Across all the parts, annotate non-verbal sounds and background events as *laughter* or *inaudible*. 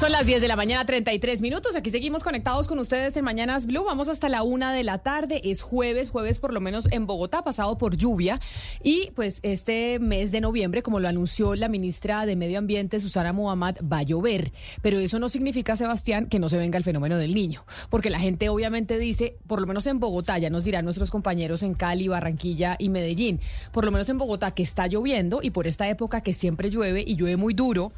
Son las 10 de la mañana, 33 minutos. Aquí seguimos conectados con ustedes en Mañanas Blue. Vamos hasta la una de la tarde. Es jueves, jueves por lo menos en Bogotá, pasado por lluvia. Y pues este mes de noviembre, como lo anunció la ministra de Medio Ambiente, Susana Muhammad, va a llover. Pero eso no significa, Sebastián, que no se venga el fenómeno del niño. Porque la gente obviamente dice, por lo menos en Bogotá, ya nos dirán nuestros compañeros en Cali, Barranquilla y Medellín, por lo menos en Bogotá que está lloviendo y por esta época que siempre llueve y llueve muy duro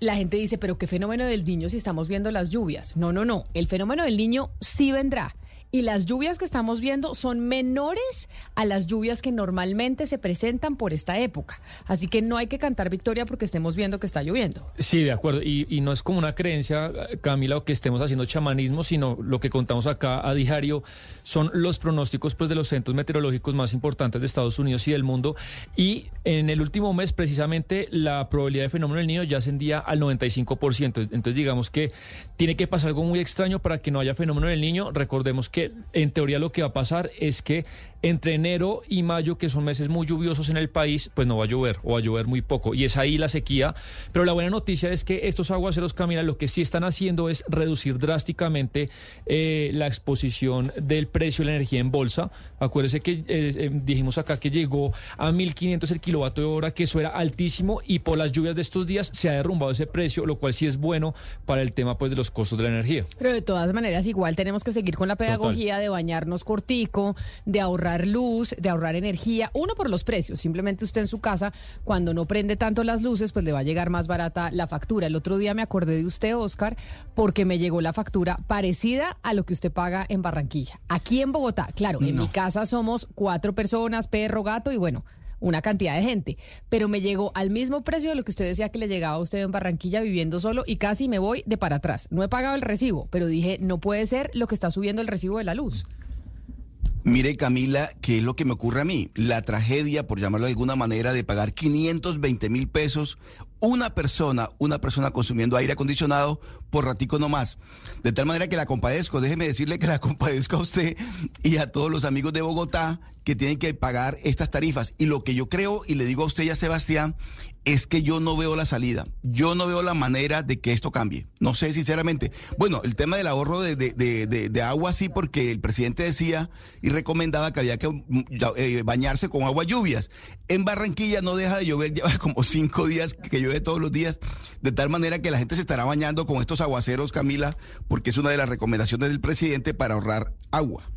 la gente dice, pero qué fenómeno del niño si estamos viendo las lluvias. No, no, no. El fenómeno del niño sí vendrá y las lluvias que estamos viendo son menores a las lluvias que normalmente se presentan por esta época. Así que no hay que cantar victoria porque estemos viendo que está lloviendo. Sí, de acuerdo. Y, no es como una creencia, Camila, o que estemos haciendo chamanismo, sino lo que contamos acá a diario son los pronósticos pues, de los centros meteorológicos más importantes de Estados Unidos y del mundo. Y en el último mes, precisamente, la probabilidad de fenómeno del niño ya ascendía al 95%. Entonces, digamos que tiene que pasar algo muy extraño para que no haya fenómeno del niño. Recordemos que en teoría lo que va a pasar es que entre enero y mayo, que son meses muy lluviosos en el país, pues no va a llover o va a llover muy poco. Y es ahí la sequía. Pero la buena noticia es que estos aguaceros, Camila, lo que sí están haciendo es reducir drásticamente eh, la exposición del precio de la energía en bolsa. Acuérdese que eh, eh, dijimos acá que llegó a 1.500 el kilovatio de hora, que eso era altísimo y por las lluvias de estos días se ha derrumbado ese precio, lo cual sí es bueno para el tema pues de los costos de la energía. Pero de todas maneras, igual tenemos que seguir con la pedagogía de bañarnos cortico, de ahorrar luz, de ahorrar energía. Uno por los precios. Simplemente usted en su casa, cuando no prende tanto las luces, pues le va a llegar más barata la factura. El otro día me acordé de usted, Oscar, porque me llegó la factura parecida a lo que usted paga en Barranquilla. Aquí en Bogotá, claro, en mi casa somos cuatro personas, perro, gato y bueno una cantidad de gente, pero me llegó al mismo precio de lo que usted decía que le llegaba a usted en Barranquilla viviendo solo y casi me voy de para atrás. No he pagado el recibo, pero dije, no puede ser lo que está subiendo el recibo de la luz. Mire, Camila, ¿qué es lo que me ocurre a mí? La tragedia, por llamarlo de alguna manera, de pagar 520 mil pesos una persona, una persona consumiendo aire acondicionado por ratico nomás. De tal manera que la compadezco, déjeme decirle que la *laughs* compadezco a usted y a todos los amigos de Bogotá que tienen que pagar estas tarifas. Y lo que yo creo, y le digo a usted y a Sebastián, es que yo no veo la salida. Yo no veo la manera de que esto cambie. No sé, sinceramente. Bueno, el tema del ahorro de, de, agua sí, porque el presidente decía y recomendaba que había que mm, eh, bañarse con agua lluvias. En Barranquilla no deja de llover, *laughs* lleva como cinco días que llueve todos los días, de tal manera que la gente se estará bañando con estos aguaceros, Camila, porque es una de las recomendaciones del presidente para ahorrar agua.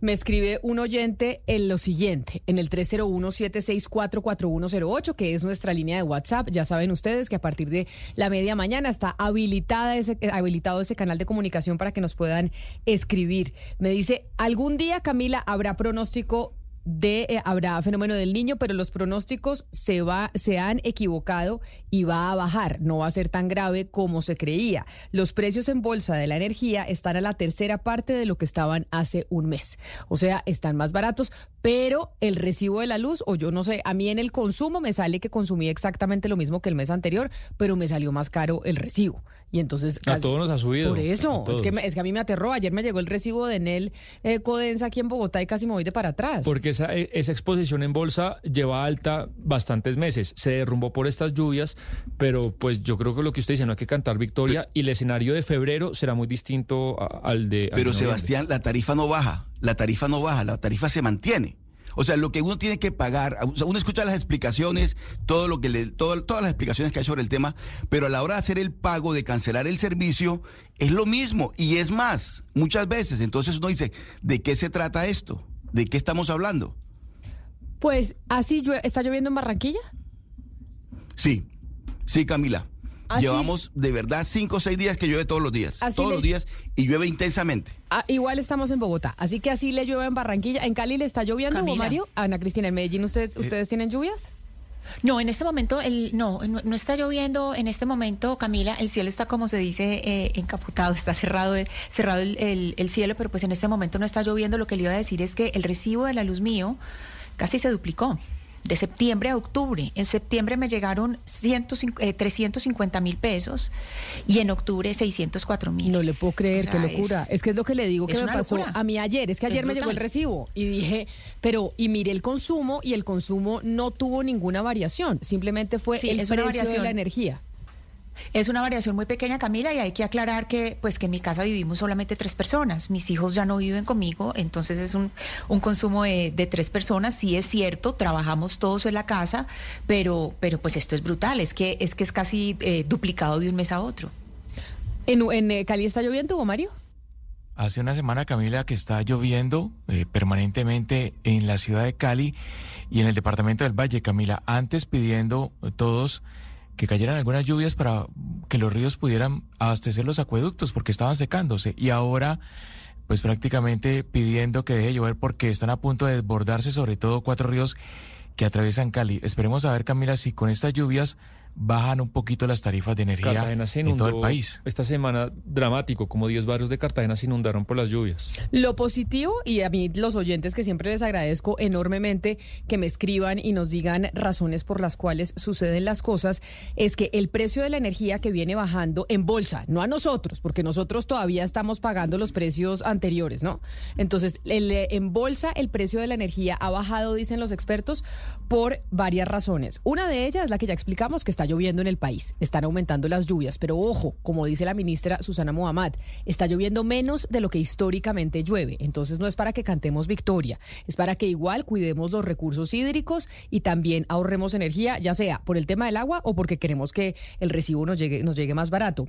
Me escribe un oyente en lo siguiente, en el 301-764-4108, que es nuestra línea de WhatsApp. Ya saben ustedes que a partir de la media mañana está habilitada ese, habilitado ese canal de comunicación para que nos puedan escribir. Me dice, algún día, Camila, habrá pronóstico de eh, habrá fenómeno del niño, pero los pronósticos se va se han equivocado y va a bajar, no va a ser tan grave como se creía. Los precios en bolsa de la energía están a la tercera parte de lo que estaban hace un mes. O sea, están más baratos, pero el recibo de la luz o yo no sé, a mí en el consumo me sale que consumí exactamente lo mismo que el mes anterior, pero me salió más caro el recibo. Y entonces... A todos nos ha subido. Por eso, es que, es que a mí me aterró. Ayer me llegó el recibo de Enel eh, Codensa aquí en Bogotá y casi me voy de para atrás. Porque esa, eh, esa exposición en bolsa lleva alta bastantes meses. Se derrumbó por estas lluvias, pero pues yo creo que lo que usted dice, no hay que cantar victoria y el escenario de febrero será muy distinto al de... pero Sebastián, la tarifa no baja, la tarifa no baja, la tarifa se mantiene. O sea, lo que uno tiene que pagar, uno escucha las explicaciones, todo lo que le, todo, todas las explicaciones que hay sobre el tema, pero a la hora de hacer el pago, de cancelar el servicio, es lo mismo. Y es más, muchas veces. Entonces uno dice, ¿de qué se trata esto? ¿De qué estamos hablando? Pues así está lloviendo en Barranquilla. Sí, sí, Camila. ¿Ah, Llevamos de verdad cinco o seis días que llueve todos los días. todos los días y llueve intensamente. Ah, igual estamos en Bogotá, así que así le llueve en Barranquilla. ¿En Cali le está lloviendo, Mario? Ana Cristina, ¿en Medellín ustedes, eh, ustedes tienen lluvias? No, en este momento el, no, no, está lloviendo. En este momento, Camila, el cielo está como se dice eh, encapotado, está cerrado, cerrado el, el, cielo, pero pues en este momento no está lloviendo. Lo que le iba a decir es que el recibo de la luz mío casi se duplicó. De septiembre a octubre. En septiembre me llegaron 350 mil pesos y en octubre 604 mil. No le puedo creer, qué locura. Es, que es lo que le digo que me pasó a mí ayer. Es que ayer me llegó el recibo y dije, pero, y miré el consumo y el consumo no tuvo ninguna variación. Simplemente fue el precio de la energía. Es una variación muy pequeña, Camila, y hay que aclarar que, pues, que en mi casa vivimos solamente tres personas. Mis hijos ya no viven conmigo, entonces es un, un consumo de, tres personas. Sí es cierto, trabajamos todos en la casa, pero, pero pues esto es brutal. Es que es que es casi eh, duplicado de un mes a otro. ¿En, en eh, Cali está lloviendo, Hugo Mario? Hace una semana, Camila, que está lloviendo eh, permanentemente en la ciudad de Cali y en el departamento del Valle, Camila. Antes pidiendo todos que cayeran algunas lluvias para que los ríos pudieran abastecer los acueductos porque estaban secándose y ahora pues prácticamente pidiendo que deje llover porque están a punto de desbordarse sobre todo cuatro ríos que atraviesan Cali. Esperemos a ver Camila si con estas lluvias bajan un poquito las tarifas de energía en todo el país. Esta semana dramático, como 10 barrios de Cartagena se inundaron por las lluvias. Lo positivo, y a mí los oyentes que siempre les agradezco enormemente que me escriban y nos digan razones por las cuales suceden las cosas, es que el precio de la energía que viene bajando en bolsa, no a nosotros, porque nosotros todavía estamos pagando los precios anteriores, ¿no? Entonces, en bolsa el precio de la energía ha bajado, dicen los expertos, por varias razones. Una de ellas es la que ya explicamos, que está lloviendo en el país, están aumentando las lluvias, pero ojo, como dice la ministra Susana Mohamed, está lloviendo menos de lo que históricamente llueve. Entonces no es para que cantemos victoria, es para que igual cuidemos los recursos hídricos y también ahorremos energía, ya sea por el tema del agua o porque queremos que el recibo nos llegue, nos llegue más barato.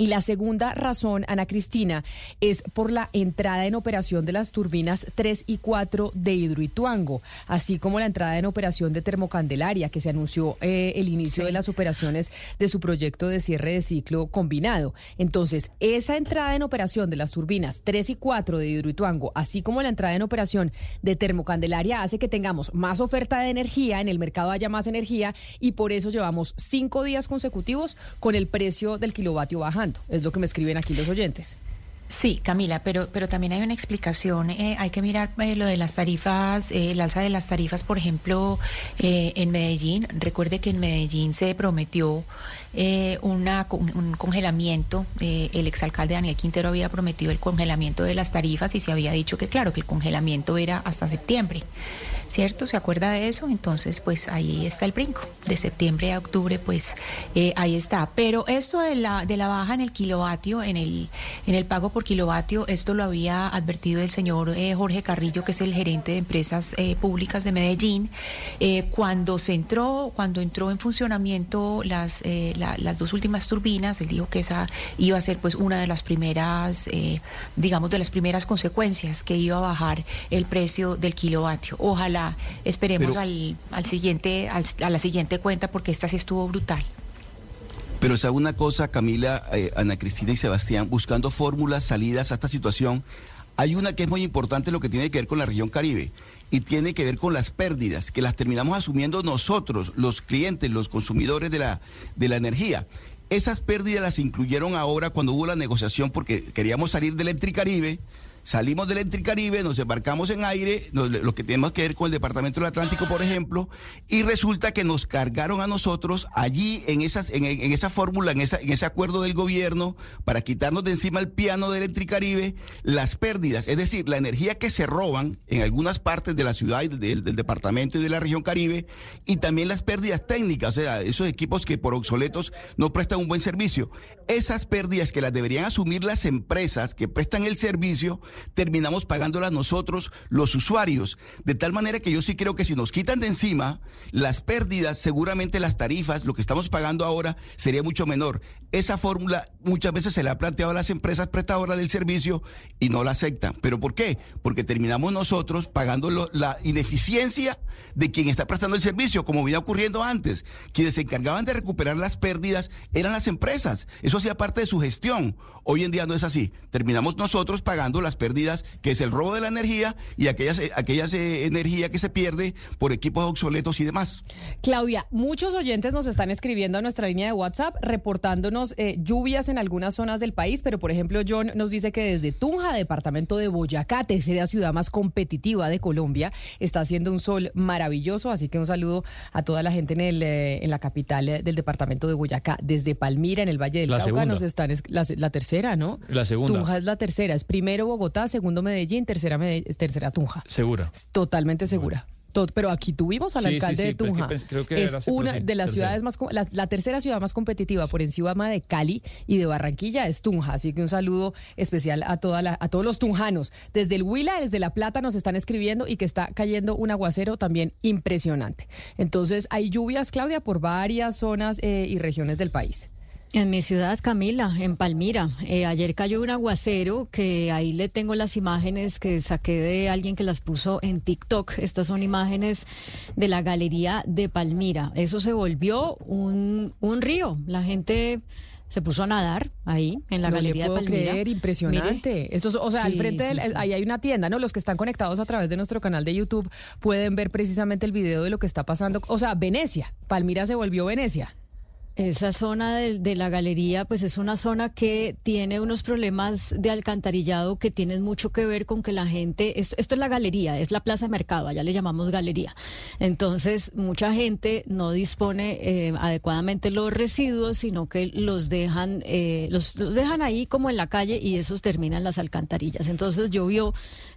Y la segunda razón, Ana Cristina, es por la entrada en operación de las turbinas 3 y 4 de Hidroituango, así como la entrada en operación de Termocandelaria, que se anunció eh, el inicio de las operaciones de su proyecto de cierre de ciclo combinado. Entonces, esa entrada en operación de las turbinas 3 y 4 de Hidroituango, así como la entrada en operación de Termocandelaria, hace que tengamos más oferta de energía, en el mercado haya más energía, y por eso llevamos cinco días consecutivos con el precio del kilovatio bajando es lo que me escriben aquí los oyentes. Sí, Camila, pero, pero también hay una explicación. Eh, hay que mirar eh, lo de las tarifas, eh, el alza de las tarifas, por ejemplo, en Medellín. Recuerde que en Medellín se prometió una, un congelamiento. el exalcalde Daniel Quintero había prometido el congelamiento de las tarifas y se había dicho que, claro, que el congelamiento era hasta septiembre. ¿cierto? ¿Se acuerda de eso? Entonces, pues ahí está el brinco. De septiembre a octubre, pues eh, ahí está. Pero esto de la, de la baja en el kilovatio, en el, en el pago por kilovatio, esto lo había advertido el señor eh, Jorge Carrillo, que es el gerente de empresas eh, públicas de Medellín, cuando se entró, cuando entró en funcionamiento las, las dos últimas turbinas, él dijo que esa iba a ser pues una de las primeras, digamos, de las primeras consecuencias que iba a bajar el precio del kilovatio. Ojalá esperemos al, al, siguiente, a la siguiente cuenta porque esta sí estuvo brutal. Pero sabe una cosa, Camila, eh, Ana Cristina y Sebastián, buscando fórmulas, salidas a esta situación, hay una que es muy importante lo que tiene que ver con la región Caribe y tiene que ver con las pérdidas, que las terminamos asumiendo nosotros, los clientes, los consumidores de la, de la energía. Esas pérdidas las incluyeron ahora cuando hubo la negociación porque queríamos salir del Electricaribe. Caribe Salimos del Entricaribe, nos embarcamos en aire, lo que tenemos que ver con el Departamento del Atlántico, por ejemplo, y resulta que nos cargaron a nosotros allí en, esas, en, esa fórmula, en, ese acuerdo del gobierno, para quitarnos de encima el piano del Entricaribe, las pérdidas, es decir, la energía que se roban en algunas partes de la ciudad y del, del departamento y de la región Caribe, y también las pérdidas técnicas, o sea, esos equipos que por obsoletos no prestan un buen servicio. Esas pérdidas que las deberían asumir las empresas que prestan el servicio, terminamos pagándolas nosotros, los usuarios. De tal manera que yo sí creo que si nos quitan de encima las pérdidas, seguramente las tarifas, lo que estamos pagando ahora, sería mucho menor. Esa fórmula muchas veces se le ha planteado a las empresas prestadoras del servicio y no la aceptan. ¿Pero por qué? Porque terminamos nosotros pagando la ineficiencia de quien está prestando el servicio, como venía ocurriendo antes. Quienes se encargaban de recuperar las pérdidas eran las empresas. Eso hacía parte de su gestión. Hoy en día no es así. Terminamos nosotros pagando las pérdidas que es el robo de la energía y aquellas, aquellas eh, energía que se pierde por equipos obsoletos y demás. Claudia, muchos oyentes nos están escribiendo a nuestra línea de WhatsApp reportándonos eh, lluvias en algunas zonas del país, pero por ejemplo John nos dice que desde Tunja, departamento de Boyacá, tercera ciudad más competitiva de Colombia, está haciendo un sol maravilloso, así que un saludo a toda la gente en, el, eh, en la capital eh, del departamento de Boyacá. Desde Palmira, en el Valle del La Cauca, segunda. nos están... es- La, la tercera, ¿no? La segunda. Tunja es la tercera, es primero Bogotá, segundo Medellín, tercera, Mede- tercera Tunja. Segura. Totalmente segura. Tot- pero aquí tuvimos al Sí, alcalde sí, de es que Tunja. pens- creo que es una de las tercera. ciudades más, la, la tercera ciudad más competitiva por encima de Cali y de Barranquilla es Tunja. Así que un saludo especial a toda la, a todos los tunjanos. Desde el Huila, desde La Plata nos están escribiendo y que está cayendo un aguacero también impresionante. Entonces hay lluvias, Claudia, por varias zonas eh, y regiones del país. En mi ciudad, Camila, en Palmira. Eh, ayer cayó un aguacero que ahí le tengo las imágenes que saqué de alguien que las puso en TikTok. Estas son imágenes de la galería de Palmira. Eso se volvió un, un río. La gente se puso a nadar ahí en la no galería le puedo de Palmira. creer, impresionante. Mire. Esto es- o sea, al frente sí, del, sí. ahí hay una tienda, ¿no? Los que están conectados a través de nuestro canal de YouTube pueden ver precisamente el video de lo que está pasando. O sea, Venecia, Palmira se volvió Venecia. Esa zona de, de la galería, pues es una zona que tiene unos problemas de alcantarillado que tienen mucho que ver con que la gente, es- esto es la galería, es la plaza de mercado, allá le llamamos galería. Entonces, mucha gente no dispone eh, adecuadamente los residuos, sino que los dejan, eh, los, los dejan ahí como en la calle y esos terminan las alcantarillas. Entonces llovió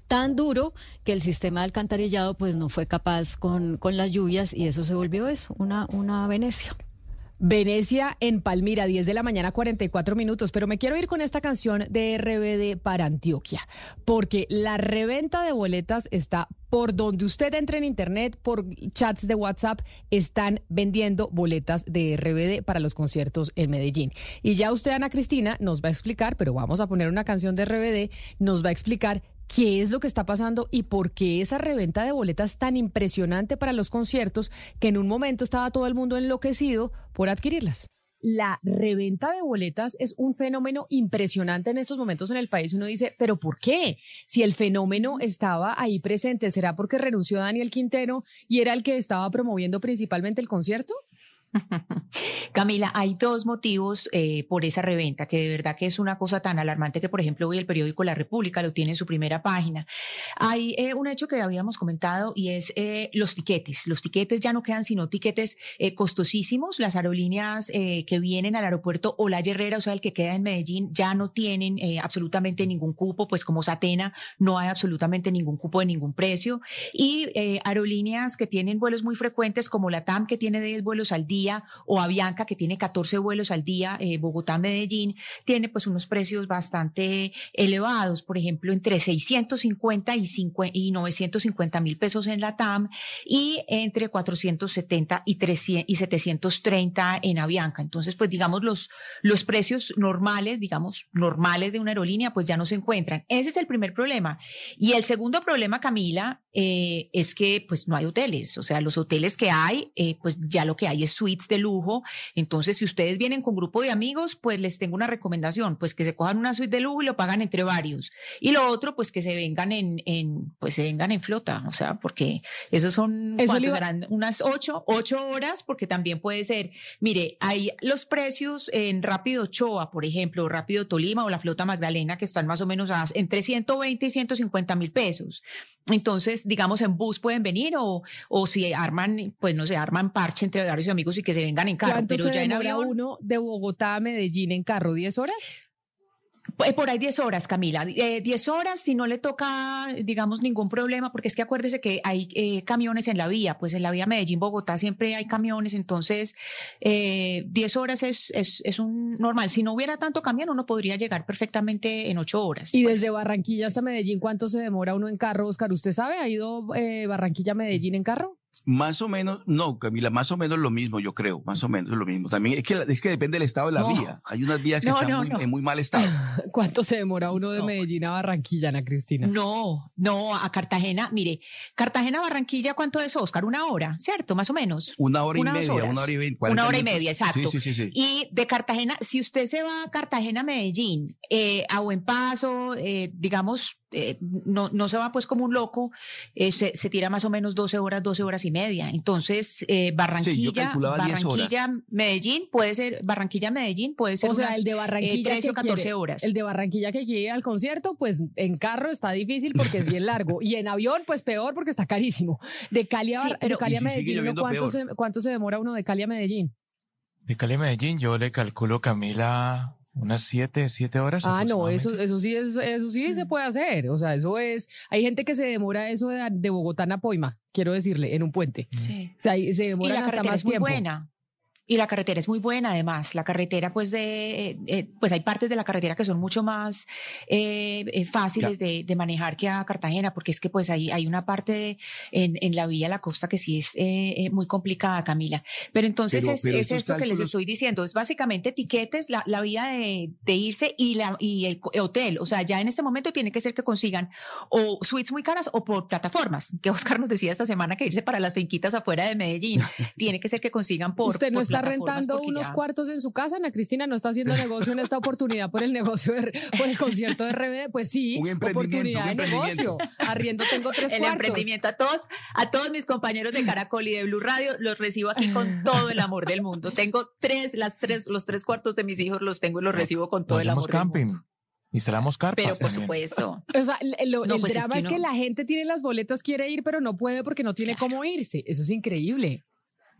tan duro que el sistema de alcantarillado pues no fue capaz con, con las lluvias y eso se volvió eso, una, una Venecia. Venecia en Palmira, 10 de la mañana, 44 minutos. Pero me quiero ir con esta canción de RBD para Antioquia, porque la reventa de boletas está por donde usted entre en internet, por chats de WhatsApp, están vendiendo boletas de RBD para los conciertos en Medellín. Y ya usted, Ana Cristina, nos va a explicar, pero vamos a poner una canción de RBD, nos va a explicar qué es lo que está pasando y por qué esa reventa de boletas tan impresionante para los conciertos que en un momento estaba todo el mundo enloquecido por adquirirlas. La reventa de boletas es un fenómeno impresionante en estos momentos en el país. Uno dice, pero ¿por qué? Si el fenómeno estaba ahí presente, ¿será porque renunció Daniel Quintero y era el que estaba promoviendo principalmente el concierto? *laughs* Camila, hay dos motivos eh, por esa reventa, que de verdad que es una cosa tan alarmante que, por ejemplo, hoy el periódico La República lo tiene en su primera página. Hay eh, un hecho que habíamos comentado y es eh, los tiquetes. Los tiquetes ya no quedan sino tiquetes costosísimos. Las aerolíneas que vienen al aeropuerto Olaya Herrera, o sea, el que queda en Medellín, ya no tienen absolutamente ningún cupo, pues como Satena no hay absolutamente ningún cupo de ningún precio. Y aerolíneas que tienen vuelos muy frecuentes como la TAM, que tiene 10 vuelos al día, o Avianca, que tiene 14 vuelos al día, eh, Bogotá-Medellín, tiene pues unos precios bastante elevados, por ejemplo, entre 650 y, 50 y 950 mil pesos en la TAM y entre 470 y, 300, y 730 en Avianca. Entonces, pues digamos, los, los precios normales, digamos, normales de una aerolínea, pues ya no se encuentran. Ese es el primer problema. Y el segundo problema, Camila, eh, es que pues no hay hoteles. O sea, los hoteles que hay, eh, pues ya lo que hay es suites de lujo. Entonces, si ustedes vienen con grupo de amigos, pues les tengo una recomendación, pues que se cojan una suite de lujo y lo pagan entre varios. Y lo otro, pues que se vengan en, en pues se vengan en flota. O sea, porque esos son, Eso ¿cuántos serán? Unas ocho, ocho horas, porque también puede ser, mire, hay los precios en Rápido Ochoa, por ejemplo, Rápido Tolima o la Flota Magdalena, que están más o menos a, entre 120 y 150 mil pesos. Entonces, digamos, en bus pueden venir o, o si arman, pues no sé, arman parche entre varios amigos y que se vengan en carro, ¿Cuánto pero se ya en avión. uno de Bogotá a Medellín en carro? ¿10 horas? Eh, Por ahí 10 horas, Camila. Eh, 10 horas si no le toca, digamos, ningún problema, porque es que acuérdese que hay eh, camiones en la vía, pues en la vía Medellín-Bogotá siempre hay camiones, entonces eh, 10 horas es, es, es un normal. Si no hubiera tanto camión, uno podría llegar perfectamente en 8 horas. Y pues. desde Barranquilla hasta Medellín, ¿cuánto se demora uno en carro, Oscar? ¿Usted sabe? ¿Ha ido eh, Barranquilla a Medellín en carro? Más o menos, no, Camila, más o menos lo mismo, yo creo, más o menos lo mismo. También es que, es que depende del estado de la No. vía. Hay unas vías que No, están no, muy- no. en muy mal estado. *laughs* ¿Cuánto se demora uno de No. Medellín a Barranquilla, Ana Cristina? No, no, a Cartagena, mire, Cartagena, Barranquilla, ¿cuánto es, Oscar? Una hora, ¿cierto? Más o menos. Una hora y Una, media, horas. una hora y veinte. Una 40 hora y media, exacto. Sí, sí, sí. sí. Y de Cartagena, si usted se va a Cartagena, Medellín, eh, a buen paso, eh, digamos, eh, no, no se va pues como un loco, eh, se, se tira más o menos 12 horas, 12 horas y media. Entonces, eh, Barranquilla, calculaba 10 horas. Barranquilla, Medellín, puede ser, Barranquilla, Medellín, puede ser O sea, unas, el de eh, Barranquilla 13 o que 14 quiere- horas. El de Barranquilla que quiere ir al concierto, pues en carro está difícil porque es bien largo. Y en avión, pues peor porque está carísimo. De Cali a, Sí, Bar- pero- de Cali Y a Medellín, ¿cuánto, se. ¿cuánto se demora uno de Cali a Medellín? De Cali a Medellín yo le calculo, Camila, unas siete, siete horas. Ah, no, eso, eso sí es, eso sí se puede hacer. O sea, eso es, hay gente que se demora eso de, de Bogotá a Napoima, quiero decirle, en un puente. Sí. O sea, se la hasta más es muy tiempo. buena. Y la carretera es muy buena, además. La carretera, pues, de, eh, pues hay partes de la carretera que son mucho más eh, eh, fáciles de, de manejar que a Cartagena, porque es que, pues, hay, hay una parte de- en, en la vía a la costa que sí es eh, eh, muy complicada, Camila. Pero entonces Pero- es, pero es esto que les estoy diciendo. Es básicamente tiquetes, la, la vía de, de irse y, la, y el hotel. O sea, ya en este momento tiene que ser que consigan o suites muy caras o por plataformas, que Oscar nos decía esta semana que irse para las finquitas afuera de Medellín. *laughs* tiene que ser que consigan por Usted no por está rentando unos ya- cuartos en su casa, Ana Cristina, no está haciendo negocio en esta oportunidad por el negocio, de- por el concierto de RBD. Pues sí, Un oportunidad un de negocio. Arriendo tengo tres el cuartos. emprendimiento a todos, a todos mis compañeros de Caracol y de Blue Radio, los recibo aquí con todo el amor del mundo. Tengo tres, las tres, los tres cuartos de mis hijos los tengo y los recibo con todo el amor del camping. mundo. Instalamos carpas. Pero por también. supuesto. *laughs* O sea, lo- No, el pues es drama que es que, la gente tiene las boletas, quiere ir, pero no puede porque no tiene cómo irse. Eso es increíble.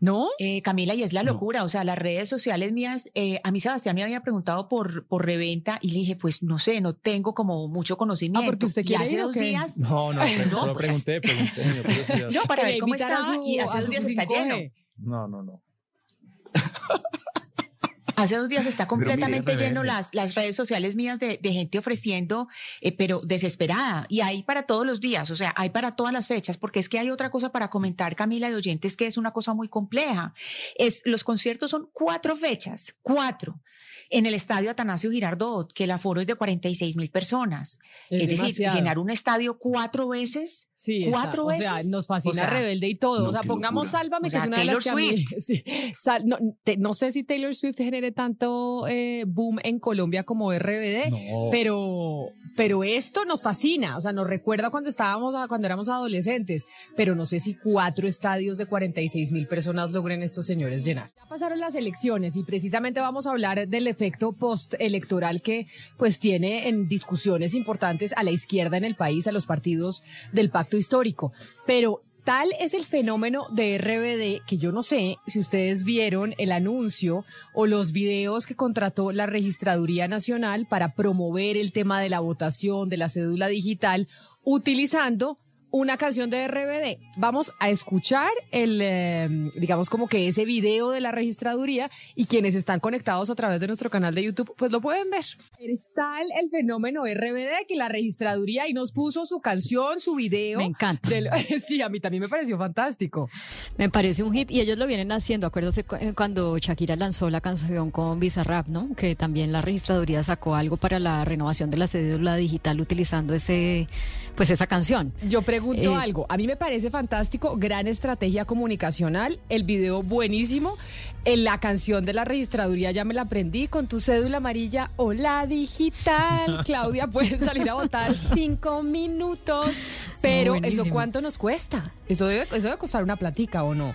¿No? Eh, Camila, y es la No. locura, o sea, las redes sociales mías, eh, a mí Sebastián me había preguntado por, por reventa y le dije, pues no sé, no tengo como mucho conocimiento. Ah, porque usted y quiere hace ir o dos días, No, no, *laughs* pero No, solo pues, pregunté, pregunté. *laughs* no, para ver cómo está, su- y hace dos días está 5G. lleno. No, no, no. *laughs* Hace dos días está mire, completamente rebelde. lleno las, las redes sociales mías de, de gente ofreciendo, eh, pero desesperada. Y hay para todos los días, o sea, hay para todas las fechas, porque es que hay otra cosa para comentar, Camila, de oyentes, que es una cosa muy compleja. Es, los conciertos son cuatro fechas, cuatro. En el estadio Atanasio Girardot, que el aforo es de 46 mil personas. Es, decir, demasiado. llenar un estadio cuatro veces. Sí, cuatro está. O sea, veces. nos fascina O sea, Rebelde y todo. no, o sea, pongamos locura. Sálvame, O que es una de las Taylor que a mí- Swift. *laughs* sí. Sal- no, te- no sé si Taylor Swift genere tanto eh, boom en Colombia como RBD, No. pero, pero esto nos fascina. O sea, nos recuerda cuando estábamos, a- cuando éramos adolescentes. Pero no sé si cuatro estadios de 46 mil personas logren estos señores llenar. Ya pasaron las elecciones y precisamente vamos a hablar del efecto postelectoral que pues tiene en discusiones importantes a la izquierda en el país, a los partidos del pacto histórico. Pero tal es el fenómeno de RBD que yo no sé si ustedes vieron el anuncio o los videos que contrató la Registraduría Nacional para promover el tema de la votación, de la cédula digital, utilizando una canción de RBD. Vamos a escuchar el, eh, digamos como que ese video de la registraduría y quienes están conectados a través de nuestro canal de YouTube, pues lo pueden ver. Es tal el fenómeno RBD que la registraduría y nos puso su canción, su video. Me encanta. del- *laughs* sí, a mí también me pareció fantástico. Me parece un hit y ellos lo vienen haciendo. Acuérdate cu- eh, cuando Shakira lanzó la canción con Bizarrap, ¿no? Que también la registraduría sacó algo para la renovación de la cédula digital utilizando ese, pues esa canción. Yo pregunto Eh, algo, a mí me parece fantástico, gran estrategia comunicacional, el video buenísimo, en la canción de la registraduría ya me la aprendí con tu cédula amarilla, hola digital, *laughs* Claudia, puedes salir a votar cinco minutos, pero eso cuánto nos cuesta, eso debe, eso debe costar una platica o no.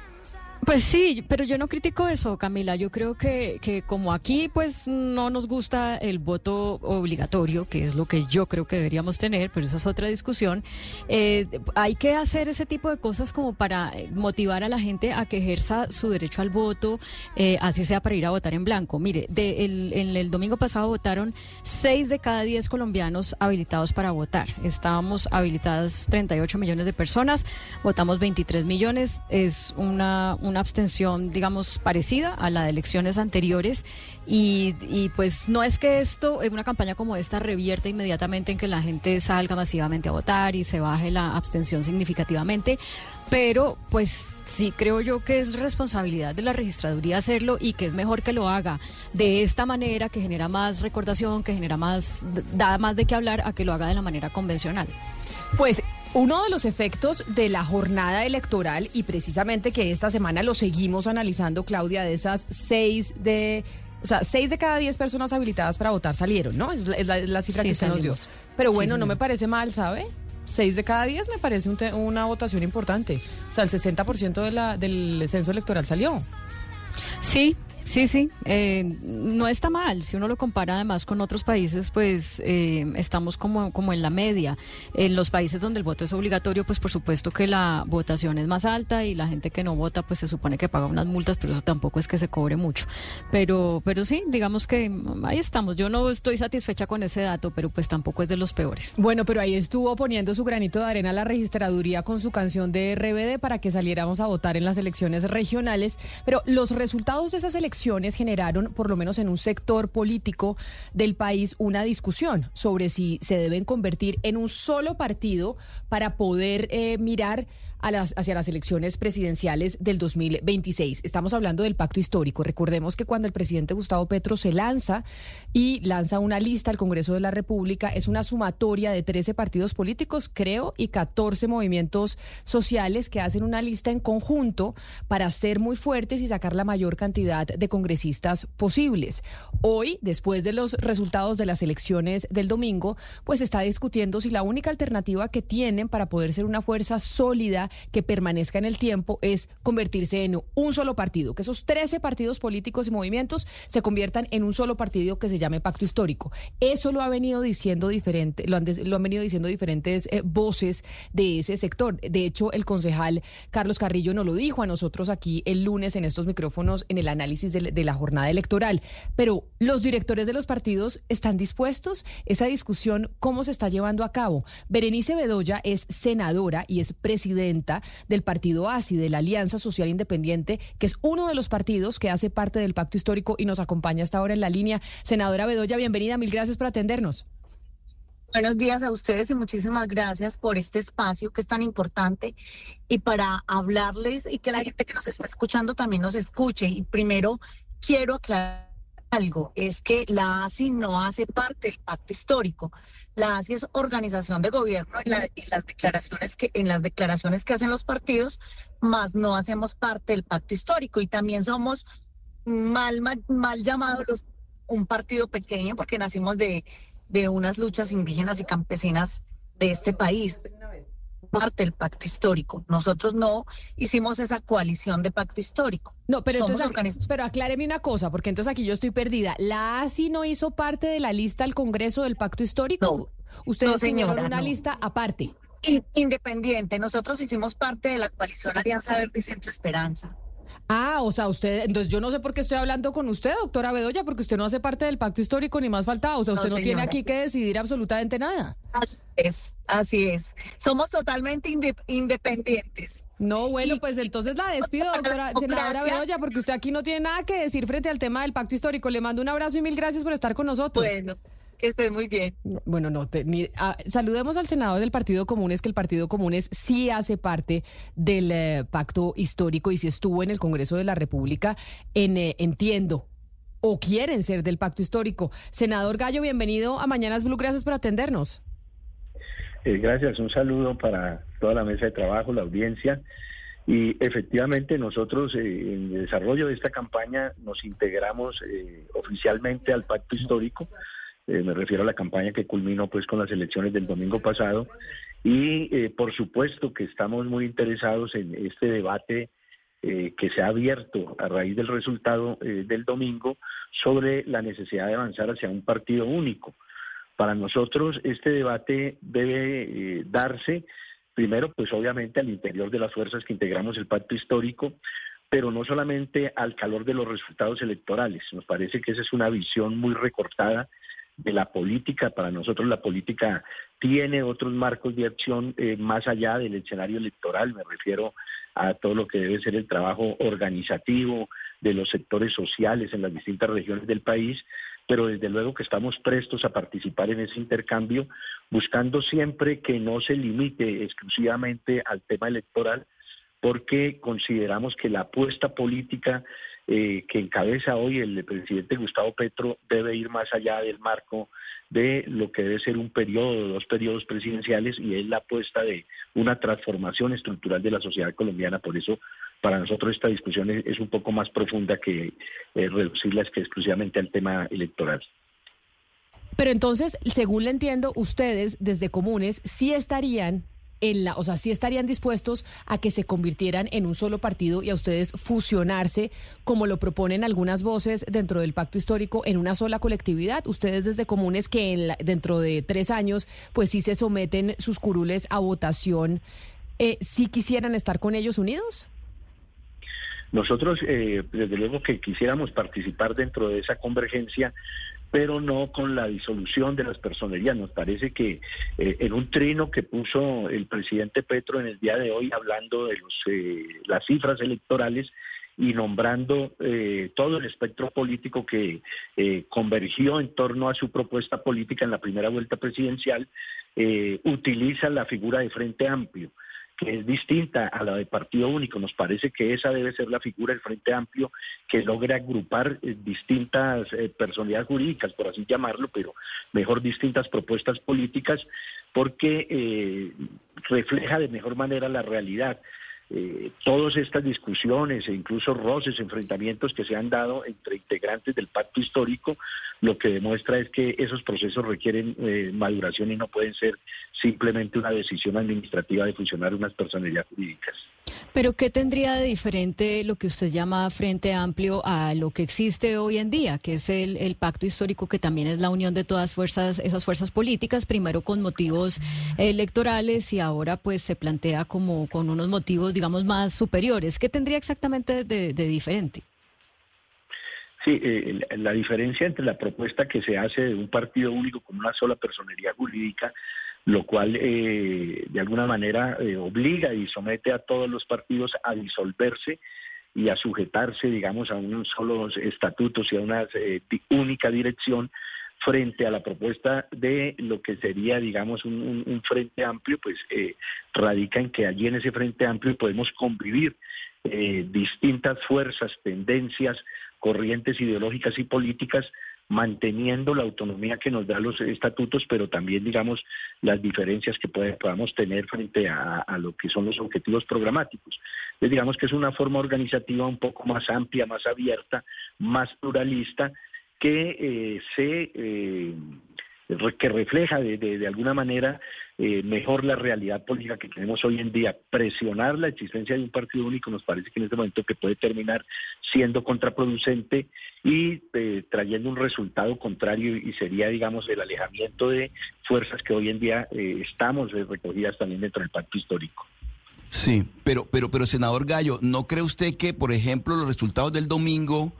Pues sí, pero yo no critico eso, Camila. Yo creo que, que como aquí pues no nos gusta el voto obligatorio, que es lo que yo creo que deberíamos tener, pero esa es otra discusión, eh, hay que hacer ese tipo de cosas como para eh, motivar a la gente a que ejerza su derecho al voto, eh, así sea para ir a votar en blanco. Mire, de el, en el domingo pasado votaron seis de cada diez colombianos habilitados para votar. Estábamos habilitadas 38 millones de personas, votamos 23 millones, es una una abstención, digamos, parecida a la de elecciones anteriores. Y, pues no es que esto, en una campaña como esta, revierta inmediatamente en que la gente salga masivamente a votar y se baje la abstención significativamente pero pues sí creo yo que es responsabilidad de la registraduría hacerlo y que es mejor que lo haga de esta manera que genera más recordación, que genera más, da más de qué hablar a que lo haga de la manera convencional. Pues uno de los efectos de la jornada electoral y precisamente que esta semana lo seguimos analizando, Claudia, de esas seis de... O sea, seis de cada diez personas habilitadas para votar salieron, ¿no? Es la, cifra que se nos dio. Pero bueno, no me parece mal, ¿sabe? Seis de cada diez me parece una votación importante. O sea, el 60% de la, del censo electoral salió. Sí, Sí, sí, eh, no está mal. Si uno lo compara además con otros países, pues eh, estamos como, como en la media. En los países donde el voto es obligatorio, pues por supuesto que la votación es más alta y la gente que no vota, pues se supone que paga unas multas, pero eso tampoco es que se cobre mucho. Pero, pero sí, digamos que ahí estamos. Yo no estoy satisfecha con ese dato, pero pues tampoco es de los peores. Bueno, pero ahí estuvo poniendo su granito de arena la registraduría con su canción de RBD para que saliéramos a votar en las elecciones regionales. Pero los resultados de esas elecciones generaron, por lo menos en un sector político del país, una discusión sobre si se deben convertir en un solo partido para poder eh, mirar a las, hacia las elecciones presidenciales del 2026. Estamos hablando del pacto histórico. Recordemos que cuando el presidente Gustavo Petro se lanza y lanza una lista al Congreso de la República, es una sumatoria de 13 partidos políticos, creo, y 14 movimientos sociales que hacen una lista en conjunto para ser muy fuertes y sacar la mayor cantidad de congresistas posibles. Hoy, después de los resultados de las elecciones del domingo, pues está discutiendo si la única alternativa que tienen para poder ser una fuerza sólida que permanezca en el tiempo es convertirse en un solo partido, que esos 13 partidos políticos y movimientos se conviertan en un solo partido que se llame Pacto Histórico. Eso lo ha venido diciendo diferente, lo han, venido diciendo diferentes eh, voces de ese sector. De hecho, el concejal Carlos Carrillo nos lo dijo a nosotros aquí el lunes en estos micrófonos en el análisis de, de la jornada electoral. Pero los directores de los partidos están dispuestos. Esa discusión, ¿cómo se está llevando a cabo? Berenice Bedoya es senadora y es presidenta del partido ASI, de la Alianza Social Independiente, que es uno de los partidos que hace parte del pacto histórico y nos acompaña hasta ahora en la línea. Senadora Bedoya, bienvenida, mil gracias por atendernos. Buenos días a ustedes y muchísimas gracias por este espacio que es tan importante y para hablarles y que la gente que nos está escuchando también nos escuche. Y primero quiero aclarar algo, es que la ASI no hace parte del pacto histórico. La ASI es organización de gobierno en, las declaraciones que en las declaraciones que hacen los partidos, más no hacemos parte del pacto histórico y también somos mal mal, llamados un partido pequeño porque nacimos de de unas luchas indígenas y campesinas de este país parte del pacto histórico. Nosotros no hicimos esa coalición de pacto histórico. No, pero entonces, pero acláreme una cosa, porque entonces aquí yo estoy perdida. ¿La ASI no hizo parte de la lista al Congreso del pacto histórico? No, Ustedes no, una lista aparte. Independiente. Nosotros hicimos parte de la coalición Alianza Verde y Centro Esperanza. Ah, o sea, usted, entonces yo no sé por qué estoy hablando con usted, doctora Bedoya, porque usted no hace parte del pacto histórico ni más faltaba. O sea, usted no, tiene aquí que decidir absolutamente nada. Así es, así es. Somos totalmente independientes. No, bueno, pues entonces la despido, doctora senadora Bedoya, porque usted aquí no tiene nada que decir frente al tema del pacto histórico. Le mando un abrazo y mil gracias por estar con nosotros. Bueno. Que estés muy bien. Bueno, no, ah, saludemos al senador del Partido Comunes, que el Partido Comunes sí hace parte del eh, pacto histórico y si estuvo en el Congreso de la República, en, eh, entiendo, o quieren ser del pacto histórico. Senador Gallo, bienvenido a Mañanas Blue, gracias por atendernos. Eh, gracias, un saludo para toda la mesa de trabajo, la audiencia. Y efectivamente nosotros en el desarrollo de esta campaña nos integramos oficialmente al pacto histórico. Eh, me refiero a la campaña que culminó pues con las elecciones del domingo pasado y eh, por supuesto que estamos muy interesados en este debate eh, que se ha abierto a raíz del resultado del domingo sobre la necesidad de avanzar hacia un partido único. Para nosotros este debate debe darse primero pues obviamente al interior de las fuerzas que integramos el pacto histórico, pero no solamente al calor de los resultados electorales. Nos parece que esa es una visión muy recortada de la política. Para nosotros la política tiene otros marcos de acción eh, más allá del escenario electoral. Me refiero a todo lo que debe ser el trabajo organizativo de los sectores sociales en las distintas regiones del país, pero desde luego que estamos prestos a participar en ese intercambio, buscando siempre que no se limite exclusivamente al tema electoral, porque consideramos que la apuesta política eh, que encabeza hoy el presidente Gustavo Petro debe ir más allá del marco de lo que debe ser un periodo, dos periodos presidenciales, y es la apuesta de una transformación estructural de la sociedad colombiana. Por eso, para nosotros esta discusión es, un poco más profunda que eh, reducirla que exclusivamente al tema electoral. Pero entonces, según le entiendo, ustedes desde comunes sí estarían en la, o sea, sí estarían dispuestos a que se convirtieran en un solo partido y a ustedes fusionarse, como lo proponen algunas voces dentro del pacto histórico, en una sola colectividad. Ustedes desde comunes que en dentro de tres años, pues sí se someten sus curules a votación, eh, ¿sí quisieran estar con ellos unidos? Nosotros, eh, desde luego que quisiéramos participar dentro de esa convergencia, pero no con la disolución de las personerías. Nos parece que eh, en un trino que puso el presidente Petro en el día de hoy hablando de los, eh, las cifras electorales y nombrando eh, todo el espectro político que convergió en torno a su propuesta política en la primera vuelta presidencial, utiliza la figura de Frente Amplio que es distinta a la de partido único. Nos parece que esa debe ser la figura del Frente Amplio que logra agrupar eh, distintas eh, personalidades jurídicas, por así llamarlo, pero mejor distintas propuestas políticas, porque eh, refleja de mejor manera la realidad eh, todas estas discusiones e incluso roces, enfrentamientos que se han dado entre integrantes del pacto histórico, lo que demuestra es que esos procesos requieren eh, maduración y no pueden ser simplemente una decisión administrativa de funcionar unas personalidades jurídicas. Pero ¿qué tendría de diferente lo que usted llama Frente Amplio a lo que existe hoy en día, que es el, el pacto histórico, que también es la unión de todas fuerzas, esas fuerzas políticas, primero con motivos electorales y ahora pues se plantea como con unos motivos digamos, más superiores. ¿Qué tendría exactamente de, diferente? Sí, eh, la diferencia entre la propuesta que se hace de un partido único con una sola personería jurídica, lo cual eh, de alguna manera eh, obliga y somete a todos los partidos a disolverse y a sujetarse, digamos, a unos solos estatutos y a una única dirección, frente a la propuesta de lo que sería, digamos, un, frente amplio, pues eh, radica en que allí en ese frente amplio podemos convivir eh, distintas fuerzas, tendencias, corrientes ideológicas y políticas, manteniendo la autonomía que nos da los estatutos, pero también, digamos, las diferencias que podamos tener frente a, lo que son los objetivos programáticos. Digamos que es una forma organizativa un poco más amplia, más abierta, más pluralista, que eh, se eh, que refleja de, de, alguna manera eh, mejor la realidad política que tenemos hoy en día. Presionar la existencia de un partido único nos parece que en este momento que puede terminar siendo contraproducente y trayendo un resultado contrario y sería, digamos, el alejamiento de fuerzas que hoy en día estamos recogidas también dentro del pacto histórico. Sí, pero, pero, pero senador Gallo, ¿no cree usted que, por ejemplo, los resultados del domingo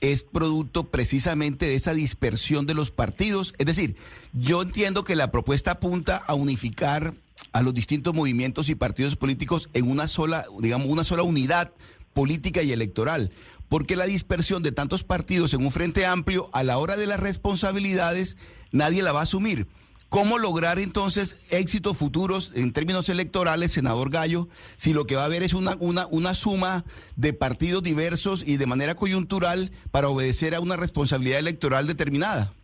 es producto precisamente de esa dispersión de los partidos. Es decir, yo entiendo que la propuesta apunta a unificar a los distintos movimientos y partidos políticos en una sola, digamos, una sola unidad política y electoral. Porque la dispersión de tantos partidos en un frente amplio, a la hora de las responsabilidades, nadie la va a asumir. ¿Cómo lograr entonces éxitos futuros en términos electorales, senador Gallo, si lo que va a haber es una, una, una suma de partidos diversos y de manera coyuntural para obedecer a una responsabilidad electoral determinada?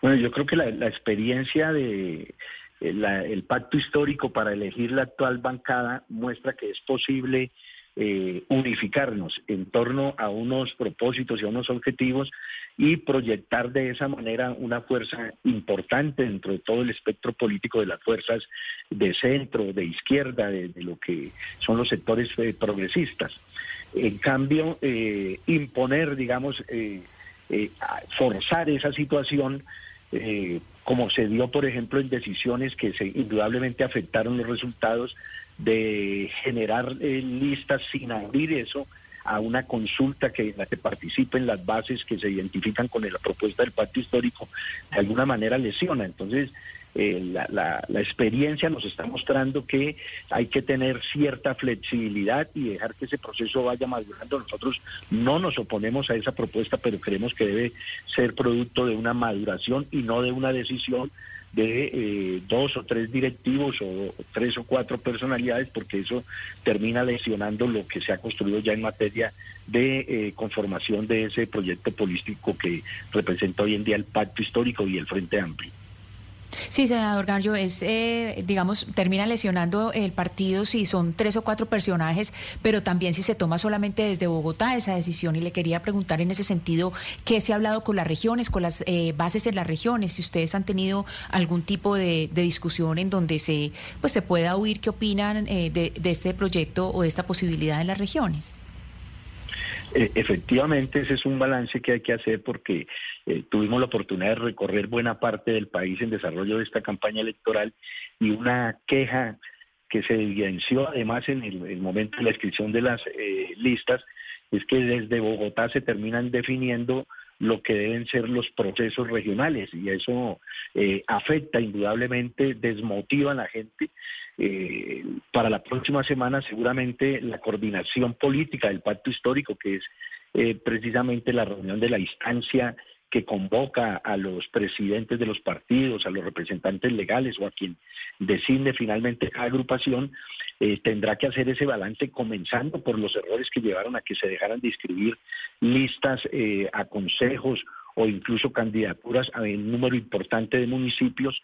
Bueno, yo creo que la, experiencia de eh, el pacto histórico para elegir la actual bancada muestra que es posible eh, unificarnos en torno a unos propósitos y a unos objetivos y proyectar de esa manera una fuerza importante dentro de todo el espectro político de las fuerzas de centro, de izquierda, de, lo que son los sectores eh, progresistas. En cambio, eh, imponer, digamos, forzar esa situación como se dio, por ejemplo, en decisiones que indudablemente afectaron los resultados de generar eh, listas sin abrir eso, a una consulta que en la que participen las bases que se identifican con la propuesta del pacto histórico, de alguna manera lesiona. Entonces, eh, la, la, la, experiencia nos está mostrando que hay que tener cierta flexibilidad y dejar que ese proceso vaya madurando. Nosotros no nos oponemos a esa propuesta, pero creemos que debe ser producto de una maduración y no de una decisión de eh, dos o tres directivos o tres o cuatro personalidades, porque eso termina lesionando lo que se ha construido ya en materia de eh, conformación de ese proyecto político que representa hoy en día el pacto histórico y el Frente Amplio. Sí, senador Gallo, es, eh, digamos, termina lesionando el partido si son tres o cuatro personajes, pero también si se toma solamente desde Bogotá esa decisión. Y le quería preguntar en ese sentido, ¿qué se ha hablado con las regiones, con las eh, bases en las regiones? Si ustedes han tenido algún tipo de, discusión en donde se, pues, se pueda oír qué opinan eh, de, de este proyecto o de esta posibilidad en las regiones. Eh, efectivamente, ese es un balance que hay que hacer porque eh, tuvimos la oportunidad de recorrer buena parte del país en desarrollo de esta campaña electoral y una queja que se evidenció además en el, momento de la inscripción de las eh, listas es que desde Bogotá se terminan definiendo lo que deben ser los procesos regionales y eso eh, afecta indudablemente, desmotiva a la gente. Eh, para la próxima semana seguramente la coordinación política del pacto histórico, que es eh, precisamente la reunión de la instancia que convoca a los presidentes de los partidos, a los representantes legales o a quien decide finalmente cada agrupación, eh, tendrá que hacer ese balance comenzando por los errores que llevaron a que se dejaran de inscribir listas eh, a consejos o incluso candidaturas a un número importante de municipios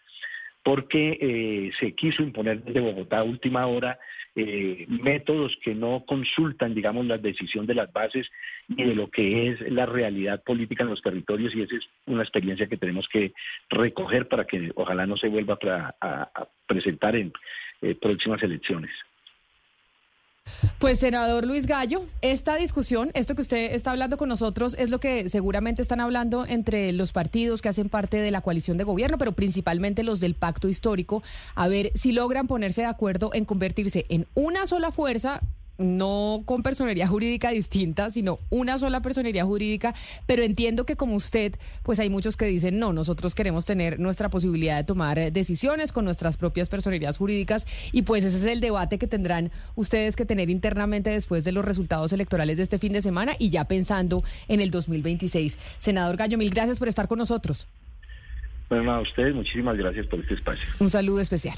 porque eh, se quiso imponer desde Bogotá a última hora eh, métodos que no consultan, digamos, la decisión de las bases y de lo que es la realidad política en los territorios y esa es una experiencia que tenemos que recoger para que ojalá no se vuelva a, presentar en eh, próximas elecciones. Pues senador Luis Gallo, esta discusión, esto que usted está hablando con nosotros, es lo que seguramente están hablando entre los partidos que hacen parte de la coalición de gobierno, pero principalmente los del pacto histórico, a ver si logran ponerse de acuerdo en convertirse en una sola fuerza no con personería jurídica distinta, sino una sola personería jurídica, pero entiendo que como usted, pues hay muchos que dicen, no, nosotros queremos tener nuestra posibilidad de tomar decisiones con nuestras propias personerías jurídicas y pues ese es el debate que tendrán ustedes que tener internamente después de los resultados electorales de este fin de semana y ya pensando en el 2026. Senador Gallo, mil gracias por estar con nosotros. Bueno, a ustedes muchísimas gracias por este espacio. Un saludo especial.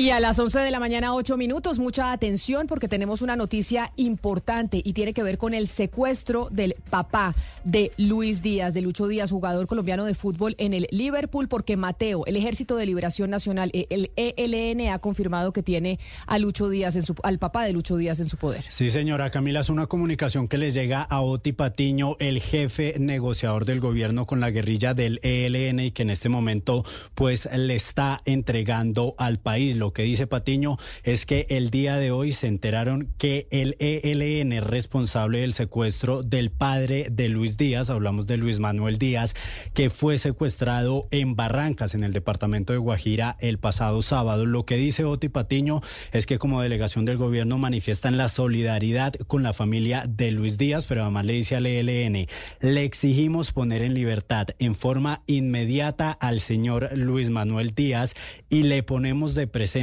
Y a las 11 de la mañana, 8 minutos, mucha atención porque tenemos una noticia importante y tiene que ver con el secuestro del papá de Luis Díaz, de Lucho Díaz, jugador colombiano de fútbol en el Liverpool, porque Mateo, el Ejército de Liberación Nacional, eh, el ELN, ha confirmado que tiene a Lucho Díaz, en su, al papá de Lucho Díaz en su poder. Sí, señora Camila, es una comunicación que le llega a Oti Patiño, el jefe negociador del gobierno con la guerrilla del ELN y que en este momento pues le está entregando al país. Que dice Patiño es que el día de hoy se enteraron que el ELN es responsable del secuestro del padre de Luis Díaz, hablamos de Luis Manuel Díaz, que fue secuestrado en Barrancas, en el departamento de Guajira, el pasado sábado. Lo que dice Oti Patiño es que como delegación del gobierno manifiestan la solidaridad con la familia de Luis Díaz, pero además le dice al ELN, le exigimos poner en libertad en forma inmediata al señor Luis Manuel Díaz y le ponemos de presente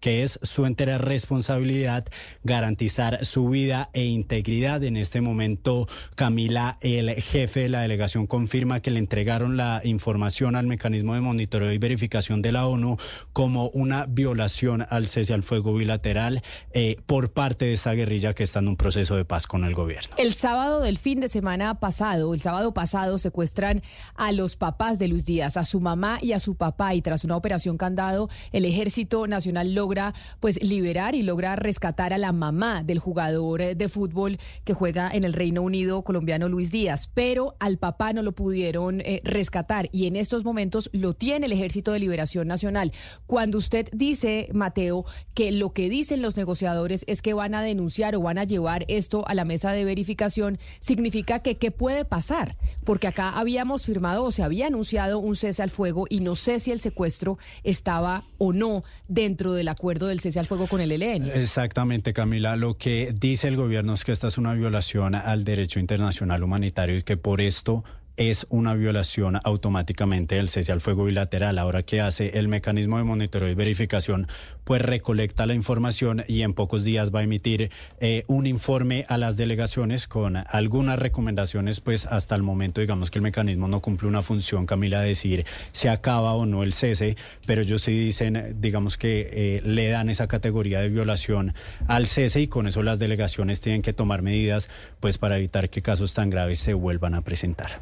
que, es su entera responsabilidad garantizar su vida e integridad. En este momento, Camila, el jefe de la delegación, confirma que le entregaron la información al mecanismo de monitoreo y verificación de la ONU como una violación al cese al fuego bilateral eh, por parte de esa guerrilla que está en un proceso de paz con el gobierno. El sábado del fin de semana pasado, el sábado pasado, secuestran a los papás de Luis Díaz, a su mamá y a su papá, y tras una operación candado, el ejército Nacional logra pues liberar y logra rescatar a la mamá del jugador eh, de fútbol que juega en el Reino Unido colombiano Luis Díaz, pero al papá no lo pudieron eh, rescatar y en estos momentos lo tiene el Ejército de Liberación Nacional. Cuando usted dice, Mateo, que lo que dicen los negociadores es que van a denunciar o van a llevar esto a la mesa de verificación, significa que qué puede pasar, porque acá habíamos firmado o se había anunciado un cese al fuego y no sé si el secuestro estaba o no dentro del acuerdo del cese al fuego con el ELN. Exactamente, Camila. Lo que dice el gobierno es que esta es una violación al derecho internacional humanitario y que por esto es una violación automáticamente del cese al fuego bilateral. Ahora que hace el mecanismo de monitoreo y verificación, pues recolecta la información y en pocos días va a emitir eh, un informe a las delegaciones con algunas recomendaciones, pues hasta el momento digamos que el mecanismo no cumple una función, Camila, de decir se acaba o no el cese, pero ellos sí dicen, digamos que eh, le dan esa categoría de violación al cese y con eso las delegaciones tienen que tomar medidas pues para evitar que casos tan graves se vuelvan a presentar.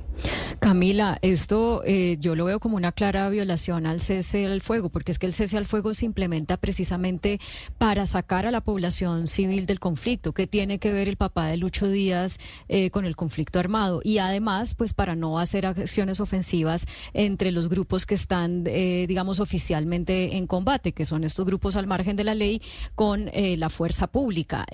Camila, esto eh, yo lo veo como una clara violación al cese al fuego, porque es que el cese al fuego se implementa precisamente para sacar a la población civil del conflicto. ¿Qué tiene que ver el papá de Lucho Díaz eh, con el conflicto armado? Y además, pues para no hacer acciones ofensivas entre los grupos que están, eh, digamos, oficialmente en combate, que son estos grupos al margen de la ley, con la fuerza pública.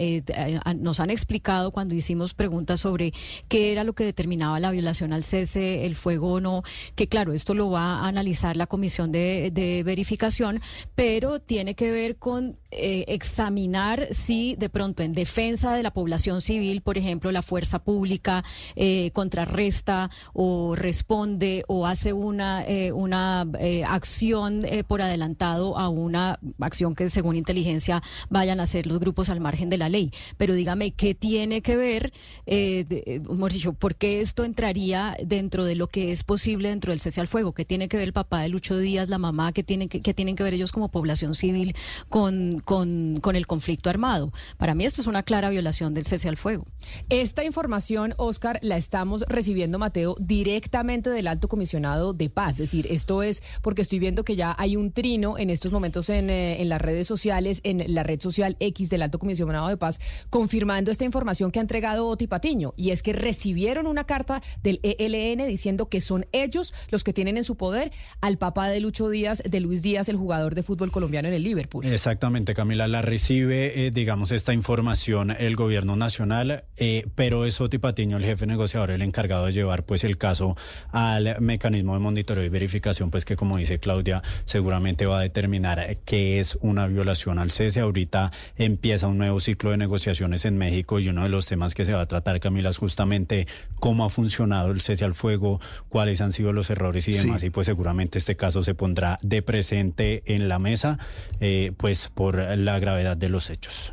nos han explicado cuando hicimos preguntas sobre qué era lo que determinaba la violación al cese el fuego o no, que claro, esto lo va a analizar la comisión de, verificación, pero tiene que ver con eh, examinar si de pronto en defensa de la población civil, por ejemplo, la fuerza pública eh, contrarresta o responde o hace una, eh, una acción por adelantado a una acción que según inteligencia vayan a hacer los grupos al margen de la ley. Pero dígame, ¿qué tiene que ver, dicho, por qué esto entraría dentro de lo que es posible dentro del cese al fuego, que tiene que ver el papá de Lucho Díaz, la mamá, que tienen que, tienen que ver ellos como población civil con, con, con el conflicto armado. Para mí esto es una clara violación del cese al fuego. Esta información, Oscar, la estamos recibiendo, Mateo, directamente del alto comisionado de paz. Es decir, esto es porque estoy viendo que ya hay un trino en estos momentos en, eh, en las redes sociales, en la red social X del alto comisionado de paz, confirmando esta información que ha entregado Oti Patiño. Y es que recibieron una carta del ELN diciendo que son ellos los que tienen en su poder al papá de Lucho Díaz, de Luis Díaz, el jugador de fútbol colombiano en el Liverpool. Exactamente, Camila, la recibe, eh, digamos, esta información el gobierno nacional, eh, pero es Oti Patiño, el jefe negociador, el encargado de llevar pues el caso al mecanismo de monitoreo y verificación, pues que como dice Claudia, seguramente va a determinar qué es una violación al cese. Ahorita empieza un nuevo ciclo de negociaciones en México y uno de los temas que se va a tratar, Camila, es justamente cómo ha funcionado el cese al fuego, cuáles han sido los errores y demás. Y pues seguramente este caso se pondrá de presente en la mesa, eh, pues por la gravedad de los hechos.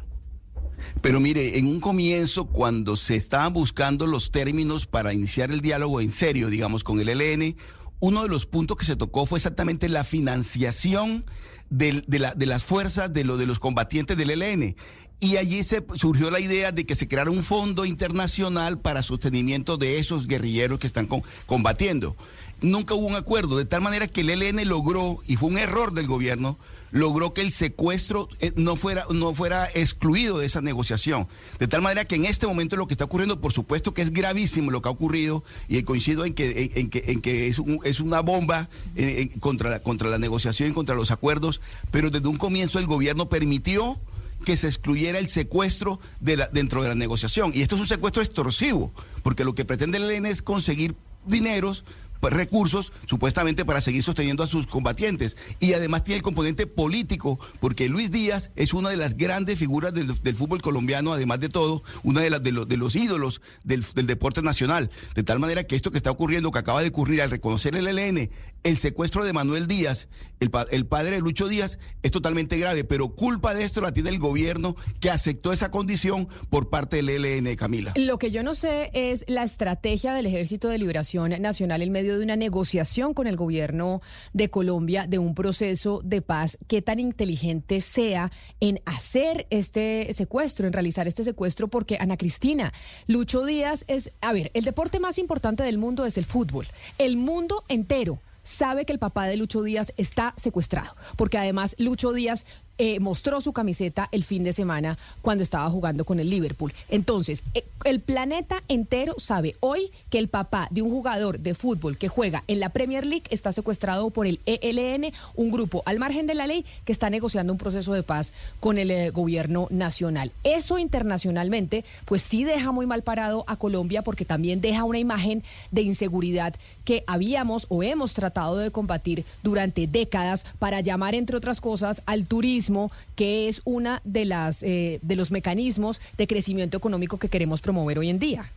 Pero mire, en un comienzo, cuando se estaban buscando los términos para iniciar el diálogo en serio, digamos, con el ELN, uno de los puntos que se tocó fue exactamente la financiación de, la, de las fuerzas de, lo, de los combatientes del ELN. Y allí se surgió la idea de que se creara un fondo internacional para sostenimiento de esos guerrilleros que están combatiendo. Nunca hubo un acuerdo, de tal manera que el ELN logró, y fue un error del gobierno, logró que el secuestro eh, no fuera, no fuera excluido de esa negociación. De tal manera que en este momento lo que está ocurriendo, por supuesto que es gravísimo lo que ha ocurrido, y coincido en que, en, que, en que es, es una bomba eh, contra, la, contra la negociación y contra los acuerdos, pero desde un comienzo el gobierno permitió que se excluyera el secuestro de la, dentro de la negociación. Y esto es un secuestro extorsivo, porque lo que pretende el ELN es conseguir dineros pues, recursos supuestamente para seguir sosteniendo a sus combatientes. Y además tiene el componente político, porque Luis Díaz es una de las grandes figuras del, fútbol colombiano, además de todo, una de, las, de, de los ídolos del, deporte nacional. De tal manera que esto que está ocurriendo, que acaba de ocurrir al reconocer el ELN, el secuestro de Manuel Díaz, el, padre de Lucho Díaz, es totalmente grave, pero culpa de esto la tiene el gobierno que aceptó esa condición por parte del ELN, Camila. Lo que yo no sé es la estrategia del Ejército de Liberación Nacional en medio de una negociación con el gobierno de Colombia de un proceso de paz, qué tan inteligente sea en hacer este secuestro, en realizar este secuestro, porque Ana Cristina, Lucho Díaz es, a ver, el deporte más importante del mundo es el fútbol. El mundo entero sabe que el papá de Lucho Díaz está secuestrado, porque además Lucho Díaz eh, mostró su camiseta el fin de semana cuando estaba jugando con el Liverpool. Entonces, eh, el planeta entero sabe hoy que el papá de un jugador de fútbol que juega en la Premier League está secuestrado por el ELN, un grupo al margen de la ley que está negociando un proceso de paz con el eh, gobierno nacional. Eso internacionalmente, pues sí deja muy mal parado a Colombia porque también deja una imagen de inseguridad que habíamos o hemos tratado de combatir durante décadas para llamar, entre otras cosas, al turismo, que es una de las eh, de los mecanismos de crecimiento económico que queremos promover hoy en día.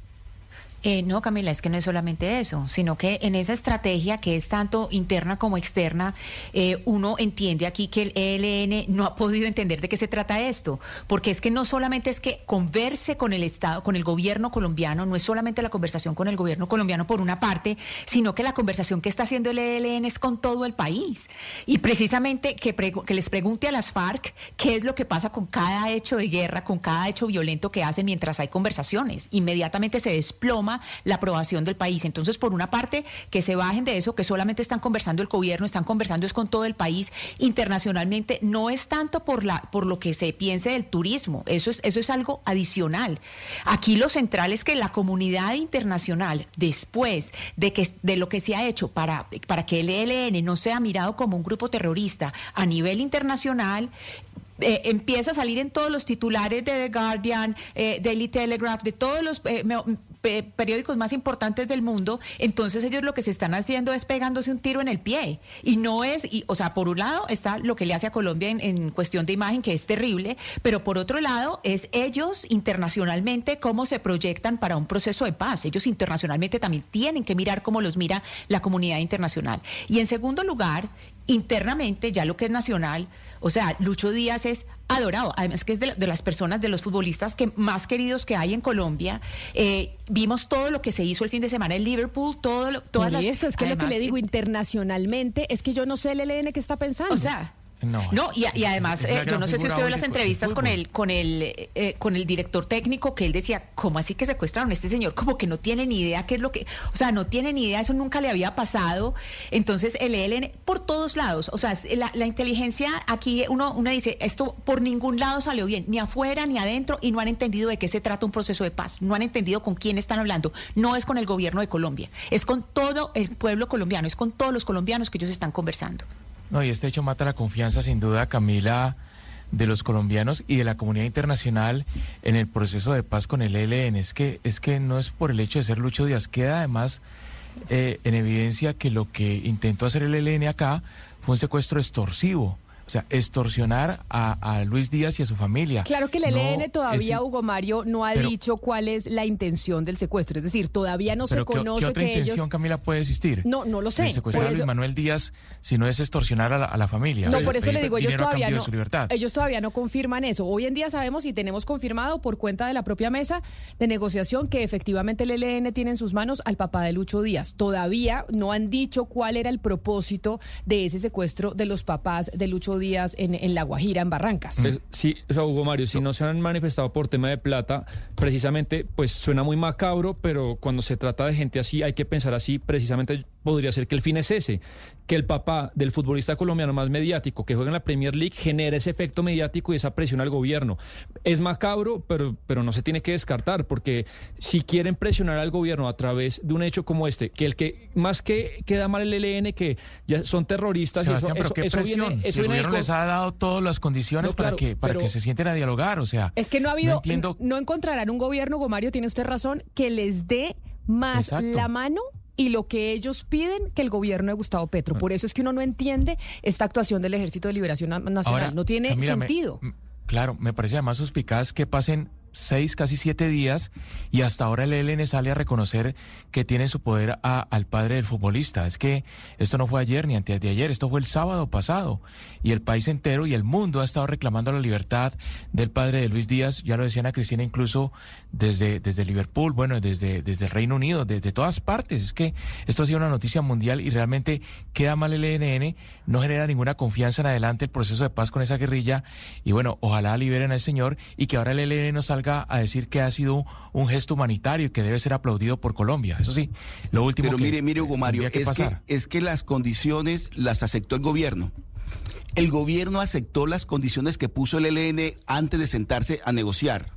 Eh, no, Camila, es que no es solamente eso, sino que en esa estrategia que es tanto interna como externa, eh, uno entiende aquí que el ELN no ha podido entender de qué se trata esto, porque es que no solamente es que converse con el Estado, con el gobierno colombiano, no es solamente la conversación con el gobierno colombiano por una parte, sino que la conversación que está haciendo el ELN es con todo el país. Y precisamente que, que les pregunte a las FARC qué es lo que pasa con cada hecho de guerra, con cada hecho violento que hacen mientras hay conversaciones. Inmediatamente se desploma la aprobación del país. Entonces, por una parte, que se bajen de eso, que solamente están conversando el gobierno, están conversando es con todo el país internacionalmente, no es tanto por la por lo que se piense del turismo, eso es eso es algo adicional. Aquí lo central es que la comunidad internacional después de que de lo que se ha hecho para para que el ELN no sea mirado como un grupo terrorista a nivel internacional eh, empieza a salir en todos los titulares de The Guardian, eh, Daily Telegraph, de todos los eh, periódicos más importantes del mundo, entonces ellos lo que se están haciendo es pegándose un tiro en el pie. Y no es, y, o sea, por un lado está lo que le hace a Colombia en, cuestión de imagen, que es terrible, pero por otro lado es ellos internacionalmente cómo se proyectan para un proceso de paz. Ellos internacionalmente también tienen que mirar cómo los mira la comunidad internacional. Y en segundo lugar, internamente, ya lo que es nacional, o sea, Lucho Díaz es adorado, además que es de, las personas, de los futbolistas que más queridos que hay en Colombia. Eh, vimos todo lo que se hizo el fin de semana en Liverpool, todo lo, todas Por las... Eso es que lo que le digo internacionalmente es que yo no sé el ELN que está pensando. O sea, no, y, además, eh, yo no sé si usted ve las entrevistas con el, con el, eh, con el director técnico que él decía, ¿cómo así que secuestraron a este señor? Como que no tiene ni idea qué es lo que, o sea, no tiene ni idea, eso nunca le había pasado. Entonces, el ELN por todos lados, o sea, la, la inteligencia aquí uno, uno dice, esto por ningún lado salió bien, ni afuera ni adentro, y no han entendido de qué se trata un proceso de paz, no han entendido con quién están hablando. No es con el gobierno de Colombia, es con todo el pueblo colombiano, es con todos los colombianos que ellos están conversando. No, y este hecho mata la confianza, sin duda, Camila, de los colombianos y de la comunidad internacional en el proceso de paz con el ELN. Es que, es que no es por el hecho de ser Lucho Díaz, queda además eh, en evidencia que lo que intentó hacer el ELN acá fue un secuestro extorsivo. O sea, extorsionar a, Luis Díaz y a su familia. Claro que el ELN todavía, Hugo Mario, no ha dicho cuál es la intención del secuestro. Es decir, todavía no se conoce. ¿Qué otra intención, Camila, puede existir? No, no lo sé. secuestrar a Luis Manuel Díaz si no es extorsionar a la, familia. No, por eso le digo, ellos todavía, no, ellos todavía no confirman eso. Hoy en día sabemos y tenemos confirmado por cuenta de la propia mesa de negociación que efectivamente el ELN tiene en sus manos al papá de Lucho Díaz. Todavía no han dicho cuál era el propósito de ese secuestro de los papás de Lucho Díaz días en, La Guajira, en Barrancas. sí, o sea, Hugo Mario, si no se han manifestado por tema de plata, precisamente, pues suena muy macabro, pero cuando se trata de gente así, hay que pensar así, precisamente podría ser que el fin es ese, que el papá del futbolista colombiano más mediático que juega en la Premier League genere ese efecto mediático y esa presión al gobierno. Es macabro, pero, pero no se tiene que descartar, porque si quieren presionar al gobierno a través de un hecho como este, que el que más que queda mal el ELN, que ya son terroristas, eso, pero qué presión. el gobierno les ha dado todas las condiciones para que para que se sienten a dialogar, o sea. Es que no ha habido, no, encontrarán un gobierno, Gomario, tiene usted razón, que les dé más la mano y lo que ellos piden que el gobierno de Gustavo Petro. Por eso es que uno no entiende esta actuación del Ejército de Liberación Nacional. no tiene sentido. claro, me parece además suspicaz que pasen seis, casi siete días, y hasta ahora el ELN sale a reconocer que tiene en su poder al padre del futbolista. Es que esto no fue ayer ni antes de ayer, esto fue el sábado pasado, y el país entero y el mundo ha estado reclamando la libertad del padre de Luis Díaz, ya lo decían a Cristina incluso desde, desde Liverpool, bueno, desde, desde el Reino Unido, desde todas partes. Es que esto ha sido una noticia mundial y realmente queda mal el ELN, no genera ninguna confianza en adelante el proceso de paz con esa guerrilla, y bueno, ojalá liberen al señor y que ahora el ELN no salga a decir que ha sido un gesto humanitario y que debe ser aplaudido por Colombia. Eso sí, lo último Pero mire, mire, Hugo Mario, es, que, es que las condiciones las aceptó el gobierno. El gobierno aceptó las condiciones que puso el ELN antes de sentarse a negociar.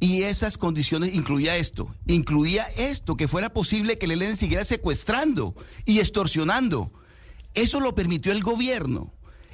Y esas condiciones incluía esto, incluía esto, que fuera posible que el ELN siguiera secuestrando y extorsionando. Eso lo permitió el gobierno.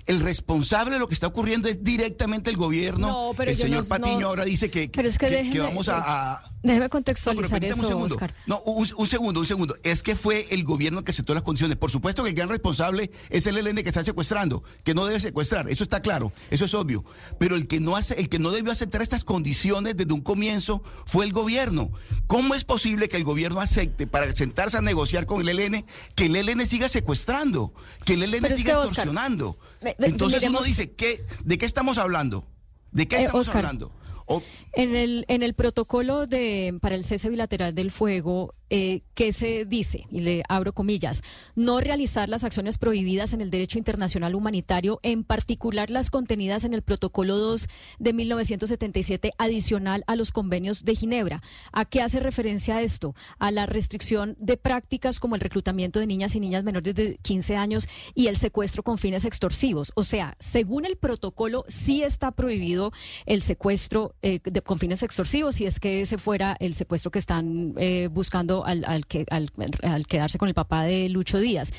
El responsable de lo que está ocurriendo es directamente el gobierno. No, pero el señor no- Patiño no- ahora dice que, Pero es que que- que déjeme- vamos a- a Déjeme contextualizar eso, un segundo. Oscar. No, un, un segundo, un segundo. Es que fue el gobierno que aceptó las condiciones. Por supuesto que el gran responsable es el ELN que está secuestrando, que no debe secuestrar. Eso está claro, eso es obvio. Pero el que no hace, el que no debió aceptar estas condiciones desde un comienzo fue el gobierno. ¿Cómo es posible que el gobierno acepte para sentarse a negociar con el ELN que el ELN siga secuestrando, que el ELN Pero siga Oscar, Entonces uno dice, ¿qué, ¿de qué estamos hablando? ¿De qué Eh, estamos Oscar, hablando? O- En el, en el protocolo de, para el cese bilateral del fuego, eh, ¿qué se dice? Y le abro comillas, no realizar las acciones prohibidas en el derecho internacional humanitario, en particular las contenidas en el protocolo 2 de 1977, adicional a los convenios de Ginebra. ¿A qué hace referencia esto? A la restricción de prácticas como el reclutamiento de niñas y niñas menores de 15 años y el secuestro con fines extorsivos. O sea, según el protocolo, sí está prohibido el secuestro eh, de- con fines extorsivos, si es que ese fuera el secuestro que están eh, buscando al, al que, al, quedarse con el papá de Lucho Díaz.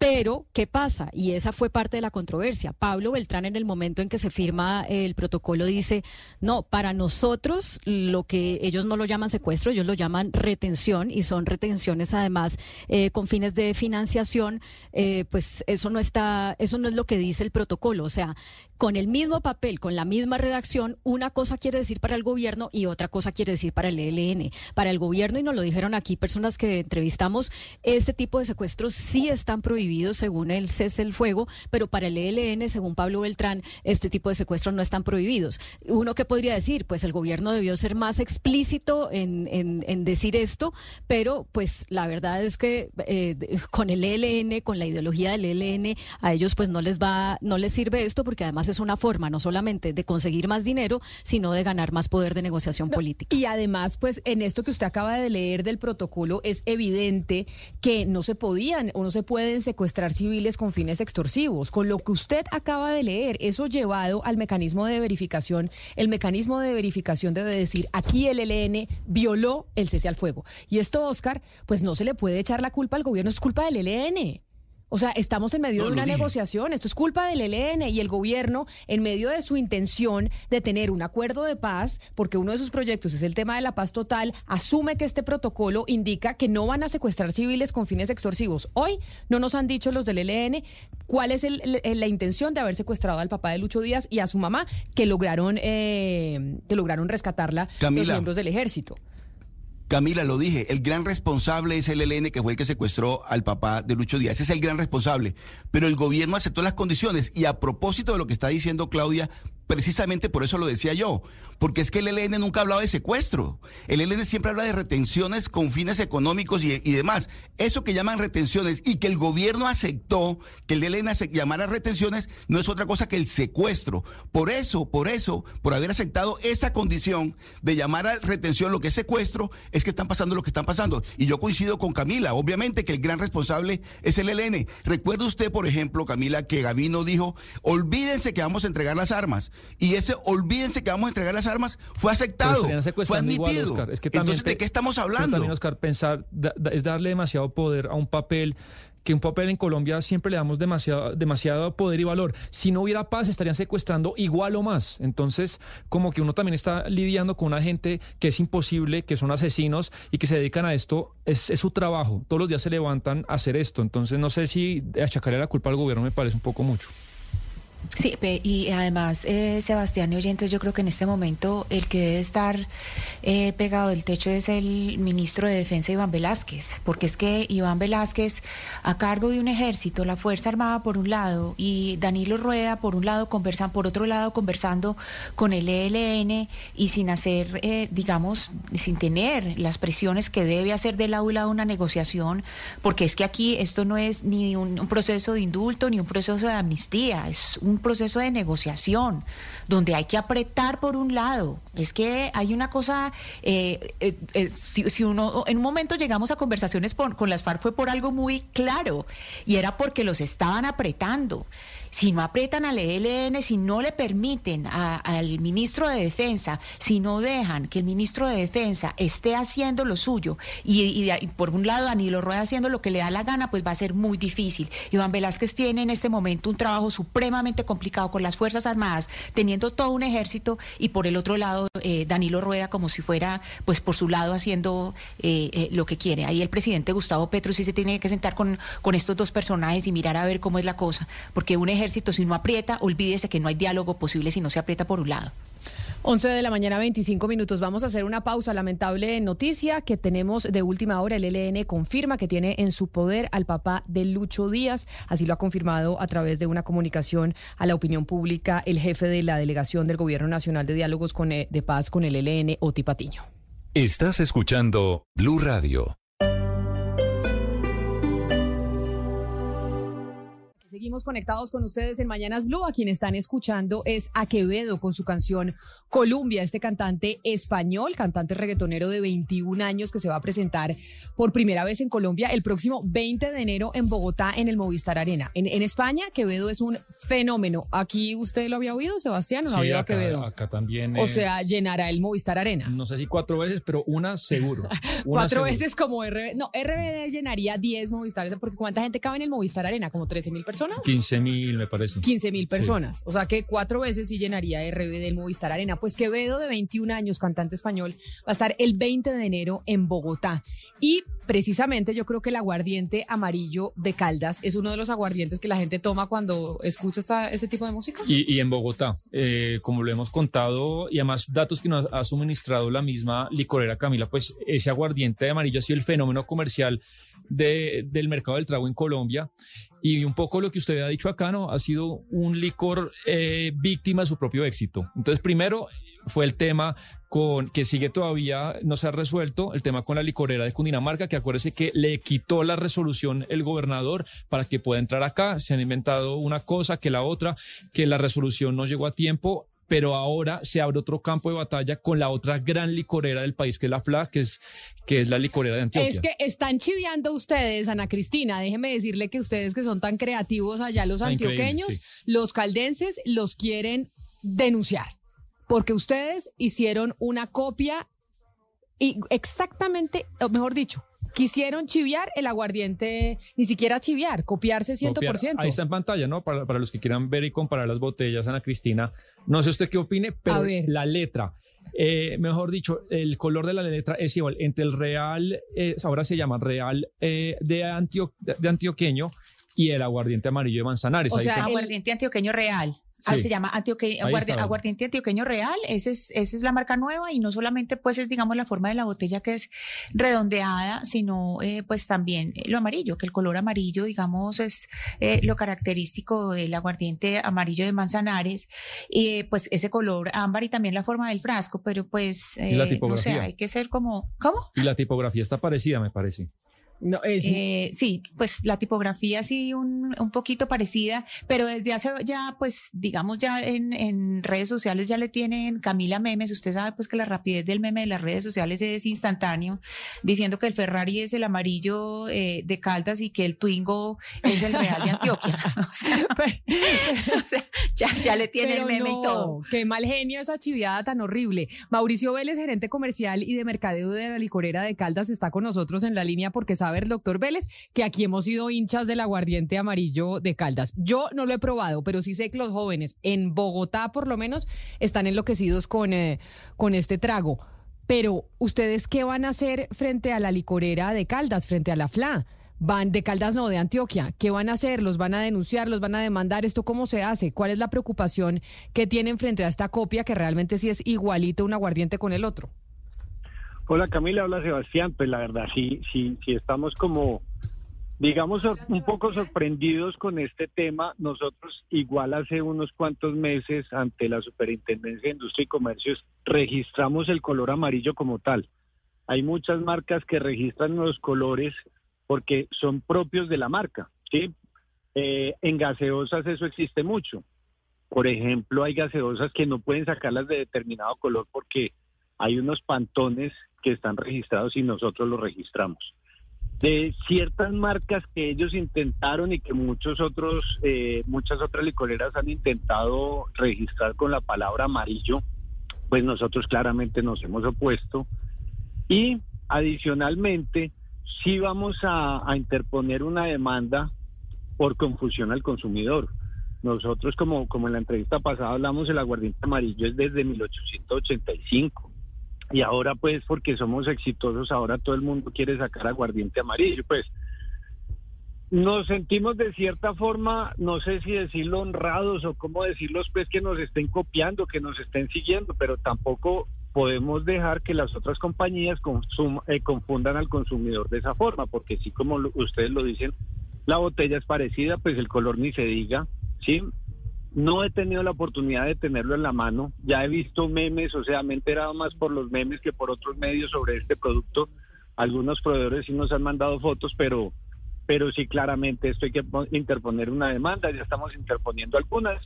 Pero, ¿qué pasa? Y esa fue parte de la controversia. Pablo Beltrán, en el momento en que se firma el protocolo, dice, no, para nosotros lo que ellos no lo llaman secuestro, ellos lo llaman retención y son retenciones además eh, con fines de financiación, eh, pues eso no está, eso no es lo que dice el protocolo. O sea, con el mismo papel, con la misma redacción, una cosa quiere decir para el gobierno y otra cosa quiere decir para el ELN. Para el gobierno, y nos lo dijeron aquí personas que entrevistamos, este tipo de secuestros sí están prohibidos según el cese el fuego, pero para el ELN, según Pablo Beltrán, este tipo de secuestros no están prohibidos. Uno que podría decir, pues el gobierno debió ser más explícito en, en- en decir esto, pero pues la verdad es que eh, con el ELN, con la ideología del ELN, a ellos pues no les va, no les sirve esto porque además es una forma no solamente de conseguir más dinero, sino de ganar más poder de negociación política. Y además, pues en esto que usted acaba de leer del protocolo es evidente que no se podían o no se pueden secuestrar civiles con fines extorsivos. Con lo que usted acaba de leer, eso llevado al mecanismo de verificación, el mecanismo de verificación debe decir, aquí el ELN violó el cese al fuego. Y esto, Oscar, pues no se le puede echar la culpa al gobierno, es culpa del ELN. O sea, estamos en medio No, de una negociación. Esto es culpa del ELN y el gobierno, en medio de su intención de tener un acuerdo de paz, porque uno de sus proyectos es el tema de la paz total, asume que este protocolo indica que no van a secuestrar civiles con fines extorsivos. Hoy no nos han dicho los del ELN cuál es el- la intención de haber secuestrado al papá de Lucho Díaz y a su mamá, que lograron, eh, que lograron rescatarla los Camila. miembros del ejército. Camila, lo dije, el gran responsable es el ELN, que fue el que secuestró al papá de Lucho Díaz. Ese es el gran responsable. Pero el gobierno aceptó las condiciones. Y a propósito de lo que está diciendo Claudia, precisamente por eso lo decía yo. Porque es que el ELN nunca ha hablado de secuestro. El ELN siempre habla de retenciones con fines económicos y, demás. Eso que llaman retenciones y que el gobierno aceptó que el ELN llamara retenciones no es otra cosa que el secuestro. Por eso, por eso, por haber aceptado esa condición de llamar a retención lo que es secuestro, es que están pasando lo que están pasando. Y yo coincido con Camila. Obviamente que el gran responsable es el ELN. Recuerda usted, por ejemplo, Camila, que Gavino dijo, olvídense que vamos a entregar las armas. Y ese olvídense que vamos a entregar las armas fue Pero aceptado, fue igual, admitido. Oscar. Es que también Entonces, ¿de qué estamos hablando? También, Oscar, pensar da- da- es darle demasiado poder a un papel que un papel en Colombia siempre le damos demasiado, demasiado poder y valor. Si no hubiera paz, estarían secuestrando igual o más. Entonces, como que uno también está lidiando con una gente que es imposible, que son asesinos y que se dedican a esto, es, es su trabajo. Todos los días se levantan a hacer esto. Entonces, no sé si achacarle la culpa al gobierno me parece un poco mucho. Sí, y además, eh, Sebastián y oyentes, yo creo que en este momento el que debe estar eh, pegado del techo es el ministro de Defensa, Iván Velázquez, porque es que Iván Velázquez, a cargo de un ejército, la Fuerza Armada por un lado, y Danilo Rueda por un lado, conversan, por otro lado, conversando con el ELN y sin hacer, eh, digamos, sin tener las presiones que debe hacer del aula una negociación, porque es que aquí esto no es ni un, un proceso de indulto ni un proceso de amnistía, es un proceso de negociación donde hay que apretar por un lado. Es que hay una cosa, eh, eh, eh, si, si uno, en un momento llegamos a conversaciones por- con las FARC fue por algo muy claro y era porque los estaban apretando. Si no aprietan al ELN, si no le permiten al ministro de Defensa, si no dejan que el ministro de Defensa esté haciendo lo suyo y, por un lado Danilo Rueda haciendo lo que le da la gana, pues va a ser muy difícil. Iván Velázquez tiene en este momento un trabajo supremamente complicado con las Fuerzas Armadas, teniendo todo un ejército y por el otro lado eh, Danilo Rueda como si fuera pues por su lado haciendo eh, eh, lo que quiere. Ahí el presidente Gustavo Petro sí se tiene que sentar con, con estos dos personajes y mirar a ver cómo es la cosa, porque un ejército si no aprieta, olvídese que no hay diálogo posible si no se aprieta por un lado. 11 de la mañana, 25 minutos. Vamos a hacer una pausa. Lamentable noticia que tenemos de última hora. El ELN confirma que tiene en su poder al papá de Lucho Díaz. Así lo ha confirmado a través de una comunicación a la opinión pública el jefe de la delegación del Gobierno Nacional de Diálogos con, eh, de Paz con el ELN, Oti Patiño. Estás escuchando Blue Radio. Seguimos conectados con ustedes en Mañanas Blue. A quien están escuchando es a con su canción Columbia, este cantante español, cantante reggaetonero de 21 años que se va a presentar por primera vez en Colombia el próximo 20 de enero en Bogotá en el Movistar Arena. En, España, Quevedo es un fenómeno. ¿Aquí usted lo había oído, Sebastián? ¿O no había acá, Quevedo? acá también. O sea, llenará el Movistar Arena. No sé si cuatro veces, pero una seguro. *laughs* cuatro veces como RBD. No, RBD llenaría 10 Movistares, porque ¿cuánta gente cabe en el Movistar Arena? ¿Como 13 mil personas? 15 mil, me parece. 15 mil personas. O sea que cuatro veces sí llenaría RBD el Movistar Arena pues Quevedo, de 21 años, cantante español, va a estar el 20 de enero en Bogotá. Y precisamente yo creo que el aguardiente amarillo de Caldas es uno de los aguardientes que la gente toma cuando escucha este tipo de música. Y, en Bogotá, eh, como lo hemos contado, y además datos que nos ha suministrado la misma licorera Camila, pues ese aguardiente amarillo ha sido el fenómeno comercial de, del mercado del trago en Colombia. Y un poco lo que usted ha dicho acá, ¿no? Ha sido un licor eh, víctima de su propio éxito. Entonces, primero, fue el tema con que sigue todavía no se ha resuelto el tema con la licorera de Cundinamarca, que acuérdese que le quitó la resolución el gobernador para que pueda entrar acá. Se han inventado una cosa que la otra, que la resolución no llegó a tiempo pero ahora se abre otro campo de batalla con la otra gran licorera del país, que es la FLA, que es, que es la licorera de Antioquia. Es que están chiviando ustedes, Ana Cristina. Déjeme decirle que ustedes que son tan creativos allá, los antioqueños, los caldenses, los quieren denunciar porque ustedes hicieron una copia y exactamente, o mejor dicho, quisieron chiviar el aguardiente, ni siquiera chiviar, copiarse 100%. Ahí está en pantalla, ¿no? Para, para, los que quieran ver y comparar las botellas, Ana Cristina. No sé usted qué opine, pero la letra, eh, mejor dicho, el color de la letra es igual entre el real, eh, ahora se llama real eh, de, Antio, de, antioqueño y el aguardiente amarillo de Manzanares. O sea, aguardiente antioqueño real. Ah, se llama aguardiente antioqueño real, esa es, esa es la marca nueva y no solamente pues es digamos la forma de la botella que es redondeada, sino eh, pues también lo amarillo, que el color amarillo digamos es eh, lo característico del aguardiente amarillo de Manzanares, y pues ese color ámbar y también la forma del frasco, pero pues eh, no sé, hay que ser como, ¿cómo? Y la tipografía está parecida, me parece. No, eh, sí, pues la tipografía sí un, un, poquito parecida, pero desde hace ya, pues digamos ya en, en, redes sociales ya le tienen Camila memes, usted sabe pues que la rapidez del meme de las redes sociales es instantáneo, diciendo que el Ferrari es el amarillo eh, de Caldas y que el Twingo es el real de Antioquia. *laughs* *laughs* *laughs* o sea, ya, ya, le tiene el meme y todo. Qué mal genio esa chiviada tan horrible. Mauricio Vélez, gerente comercial y de mercadeo de la licorera de Caldas, está con nosotros en la línea porque sabe ver, doctor Vélez, que aquí hemos sido hinchas del aguardiente amarillo de Caldas. Yo no lo he probado, pero sí sé que los jóvenes en Bogotá, por lo menos, están enloquecidos con, eh, con este trago. Pero, ¿ustedes qué van a hacer frente a la licorera de Caldas, frente a la FLA? Van de Caldas, no, de Antioquia. ¿Qué van a hacer? ¿Los van a denunciar? ¿Los van a demandar? ¿Esto cómo se hace? ¿Cuál es la preocupación que tienen frente a esta copia que realmente sí es igualito un aguardiente con el otro? Hola Camila, hola Sebastián. Pues la verdad, sí, sí, sí estamos como, digamos, un poco sorprendidos con este tema. Nosotros igual hace unos cuantos meses ante la Superintendencia de Industria y Comercios registramos el color amarillo como tal. Hay muchas marcas que registran los colores porque son propios de la marca. ¿sí? Eh, en gaseosas eso existe mucho. Por ejemplo, hay gaseosas que no pueden sacarlas de determinado color porque hay unos pantones que están registrados y nosotros los registramos. de ciertas marcas que ellos intentaron y que muchos otros, eh, muchas otras licoreras han intentado registrar con la palabra amarillo, pues nosotros claramente nos hemos opuesto. Y adicionalmente, sí vamos a, a interponer una demanda por confusión al consumidor. Nosotros, como, como en la entrevista pasada hablamos, el aguardiente amarillo es desde 1885. Y ahora, pues, porque somos exitosos, ahora todo el mundo quiere sacar aguardiente amarillo. Pues, nos sentimos de cierta forma, no sé si decirlo honrados o cómo decirlos, pues, que nos estén copiando, que nos estén siguiendo, pero tampoco podemos dejar que las otras compañías eh, confundan al consumidor de esa forma, porque sí, como ustedes lo dicen, la botella es parecida, pues el color ni se diga, ¿sí? No he tenido la oportunidad de tenerlo en la mano, ya he visto memes, o sea, me he enterado más por los memes que por otros medios sobre este producto. Algunos proveedores sí nos han mandado fotos, pero, pero sí claramente esto hay que interponer una demanda, ya estamos interponiendo algunas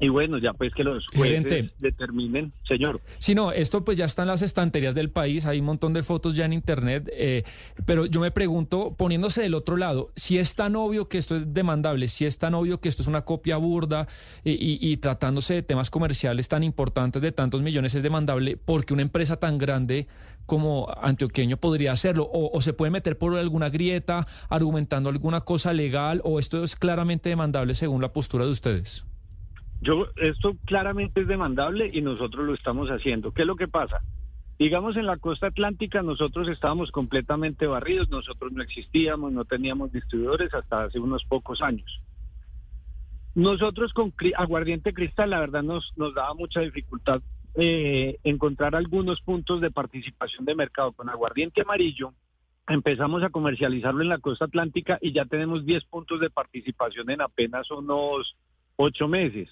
y bueno, ya pues que los jueces determinen, señor. Sí, no, esto pues ya está en las estanterías del país, hay un montón de fotos ya en internet, eh, pero yo me pregunto, poniéndose del otro lado, si es tan obvio que esto es demandable, si es tan obvio que esto es una copia burda y, tratándose de temas comerciales tan importantes de tantos millones es demandable, porque una empresa tan grande como Antioqueño podría hacerlo? O, o, se puede meter por alguna grieta argumentando alguna cosa legal? ¿O esto es claramente demandable según la postura de ustedes? Yo, esto claramente es demandable y nosotros lo estamos haciendo. ¿Qué es lo que pasa? Digamos, en la costa atlántica nosotros estábamos completamente barridos, nosotros no existíamos, no teníamos distribuidores hasta hace unos pocos años. Nosotros con Aguardiente Cristal, la verdad, nos, nos daba mucha dificultad eh, encontrar algunos puntos de participación de mercado. Con Aguardiente Amarillo empezamos a comercializarlo en la costa atlántica y ya tenemos 10 puntos de participación en apenas unos 8 meses.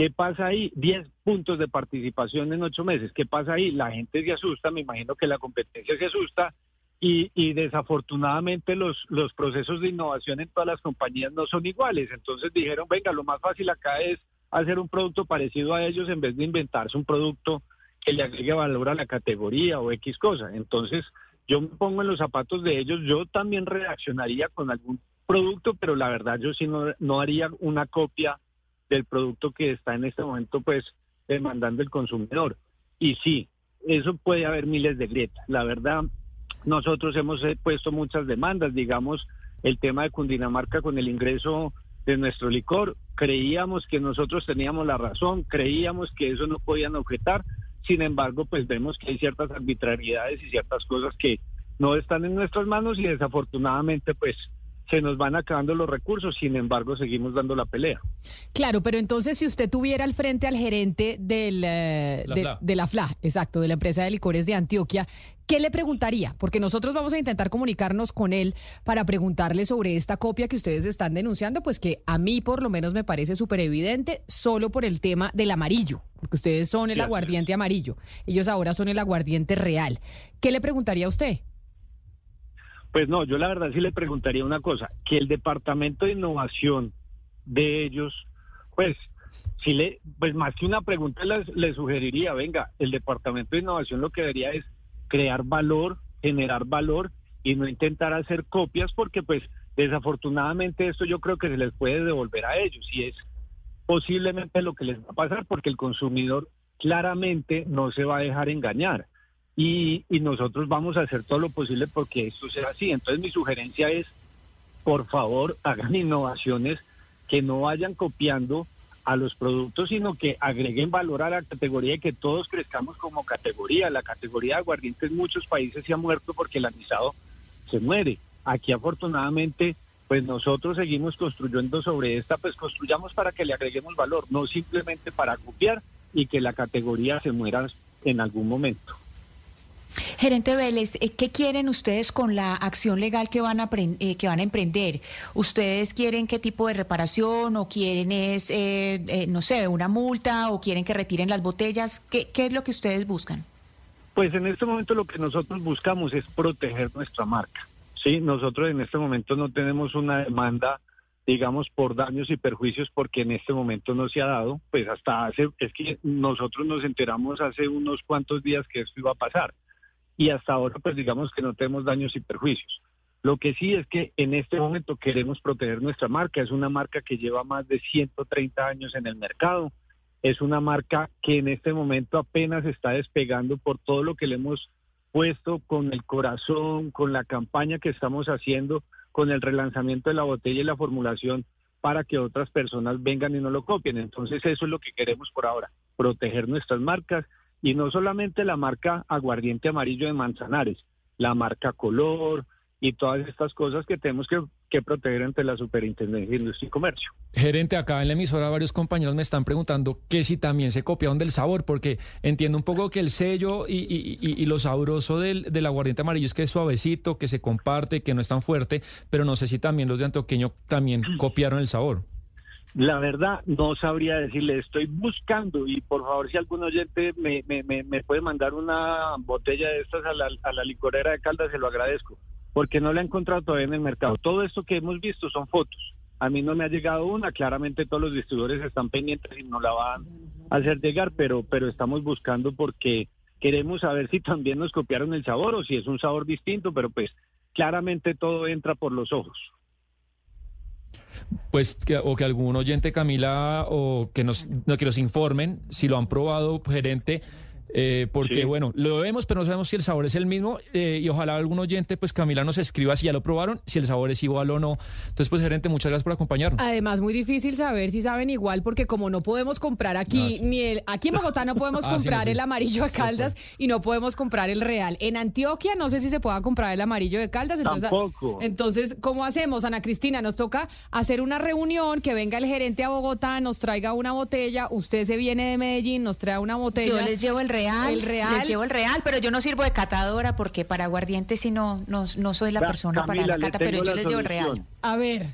¿Qué pasa ahí? 10 puntos de participación en ocho meses. ¿Qué pasa ahí? La gente se asusta, me imagino que la competencia se asusta y, desafortunadamente los, los procesos de innovación en todas las compañías no son iguales. Entonces dijeron, venga, lo más fácil acá es hacer un producto parecido a ellos en vez de inventarse un producto que le agregue valor a la categoría o X cosa. Entonces yo me pongo en los zapatos de ellos, yo también reaccionaría con algún producto, pero la verdad yo sí no, no haría una copia del producto que está en este momento pues demandando el consumidor. Y sí, eso puede haber miles de grietas. La verdad, nosotros hemos eh, puesto muchas demandas, digamos, el tema de Cundinamarca con el ingreso de nuestro licor, creíamos que nosotros teníamos la razón, creíamos que eso no podían objetar, sin embargo, pues vemos que hay ciertas arbitrariedades y ciertas cosas que no están en nuestras manos y desafortunadamente pues se nos van acabando los recursos, sin embargo, seguimos dando la pelea. Claro, pero entonces si usted tuviera al frente al gerente del, eh, de, la FLA, exacto, de la empresa de licores de Antioquia, ¿qué le preguntaría? Porque nosotros vamos a intentar comunicarnos con él para preguntarle sobre esta copia que ustedes están denunciando, pues que a mí por lo menos me parece súper evidente, solo por el tema del amarillo, porque ustedes son el aguardiente amarillo, ellos ahora son el aguardiente real. ¿Qué le preguntaría a usted? Pues no, yo la verdad sí le preguntaría una cosa, que el departamento de innovación de ellos, pues, si le, pues más que una pregunta le sugeriría, venga, el departamento de innovación lo que debería es crear valor, generar valor y no intentar hacer copias porque pues desafortunadamente esto yo creo que se les puede devolver a ellos y es posiblemente lo que les va a pasar porque el consumidor claramente no se va a dejar engañar y, nosotros vamos a hacer todo lo posible porque esto sea así. Entonces mi sugerencia es, por favor, hagan innovaciones que no vayan copiando a los productos, sino que agreguen valor a la categoría y que todos crezcamos como categoría. La categoría de aguardientes en muchos países se ha muerto porque el anisado se muere. Aquí afortunadamente, pues nosotros seguimos construyendo sobre esta, pues construyamos para que le agreguemos valor, no simplemente para copiar y que la categoría se muera en algún momento. Gerente Vélez, eh, ¿qué quieren ustedes con la acción legal que van a, eh, que van a emprender? ¿Ustedes quieren qué tipo de reparación o quieren es, eh, no sé, una multa o quieren que retiren las botellas? ¿Qué, ¿Qué es lo que ustedes buscan? Pues en este momento lo que nosotros buscamos es proteger nuestra marca. Sí, nosotros en este momento no tenemos una demanda digamos, por daños y perjuicios, porque en este momento no se ha dado, pues hasta hace, es que nosotros nos enteramos hace unos cuantos días que esto iba a pasar y hasta ahora pues digamos que no tenemos daños y perjuicios. Lo que sí es que en este momento queremos proteger nuestra marca. Es una marca que lleva más de 130 años en el mercado. Es una marca que en este momento apenas está despegando por todo lo que le hemos puesto con el corazón, con la campaña que estamos haciendo, con el relanzamiento de la botella y la formulación para que otras personas vengan y no lo copien. Entonces eso es lo que queremos por ahora, proteger nuestras marcas y no solamente la marca aguardiente amarillo de Manzanares, la marca color, y todas estas cosas que tenemos que, proteger ante la Superintendencia de Industria y Comercio. Gerente, acá en la emisora varios compañeros me están preguntando que si también se copiaron del sabor, porque entiendo un poco que el sello y, lo sabroso del, del, aguardiente amarillo es que es suavecito, que se comparte, que no es tan fuerte, pero no sé si también los de Antioqueño también copiaron el sabor. La verdad, no sabría decirle, estoy buscando y por favor si algún oyente me, me, me, puede mandar una botella de estas a la, a la licorera de Caldas, se lo agradezco porque no la he encontrado todavía en el mercado. Todo esto que hemos visto son fotos. A mí no me ha llegado una, claramente todos los distribuidores están pendientes y no la van a hacer llegar, pero, pero estamos buscando porque queremos saber si también nos copiaron el sabor o si es un sabor distinto, pero pues claramente todo entra por los ojos. Pues que, o que algún oyente, Camila, o que nos, que nos informen si lo han probado, gerente, eh, porque bueno, lo vemos, pero no sabemos si el sabor es el mismo eh, y ojalá algún oyente, pues Camila nos escriba si ya lo probaron, si el sabor es igual o no. Entonces, pues gerente, muchas gracias por acompañarnos. Además, muy difícil saber si saben igual porque como no podemos comprar aquí, ah, ni el, aquí en Bogotá no podemos *laughs* ah, comprar el amarillo de Caldas y no podemos comprar el real. En Antioquia no sé si se pueda comprar el amarillo de Caldas. Entonces, Tampoco. Entonces, ¿cómo hacemos, Ana Cristina? Nos toca hacer una reunión, que venga el gerente a Bogotá, nos traiga una botella, usted se viene de Medellín, nos trae una botella. Yo les llevo el real el real. Les llevo el real, pero yo no sirvo de catadora porque para aguardiente si no, no, no soy la persona para la cata, pero yo les llevo el real. A ver.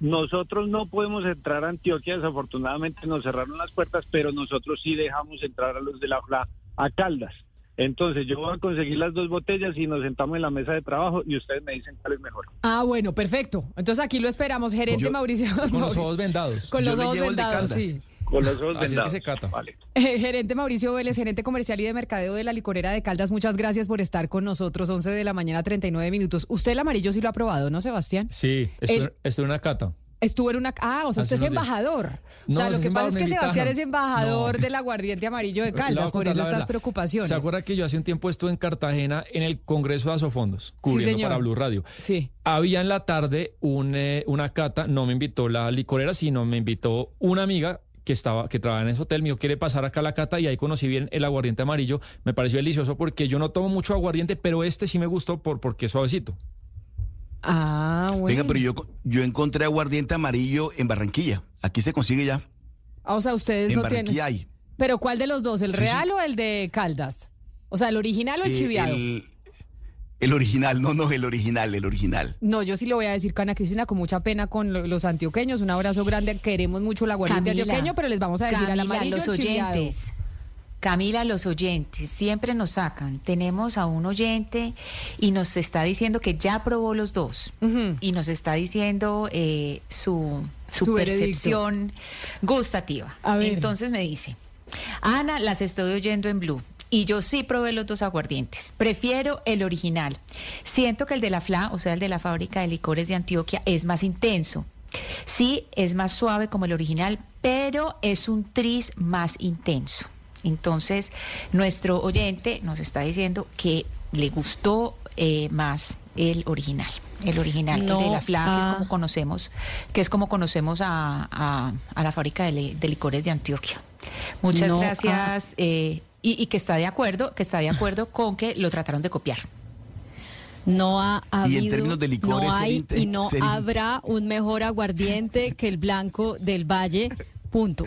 nosotros no podemos entrar a Antioquia, desafortunadamente nos cerraron las puertas, pero nosotros sí dejamos entrar a los de la FLA a Caldas. Entonces yo voy a conseguir las dos botellas y nos sentamos en la mesa de trabajo y ustedes me dicen cuál es mejor. Ah, bueno, perfecto. Entonces aquí lo esperamos, gerente Mauricio. Con los ojos vendados. Con los ojos vendados, sí. Con los ojos vendados. *laughs* Eh, gerente Mauricio Vélez, gerente comercial y de mercadeo de la licorera de Caldas, muchas gracias por estar con nosotros. 11 de la mañana, 39 minutos. Usted el amarillo sí lo ha probado, ¿no, Sebastián? Sí, es una cata. Estuvo en una... Ah, o sea, usted es embajador. o sea, lo que pasa es que Sebastián es embajador del aguardiente amarillo de Caldas, por eso estas preocupaciones. ¿Se acuerda que yo hace un tiempo estuve en Cartagena en el Congreso de Asofondos, cubriendo para Blue Radio? Sí. Había en la tarde un, eh, una cata, no me invitó la licorera, sino me invitó una amiga que estaba que trabaja en ese hotel, mío quiere pasar acá a la cata y ahí conocí bien el aguardiente amarillo. Me pareció delicioso porque yo no tomo mucho aguardiente, pero este sí me gustó por porque es suavecito. Ah, bueno. Venga, pero yo, yo encontré aguardiente amarillo en Barranquilla. Aquí se consigue ya. Ah, o sea, ustedes no tienen. hay. ¿Pero cuál de los dos? ¿El real o el de Caldas? O sea, ¿el original o el eh, chiviado? El, original, no, no, el original, el original. No, yo sí lo voy a decir con Ana Cristina con mucha pena con los antioqueños. Un abrazo grande. Queremos mucho el aguardiente antioqueño, pero les vamos a decir al amarillo los oyentes. Camila, los oyentes siempre nos sacan. Tenemos a un oyente y nos está diciendo que ya probó los dos y nos está diciendo eh, su, su, percepción gustativa. Entonces me dice, Ana, las estoy oyendo en Blue. Y yo sí probé los dos aguardientes. Prefiero el original. Siento que el de la FLA, o sea, el de la fábrica de licores de Antioquia, es más intenso. Sí, es más suave como el original, pero es un tris más intenso. Entonces, nuestro oyente nos está diciendo que le gustó eh, más el original, el original, de la FLA, que es ah. como conocemos, que es como conocemos a, la fábrica de, licores de Antioquia. Muchas gracias. Ah. Eh, y, que está de acuerdo, que está de acuerdo con que lo trataron de copiar. No ha habido, no hay y no habrá un mejor aguardiente que el blanco del Valle. Punto.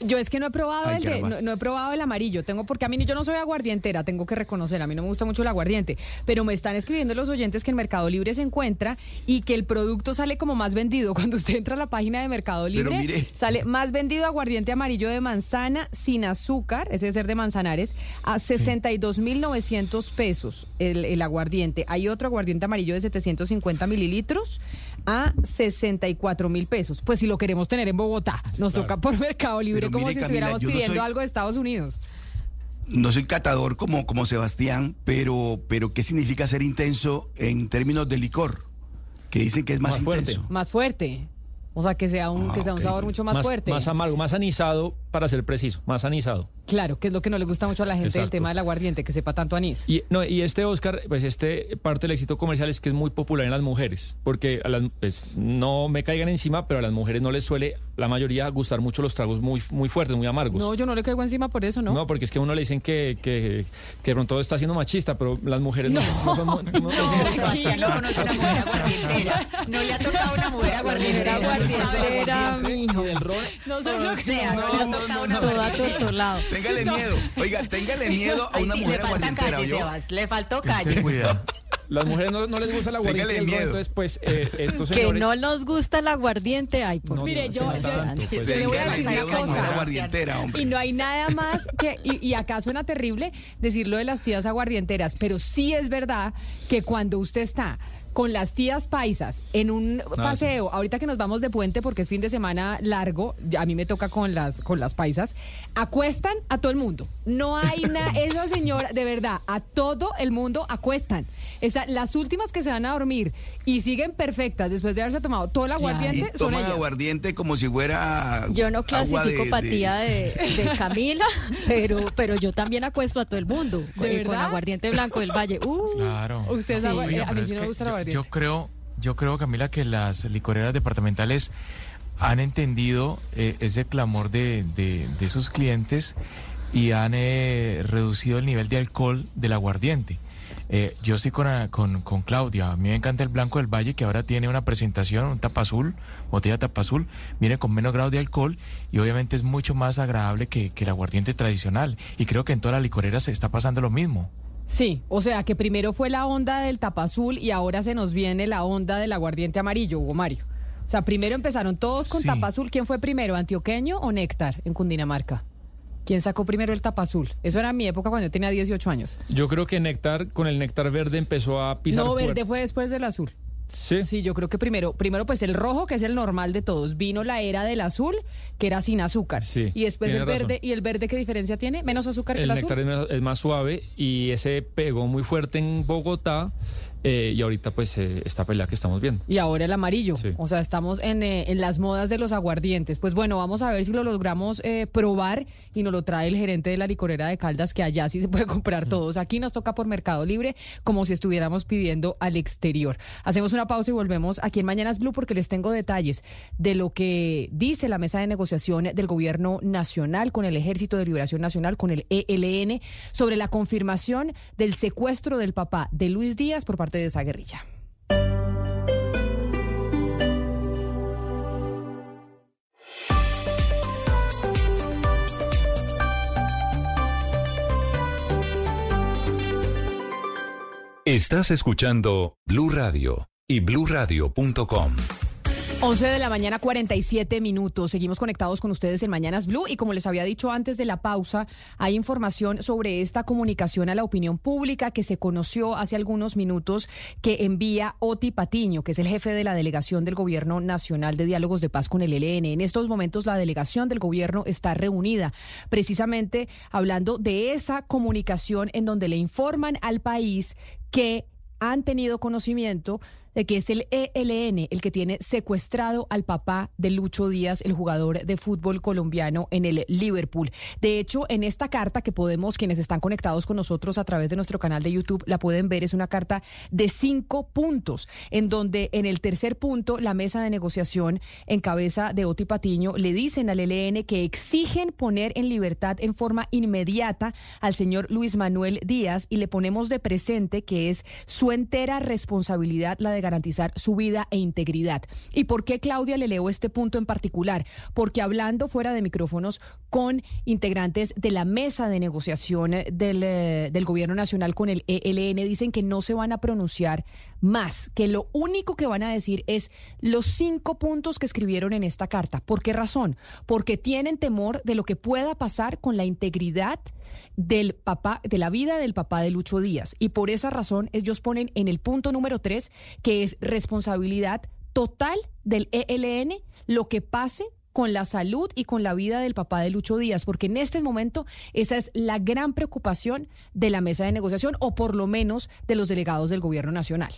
Yo es que no he probado el de, no, he probado el amarillo, tengo porque a mí yo no soy aguardientera, tengo que reconocer, a mí no me gusta mucho el aguardiente, pero me están escribiendo los oyentes que en Mercado Libre se encuentra y que el producto sale como más vendido. *laughs* Cuando usted entra a la página de Mercado Libre, sale más vendido aguardiente amarillo de manzana sin azúcar, ese es ser de Manzanares, a 62.900 pesos el, el aguardiente. Hay otro aguardiente amarillo de 750 mililitros a 64 mil pesos. Pues si lo queremos tener en Bogotá, nos toca por Mercado Libre como si estuviéramos pidiendo algo de Estados Unidos. no soy catador como, como Sebastián, pero, pero ¿qué significa ser intenso en términos de licor? Que dicen que es más, Más fuerte. intenso. Más fuerte. O sea, que sea un, Ah, que sea un sabor mucho más, fuerte. Más amargo, más anisado, para ser preciso, más anisado. Claro, que es lo que no le gusta mucho a la gente del Exacto. tema del aguardiente, que sepa tanto anís. Y, no, y este Oscar, pues este parte del éxito comercial es que es muy popular en las mujeres, porque a las, pues, no me caigan encima, pero a las mujeres no les suele, la mayoría, gustar mucho los tragos muy, muy fuertes, muy amargos. No, yo no le caigo encima por eso, ¿no? No, porque es que a uno le dicen que, que, que de pronto está siendo machista, pero las mujeres no, no son... No, no- No, Sebastián no conoce una mujer aguardientera. No le ha tocado una mujer aguardientera. no es. mijo. Del No sé lo que- sea, no, aguardientera. Téngale miedo. Oiga, téngale miedo a Ay, una sí, mujer le falta aguardientera, calle. Sebas. Le faltó calle. *laughs* las mujeres no, no les gusta el aguardiente el miedo. entonces pues eh, estos Que señores... no nos gusta el aguardiente, ay, por No, Mire, yo- tanto, pues. yo le voy a decir una cosa. aguardientera, hombre. Y no hay nada más que, y, y acá suena terrible decirlo de las tías aguardienteras, pero sí es verdad que cuando usted está con las tías paisas en un paseo, ahorita que nos vamos de puente porque es fin de semana largo, a mí me toca con las, con las paisas, acuestan a todo el mundo. No hay nada, *laughs* esa señora, de verdad, a todo el mundo acuestan. Esa, las últimas que se van a dormir y siguen perfectas después de haberse tomado todo el Claro. Y aguardiente son toman ellas. aguardiente como si fuera Yo no clasifico de- patía de, de *laughs* Camila, pero, pero yo también acuesto a todo el mundo ¿De eh, con verdad? aguardiente blanco del Valle. Uh, Claro. Sí. agua- eh, a mí sí no me gusta el yo, yo creo, yo creo, Camila, que las licoreras departamentales han entendido eh, ese clamor de, de- de sus clientes y han eh, reducido el nivel de alcohol del aguardiente. Eh, yo estoy con, ah, con, con Claudia. A mí me encanta el Blanco del Valle, que ahora tiene una presentación, un tapa azul, botella tapa azul. Viene con menos grado de alcohol y obviamente es mucho más agradable que, que el aguardiente tradicional. Y creo que en todas las licoreras se está pasando lo mismo. Sí, o sea que primero fue la onda del tapa azul y ahora se nos viene la onda del aguardiente amarillo, Hugo Mario. O sea, primero empezaron todos con Sí. tapa azul. ¿Quién fue primero, antioqueño o néctar en Cundinamarca? ¿Quién sacó primero el tapa azul? Eso era mi época cuando yo tenía 18 años. Yo creo que Néctar, con el Néctar verde, empezó a pisar no, verde fue después del azul. Sí. Sí, yo creo que primero, primero pues el rojo, que es el normal de todos. Vino la era del azul, que era sin azúcar. Sí, y después el verde, razón. ¿y el verde qué diferencia tiene? ¿Menos azúcar que El el, néctar azul? es más, es más suave y ese pegó muy fuerte en Bogotá eh, y ahorita pues eh, esta pelea que estamos viendo. Y ahora el amarillo. Sí. O sea, estamos en, eh, en las modas de los aguardientes. Pues bueno, vamos a ver si lo logramos eh, probar y nos lo trae el gerente de la licorera de Caldas, que allá sí se puede *laughs* comprar todos. Aquí nos toca por Mercado Libre, como si estuviéramos pidiendo al exterior. Hacemos una pausa y volvemos aquí en Mañanas Blue porque les tengo detalles de lo que dice la mesa de negociación del gobierno nacional con el Ejército de Liberación Nacional, con el ELN, sobre la confirmación del secuestro del papá de Luis Díaz por parte de esa guerrilla. Estás escuchando Blue Radio y bluradio.com. 11 de la mañana, 47 minutos. Seguimos conectados con ustedes en Mañanas Blue y como les había dicho antes de la pausa, hay información sobre esta comunicación a la opinión pública que se conoció hace algunos minutos que envía Oti Patiño, que es el jefe de la delegación del Gobierno Nacional de Diálogos de Paz con el ELN. En estos momentos la delegación del gobierno está reunida precisamente hablando de esa comunicación en donde le informan al país que han tenido conocimiento de que es el ELN el que tiene secuestrado al papá de Lucho Díaz, el jugador de fútbol colombiano en el Liverpool. De hecho, en esta carta que podemos, quienes están conectados con nosotros a través de nuestro canal de YouTube, la pueden ver, es una carta de cinco puntos, en donde en el tercer punto la mesa de negociación en cabeza de Oti Patiño le dicen al ELN que exigen poner en libertad en forma inmediata al señor Luis Manuel Díaz y le ponemos de presente que es su entera responsabilidad la de garantizar su vida e integridad. ¿Y por qué, Claudia, le leo este punto en particular? Porque hablando fuera de micrófonos con integrantes de la mesa de negociación del, eh, del gobierno nacional con el ELN, dicen que no se van a pronunciar más, que lo único que van a decir es los cinco puntos que escribieron en esta carta. ¿Por qué razón? Porque tienen temor de lo que pueda pasar con la integridad del papá, de la vida del papá de Lucho Díaz. Y por esa razón ellos ponen en el punto número tres que es responsabilidad total del ELN lo que pase con la salud y con la vida del papá de Lucho Díaz, porque en este momento esa es la gran preocupación de la mesa de negociación o por lo menos de los delegados del gobierno nacional.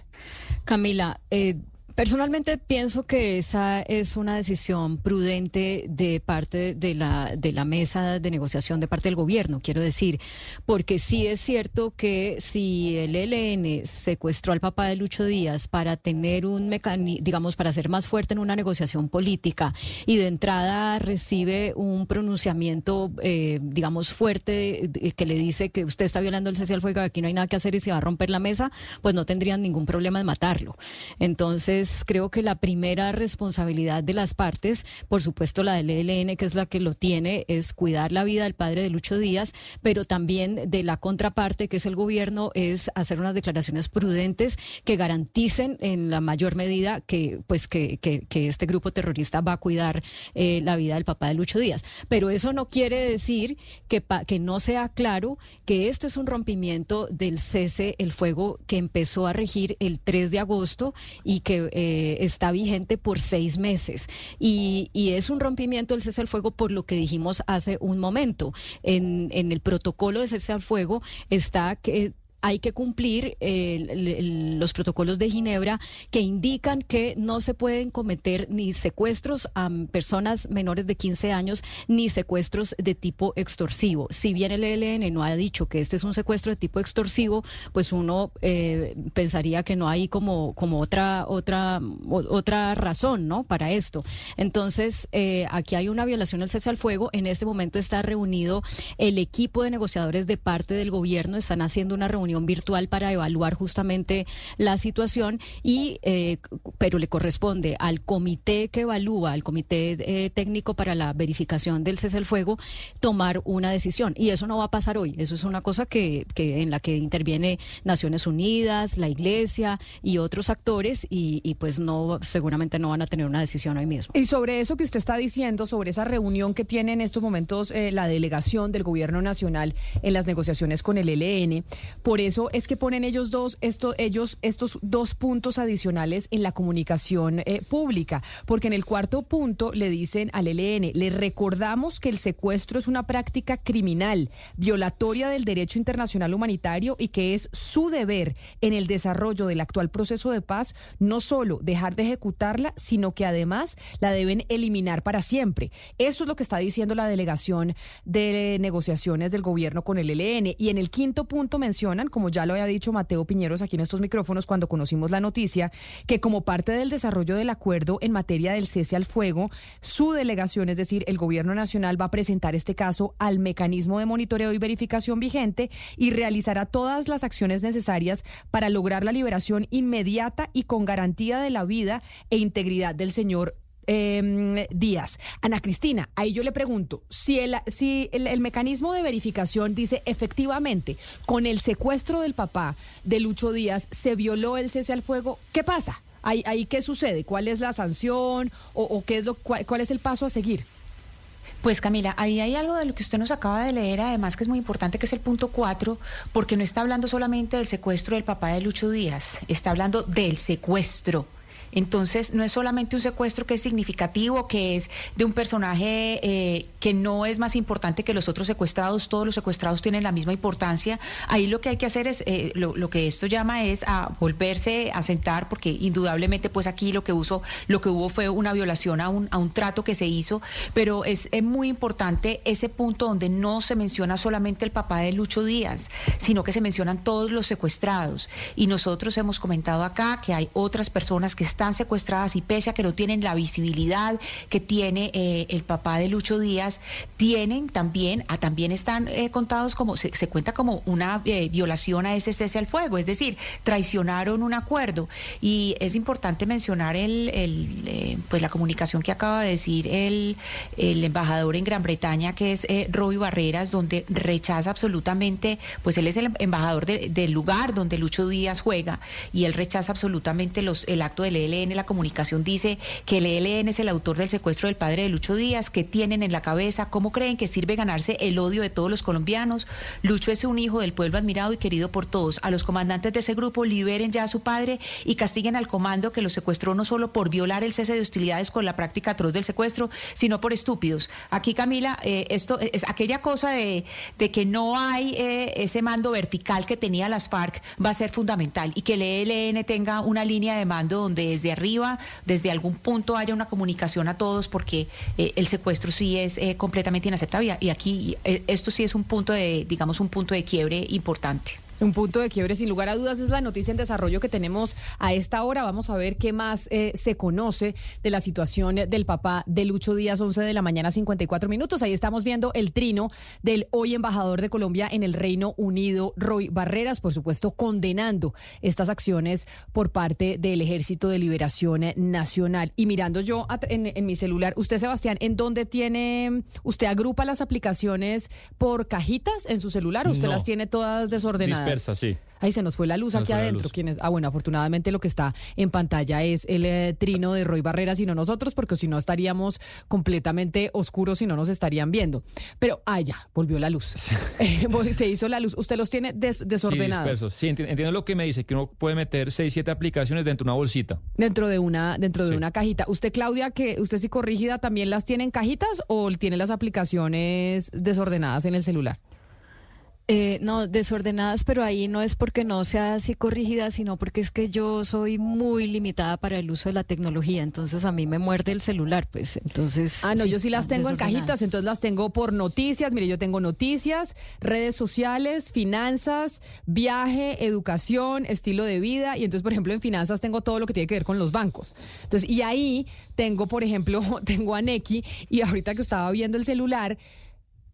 Camila, eh, Personalmente pienso que esa es una decisión prudente de parte de la, de la mesa de negociación de parte del gobierno, quiero decir, porque sí es cierto que si el ELN secuestró al papá de Lucho Díaz para tener un mecanismo, digamos, para ser más fuerte en una negociación política y de entrada recibe un pronunciamiento, eh, digamos, fuerte que le dice que usted está violando el cese al fuego, aquí no hay nada que hacer y se va a romper la mesa, pues no tendrían ningún problema en matarlo. Entonces, creo que la primera responsabilidad de las partes, por supuesto la del ELN, que es la que lo tiene, es cuidar la vida del padre de Lucho Díaz, pero también de la contraparte, que es el gobierno, es hacer unas declaraciones prudentes que garanticen en la mayor medida que, pues, que, este grupo terrorista va a cuidar eh, la vida del papá de Lucho Díaz. Pero eso no quiere decir que, que no sea claro que esto es un rompimiento del cese, el fuego que empezó a regir el 3 de agosto y que eh, está vigente por seis meses y, es un rompimiento del cese al fuego por lo que dijimos hace un momento. En, en el protocolo de cese al fuego está que hay que cumplir los protocolos de Ginebra que indican que no se pueden cometer ni secuestros a personas menores de 15 años ni secuestros de tipo extorsivo. Si bien el ELN no ha dicho que este es un secuestro de tipo extorsivo, pues uno eh, pensaría que no hay como, como otra, otra, otra razón ¿no? para esto. Entonces, eh, aquí hay una violación del cese al fuego. En este momento está reunido el equipo de negociadores de parte del gobierno, están haciendo una reunión virtual para evaluar justamente la situación y eh, pero le corresponde al comité que evalúa, al comité eh, técnico para la verificación del cese al fuego, tomar una decisión y eso no va a pasar hoy. Eso es una cosa que, que en la que interviene Naciones Unidas, la Iglesia y otros actores y, pues no seguramente no van a tener una decisión hoy mismo. Y sobre eso que usted está diciendo, sobre esa reunión que tiene en estos momentos eh, la delegación del Gobierno Nacional en las negociaciones con el ELN, por eso es que ponen ellos dos, esto, ellos, estos dos puntos adicionales en la comunicación eh, pública, porque en el cuarto punto le dicen al ELN, le recordamos que el secuestro es una práctica criminal, violatoria del derecho internacional humanitario y que es su deber en el desarrollo del actual proceso de paz no solo dejar de ejecutarla, sino que además la deben eliminar para siempre. Eso es lo que está diciendo la delegación de negociaciones del gobierno con el ELN. Y en el quinto punto mencionan como ya lo había dicho Mateo Piñeros aquí en estos micrófonos cuando conocimos la noticia, que como parte del desarrollo del acuerdo en materia del cese al fuego, su delegación, es decir, el gobierno nacional, va a presentar este caso al mecanismo de monitoreo y verificación vigente y realizará todas las acciones necesarias para lograr la liberación inmediata y con garantía de la vida e integridad del señor eh, Díaz. Ana Cristina, ahí yo le pregunto, si, el, si el, mecanismo de verificación dice efectivamente, con el secuestro del papá de Lucho Díaz se violó el cese al fuego, ¿qué pasa? ¿Ahí, ahí qué sucede? ¿Cuál es la sanción o, qué es lo, cuál, cuál es el paso a seguir? Pues Camila, ahí hay algo de lo que usted nos acaba de leer, además que es muy importante, que es el punto 4, porque no está hablando solamente del secuestro del papá de Lucho Díaz, está hablando del secuestro entonces, no es solamente un secuestro que es significativo, que es de un personaje eh, que no es más importante que los otros secuestrados, todos los secuestrados tienen la misma importancia. Ahí lo que hay que hacer es, eh, lo, que esto llama es a volverse a sentar, porque indudablemente pues aquí lo que, uso, lo que hubo fue una violación a un, a un trato que se hizo, pero es, es muy importante ese punto donde no se menciona solamente el papá de Lucho Díaz, sino que se mencionan todos los secuestrados. Y nosotros hemos comentado acá que hay otras personas que están están secuestradas y pese a que no tienen la visibilidad que tiene eh, el papá de Lucho Díaz, tienen también, ah, también están eh, contados como, se, cuenta como una eh, violación a ese cese al fuego, es decir, traicionaron un acuerdo. Y es importante mencionar el, pues la comunicación que acaba de decir el, el embajador en Gran Bretaña, que es Roby Barreras, donde rechaza absolutamente, pues él es el embajador del lugar donde Lucho Díaz juega y él rechaza absolutamente los, el acto de ley ELN, la comunicación dice que el ELN es el autor del secuestro del padre de Lucho Díaz, que tienen en la cabeza, cómo creen que sirve ganarse el odio de todos los colombianos. Lucho es un hijo del pueblo admirado y querido por todos. A los comandantes de ese grupo liberen ya a su padre y castiguen al comando que lo secuestró no solo por violar el cese de hostilidades con la práctica atroz del secuestro, sino por estúpidos. Aquí, Camila, eh, esto es aquella cosa de, de que no hay eh, ese mando vertical que tenía las FARC va a ser fundamental y que el ELN tenga una línea de mando donde desde arriba, desde algún punto haya una comunicación a todos porque eh, el secuestro sí es eh, completamente inaceptable y aquí esto sí es un punto de, digamos, un punto de quiebre importante. Un punto de quiebre, sin lugar a dudas, es la noticia en desarrollo que tenemos a esta hora. Vamos a ver qué más eh, se conoce de la situación del papá de Lucho Díaz, 11 de la mañana, 54 minutos. Ahí estamos viendo el trino del hoy embajador de Colombia en el Reino Unido, Roy Barreras, por supuesto, condenando estas acciones por parte del Ejército de Liberación Nacional. Y mirando yo en, mi celular, usted, Sebastián, ¿en dónde tiene, usted agrupa las aplicaciones por cajitas en su celular o usted las tiene todas desordenadas? Sí. Ahí se nos fue la luz aquí adentro. Ah, bueno, afortunadamente lo que está en pantalla es el eh, trino de Roy Barrera, sino nosotros, porque si no estaríamos completamente oscuros y no nos estarían viendo. Pero, ah, ya, volvió la luz. *laughs* se hizo la luz. ¿Usted los tiene desordenados? Sí, sí entiendo lo que me dice, que uno puede meter seis, siete aplicaciones dentro de una bolsita. Dentro de una, dentro de una cajita. ¿Usted, Claudia, que usted sí corrígida, también las tiene en cajitas o tiene las aplicaciones desordenadas en el celular? Eh, no, desordenadas, pero ahí no es porque no sea así corrigida, sino porque es que yo soy muy limitada para el uso de la tecnología, entonces a mí me muerde el celular, pues. Entonces... Ah, no, yo sí las tengo en cajitas, entonces las tengo por noticias, mire, yo tengo noticias, redes sociales, finanzas, viaje, educación, estilo de vida, y entonces, por ejemplo, en finanzas tengo todo lo que tiene que ver con los bancos. Entonces, y ahí tengo, por ejemplo, *laughs* tengo a Neki, y ahorita que estaba viendo el celular,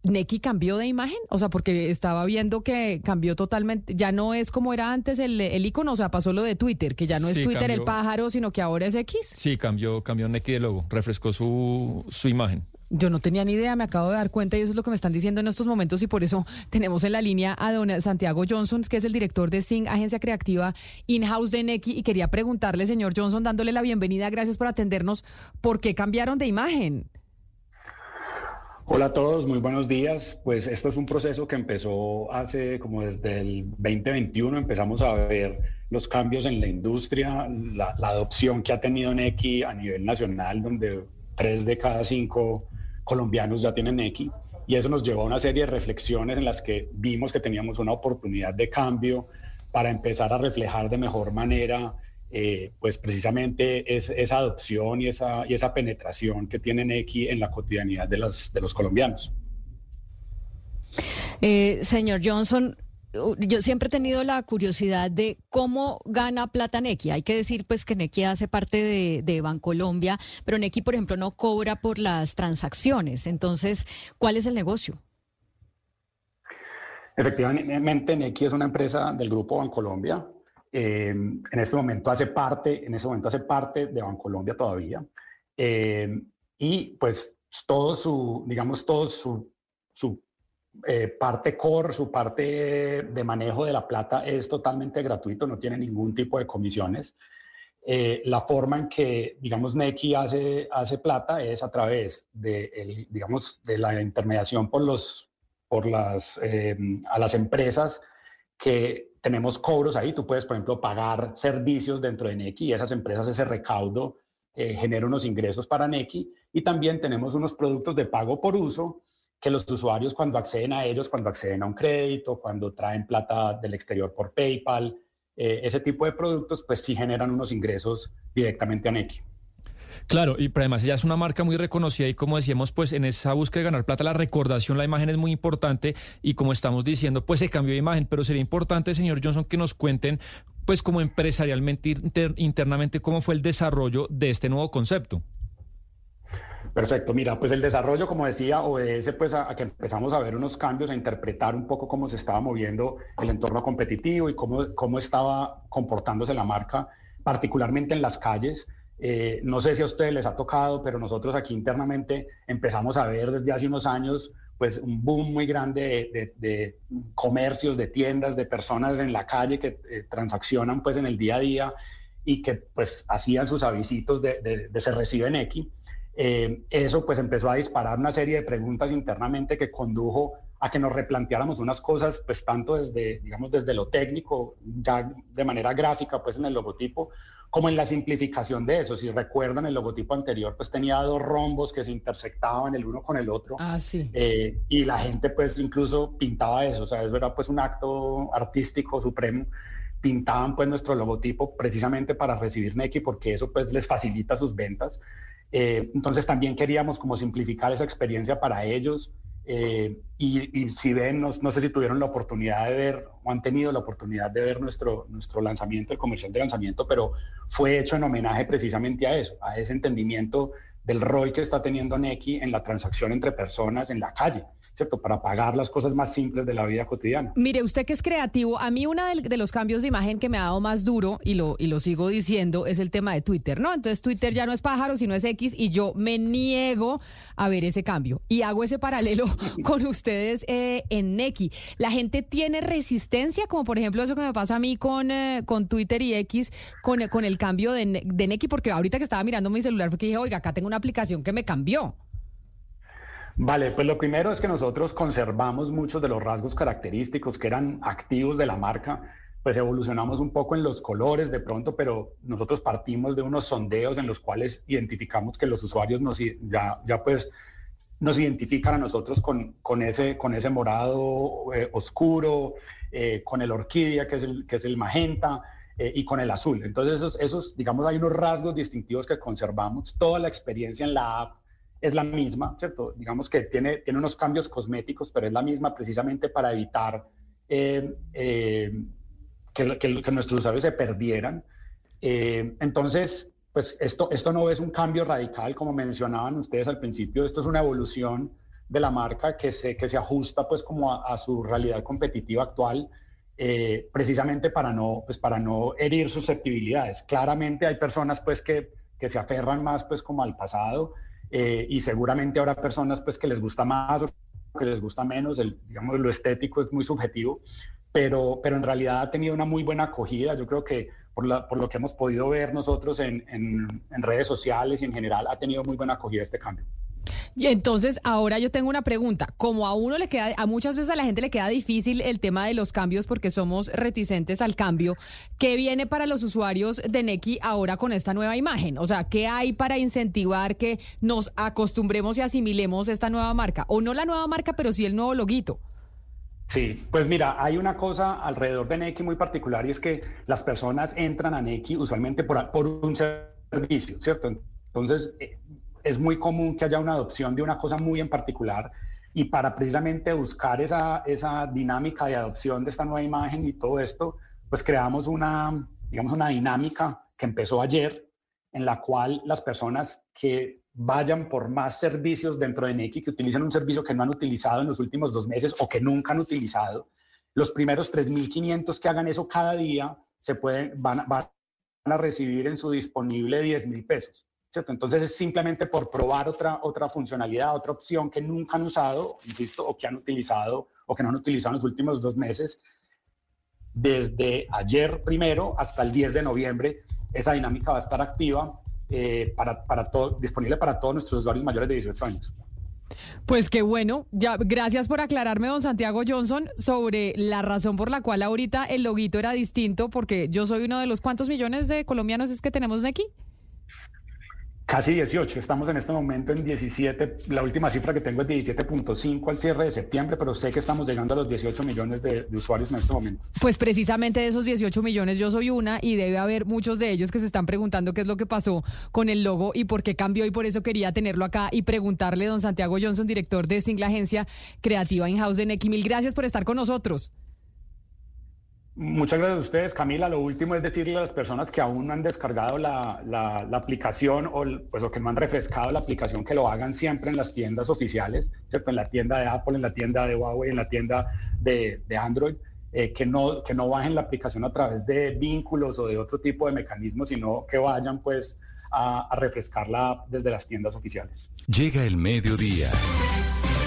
Neki cambió de imagen, o sea, porque estaba viendo que cambió totalmente, ya no es como era antes el, el icono, o sea, pasó lo de Twitter, que ya no es Twitter el pájaro, sino que ahora es X. Sí, cambió, cambió Neki de logo, refrescó su, su imagen. Yo no tenía ni idea, me acabo de dar cuenta y eso es lo que me están diciendo en estos momentos y por eso tenemos en la línea a don Santiago Johnson, que es el director de Sing, agencia creativa in-house de Neki y quería preguntarle, señor Johnson, dándole la bienvenida, gracias por atendernos, ¿por qué cambiaron de imagen? Hola a todos, muy buenos días. Pues esto es un proceso que empezó hace como desde el 2021, empezamos a ver los cambios en la industria, la, adopción que ha tenido Neki a nivel nacional, donde tres de cada cinco colombianos ya tienen Neki. Y eso nos llevó a una serie de reflexiones en las que vimos que teníamos una oportunidad de cambio para empezar a reflejar de mejor manera eh, pues precisamente es, esa adopción y esa, y esa penetración que tienen X en la cotidianidad de los, de los colombianos. Eh, señor Johnson, yo siempre he tenido la curiosidad de cómo gana plata Nequi. Hay que decir pues que Nequi hace parte de, de, Bancolombia, pero Nequi, por ejemplo, no cobra por las transacciones. Entonces, ¿cuál es el negocio? Efectivamente, Nequi es una empresa del grupo Bancolombia. Eh, en este momento hace parte, en este momento hace parte de Bancolombia todavía. Eh, y pues todo su, digamos, todo su, su eh, parte core, su parte de manejo de la plata es totalmente gratuito, no tiene ningún tipo de comisiones. la forma en que, digamos, Neki hace, hace plata es a través de, el, digamos, de la intermediación por, los, por las, a las empresas que tenemos cobros ahí. Tú puedes, por ejemplo, pagar servicios dentro de Neki y esas empresas, ese recaudo eh, genera unos ingresos para Neki. Y también tenemos unos productos de pago por uso que los usuarios cuando acceden a ellos, cuando acceden a un crédito, cuando traen plata del exterior por PayPal, eh, ese tipo de productos, pues sí generan unos ingresos directamente a Neki. Claro, y además ella es una marca muy reconocida y como decíamos, pues en esa búsqueda de ganar plata, la recordación, la imagen es muy importante y como estamos diciendo, pues se cambió de imagen, pero sería importante, señor Johnson, que nos cuenten, pues como empresarialmente, internamente, cómo fue el desarrollo de este nuevo concepto. Perfecto, mira, pues el desarrollo, como decía, obedece pues a, que empezamos a ver unos cambios, a interpretar un poco cómo se estaba moviendo el entorno competitivo y cómo, cómo estaba comportándose la marca, particularmente en las calles. Eh, no sé si a ustedes les ha tocado, pero nosotros aquí internamente empezamos a ver desde hace unos años pues un boom muy grande de, comercios, de tiendas, de personas en la calle que eh, transaccionan pues en el día a día y que pues hacían sus avisitos de, de, se recibe en X. Eh, eso pues empezó a disparar una serie de preguntas internamente que condujo a que nos replanteáramos unas cosas, pues tanto desde, digamos, desde lo técnico, ya de manera gráfica, pues en el logotipo, como en la simplificación de eso. Si recuerdan, el logotipo anterior, pues tenía dos rombos que se intersectaban el uno con el otro. Ah, sí. Eh, y la gente, pues, incluso pintaba eso. O sea, eso era, pues, un acto artístico supremo. Pintaban, pues, nuestro logotipo precisamente para recibir Neki, porque eso, pues, les facilita sus ventas. Eh, entonces, también queríamos como simplificar esa experiencia para ellos. Eh, y, si ven, no, sé si tuvieron la oportunidad de ver o han tenido la oportunidad de ver nuestro, nuestro lanzamiento, el comercial de lanzamiento, pero fue hecho en homenaje precisamente a eso, a ese entendimiento del rol que está teniendo Neki en la transacción entre personas en la calle, ¿cierto? Para pagar las cosas más simples de la vida cotidiana. Mire, usted que es creativo, a mí uno de, los cambios de imagen que me ha dado más duro, y lo, y lo sigo diciendo, es el tema de Twitter, ¿no? Entonces Twitter ya no es pájaro, sino es X, y yo me niego a ver ese cambio. Y hago ese paralelo *laughs* con ustedes eh, en Neki. La gente tiene resistencia, como por ejemplo eso que me pasa a mí con, eh, con Twitter y X, con, con el cambio de, de Neki, porque ahorita que estaba mirando mi celular fue que dije, oiga, acá tengo una aplicación que me cambió. Vale, pues lo primero es que nosotros conservamos muchos de los rasgos característicos que eran activos de la marca, pues evolucionamos un poco en los colores de pronto, pero nosotros partimos de unos sondeos en los cuales identificamos que los usuarios nos, ya, pues nos identifican a nosotros con, con, ese, con ese morado eh, oscuro, eh, con el orquídea, que es el, que es el magenta, eh, y con el azul. Entonces, esos, esos, digamos, hay unos rasgos distintivos que conservamos. Toda la experiencia en la app es la misma, ¿cierto? Digamos que tiene, tiene unos cambios cosméticos, pero es la misma precisamente para evitar eh, eh, que, que, nuestros usuarios se perdieran. entonces, pues esto, esto no es un cambio radical, como mencionaban ustedes al principio, esto es una evolución de la marca que se, que se ajusta pues como a, a su realidad competitiva actual eh, precisamente para no, pues para no herir susceptibilidades. Claramente hay personas pues que, que se aferran más pues como al pasado eh, y seguramente habrá personas pues que les gusta más o que les gusta menos, el, digamos lo estético es muy subjetivo, pero, pero en realidad ha tenido una muy buena acogida. Yo creo que por, la, por lo que hemos podido ver nosotros en, en, en redes sociales y en general ha tenido muy buena acogida este cambio. Y entonces ahora yo tengo una pregunta. Como a uno le queda, a muchas veces a la gente le queda difícil el tema de los cambios porque somos reticentes al cambio, ¿qué viene para los usuarios de Neki ahora con esta nueva imagen? O sea, ¿qué hay para incentivar que nos acostumbremos y asimilemos esta nueva marca? O no la nueva marca, pero sí el nuevo loguito. Sí, pues mira, hay una cosa alrededor de Neki muy particular y es que las personas entran a Neki usualmente por, por un servicio, ¿cierto? Entonces, eh, es muy común que haya una adopción de una cosa muy en particular y para precisamente buscar esa, esa dinámica de adopción de esta nueva imagen y todo esto, pues creamos una, digamos, una dinámica que empezó ayer en la cual las personas que vayan por más servicios dentro de Neki, que utilicen un servicio que no han utilizado en los últimos dos meses o que nunca han utilizado, los primeros 3.500 que hagan eso cada día se pueden, van, van a recibir en su disponible 10.000 pesos. Entonces es simplemente por probar otra, otra funcionalidad, otra opción que nunca han usado, insisto, o que han utilizado o que no han utilizado en los últimos dos meses. Desde ayer primero hasta el 10 de noviembre, esa dinámica va a estar activa, eh, para, para todo, disponible para todos nuestros usuarios mayores de 18 años. Pues qué bueno, ya gracias por aclararme, don Santiago Johnson, sobre la razón por la cual ahorita el loguito era distinto, porque yo soy uno de los cuántos millones de colombianos es que tenemos aquí. Casi 18, estamos en este momento en 17, la última cifra que tengo es 17.5 al cierre de septiembre, pero sé que estamos llegando a los 18 millones de, usuarios en este momento. Pues precisamente de esos 18 millones yo soy una y debe haber muchos de ellos que se están preguntando qué es lo que pasó con el logo y por qué cambió y por eso quería tenerlo acá y preguntarle a don Santiago Johnson, director de Singla Agencia Creativa In-House de Neki. Mil gracias por estar con nosotros. Muchas gracias a ustedes, Camila. Lo último es decirle a las personas que aún no han descargado la, la, aplicación o, pues, o que no han refrescado la aplicación que lo hagan siempre en las tiendas oficiales, ¿cierto? en la tienda de Apple, en la tienda de Huawei, en la tienda de, de Android. Eh, que, no, que no bajen la aplicación a través de vínculos o de otro tipo de mecanismos, sino que vayan pues a, a refrescarla desde las tiendas oficiales. Llega el mediodía.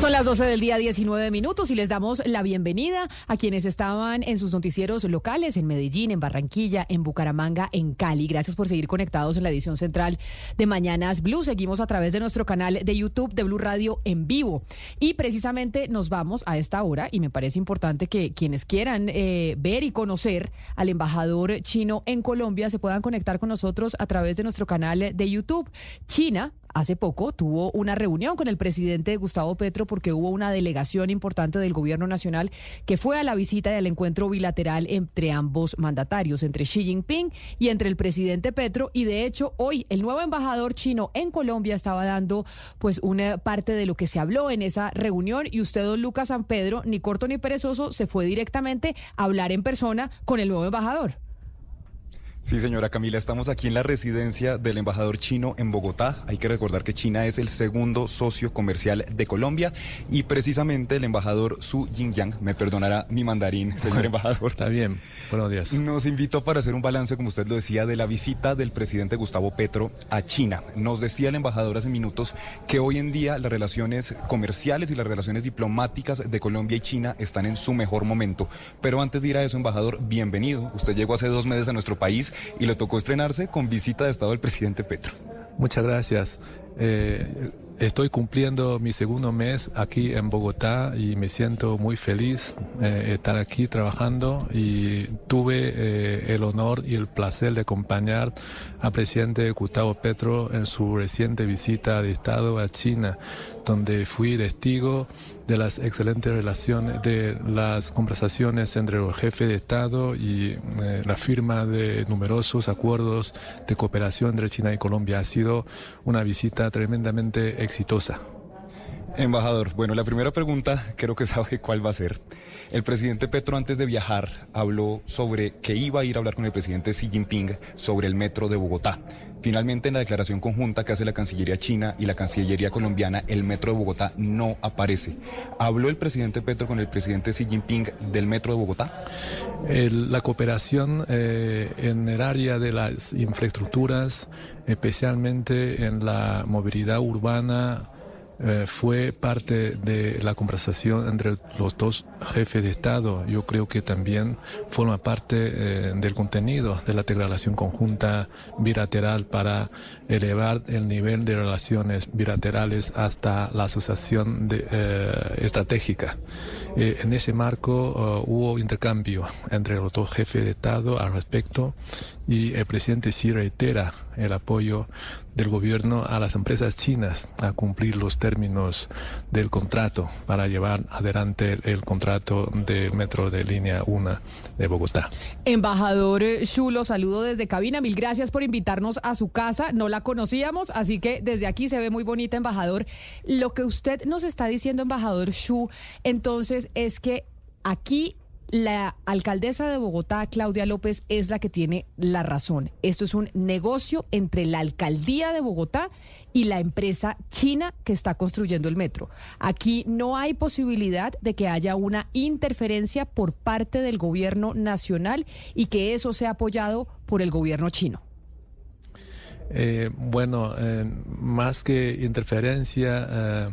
Son las 12 del día 19 minutos y les damos la bienvenida a quienes estaban en sus noticieros locales en Medellín, en Barranquilla, en Bucaramanga, en Cali. Gracias por seguir conectados en la edición central de Mañanas Blue. Seguimos a través de nuestro canal de YouTube de Blue Radio en vivo. Y precisamente nos vamos a esta hora y me parece importante que quienes quieran eh, ver y conocer al embajador chino en Colombia se puedan conectar con nosotros a través de nuestro canal de YouTube. China hace poco tuvo una reunión con el presidente Gustavo Petro porque hubo una delegación importante del gobierno nacional que fue a la visita y al encuentro bilateral entre ambos mandatarios, entre Xi Jinping y entre el presidente Petro. Y de hecho, hoy el nuevo embajador chino en Colombia estaba dando pues una parte de lo que se habló en esa reunión y usted, don Lucas San Pedro, ni corto ni perezoso, se fue directamente a hablar en persona con el nuevo embajador. Sí, señora Camila, estamos aquí en la residencia del embajador chino en Bogotá. Hay que recordar que China es el segundo socio comercial de Colombia y precisamente el embajador Su Jingyang, me perdonará mi mandarín, *laughs* señor embajador. Está bien, buenos días. Nos invitó para hacer un balance, como usted lo decía, de la visita del presidente Gustavo Petro a China. Nos decía el embajador hace minutos que hoy en día las relaciones comerciales y las relaciones diplomáticas de Colombia y China están en su mejor momento. Pero antes de ir a eso, embajador, bienvenido. Usted llegó hace dos meses a nuestro país y le tocó estrenarse con visita de Estado del presidente Petro. Muchas gracias. Eh, Estoy cumpliendo mi segundo mes aquí en Bogotá y me siento muy feliz eh, estar aquí trabajando y tuve eh, el honor y el placer de acompañar al presidente Gustavo Petro en su reciente visita de Estado a China, donde fui testigo de las excelentes relaciones, de las conversaciones entre los jefes de Estado y eh, la firma de numerosos acuerdos de cooperación entre China y Colombia. Ha sido una visita tremendamente exitosa. Embajador, bueno, la primera pregunta creo que sabe cuál va a ser. El presidente Petro antes de viajar habló sobre que iba a ir a hablar con el presidente Xi Jinping sobre el metro de Bogotá. Finalmente, en la declaración conjunta que hace la Cancillería china y la Cancillería colombiana, el metro de Bogotá no aparece. ¿Habló el presidente Petro con el presidente Xi Jinping del metro de Bogotá? la cooperación eh, en el área de las infraestructuras, especialmente en la movilidad urbana, eh, fue parte de la conversación entre los dos jefes de Estado. Yo creo que también forma parte eh, del contenido de la declaración conjunta bilateral para elevar el nivel de relaciones bilaterales hasta la asociación de, eh, estratégica. en ese marco hubo intercambio entre los dos jefes de Estado al respecto y el presidente sí reitera el apoyo del gobierno a las empresas chinas a cumplir los términos del contrato para llevar adelante el, contrato de metro de línea 1 de Bogotá. Embajador Chulo, saludo desde cabina. Mil gracias por invitarnos a su casa. No la conocíamos, así que desde aquí se ve muy bonita, embajador. Lo que usted nos está diciendo, embajador Shu, entonces es que aquí la alcaldesa de Bogotá, Claudia López, es la que tiene la razón. Esto es un negocio entre la alcaldía de Bogotá y la empresa china que está construyendo el metro. Aquí no hay posibilidad de que haya una interferencia por parte del gobierno nacional y que eso sea apoyado por el gobierno chino. Eh, bueno, eh, más que interferencia... Eh,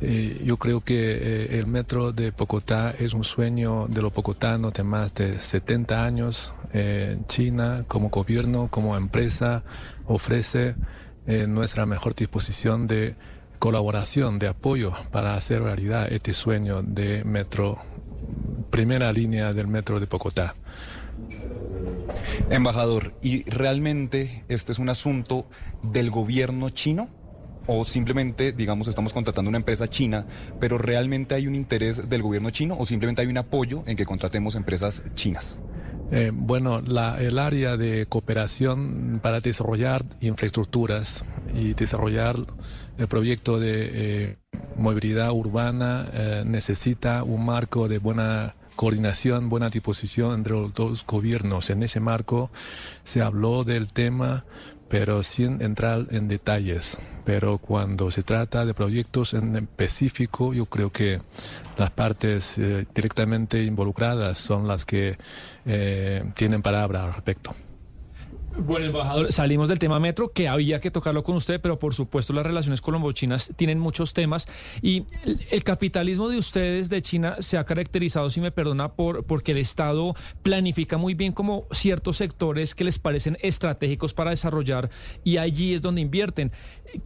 eh, yo creo que eh, el metro de Bogotá es un sueño de los bogotanos de más de 70 años. Eh, China, como gobierno, como empresa, ofrece nuestra mejor disposición de colaboración, de apoyo para hacer realidad este sueño de metro, primera línea del metro de Bogotá. Embajador, ¿y realmente este es un asunto del gobierno chino? O simplemente, digamos, estamos contratando una empresa china, pero realmente hay un interés del gobierno chino o simplemente hay un apoyo en que contratemos empresas chinas? Eh, bueno, la, el área de cooperación para desarrollar infraestructuras y desarrollar el proyecto de eh, movilidad urbana eh, necesita un marco de buena coordinación, buena disposición entre los dos gobiernos. En ese marco se habló del tema pero sin entrar en detalles. Pero cuando se trata de proyectos en específico, yo creo que las partes eh, directamente involucradas son las que eh, tienen palabra al respecto. Bueno, embajador, salimos del tema metro, que había que tocarlo con usted, pero por supuesto las relaciones colombo-chinas tienen muchos temas y el, capitalismo de ustedes de China se ha caracterizado, si me perdona, por porque el Estado planifica muy bien como ciertos sectores que les parecen estratégicos para desarrollar y allí es donde invierten.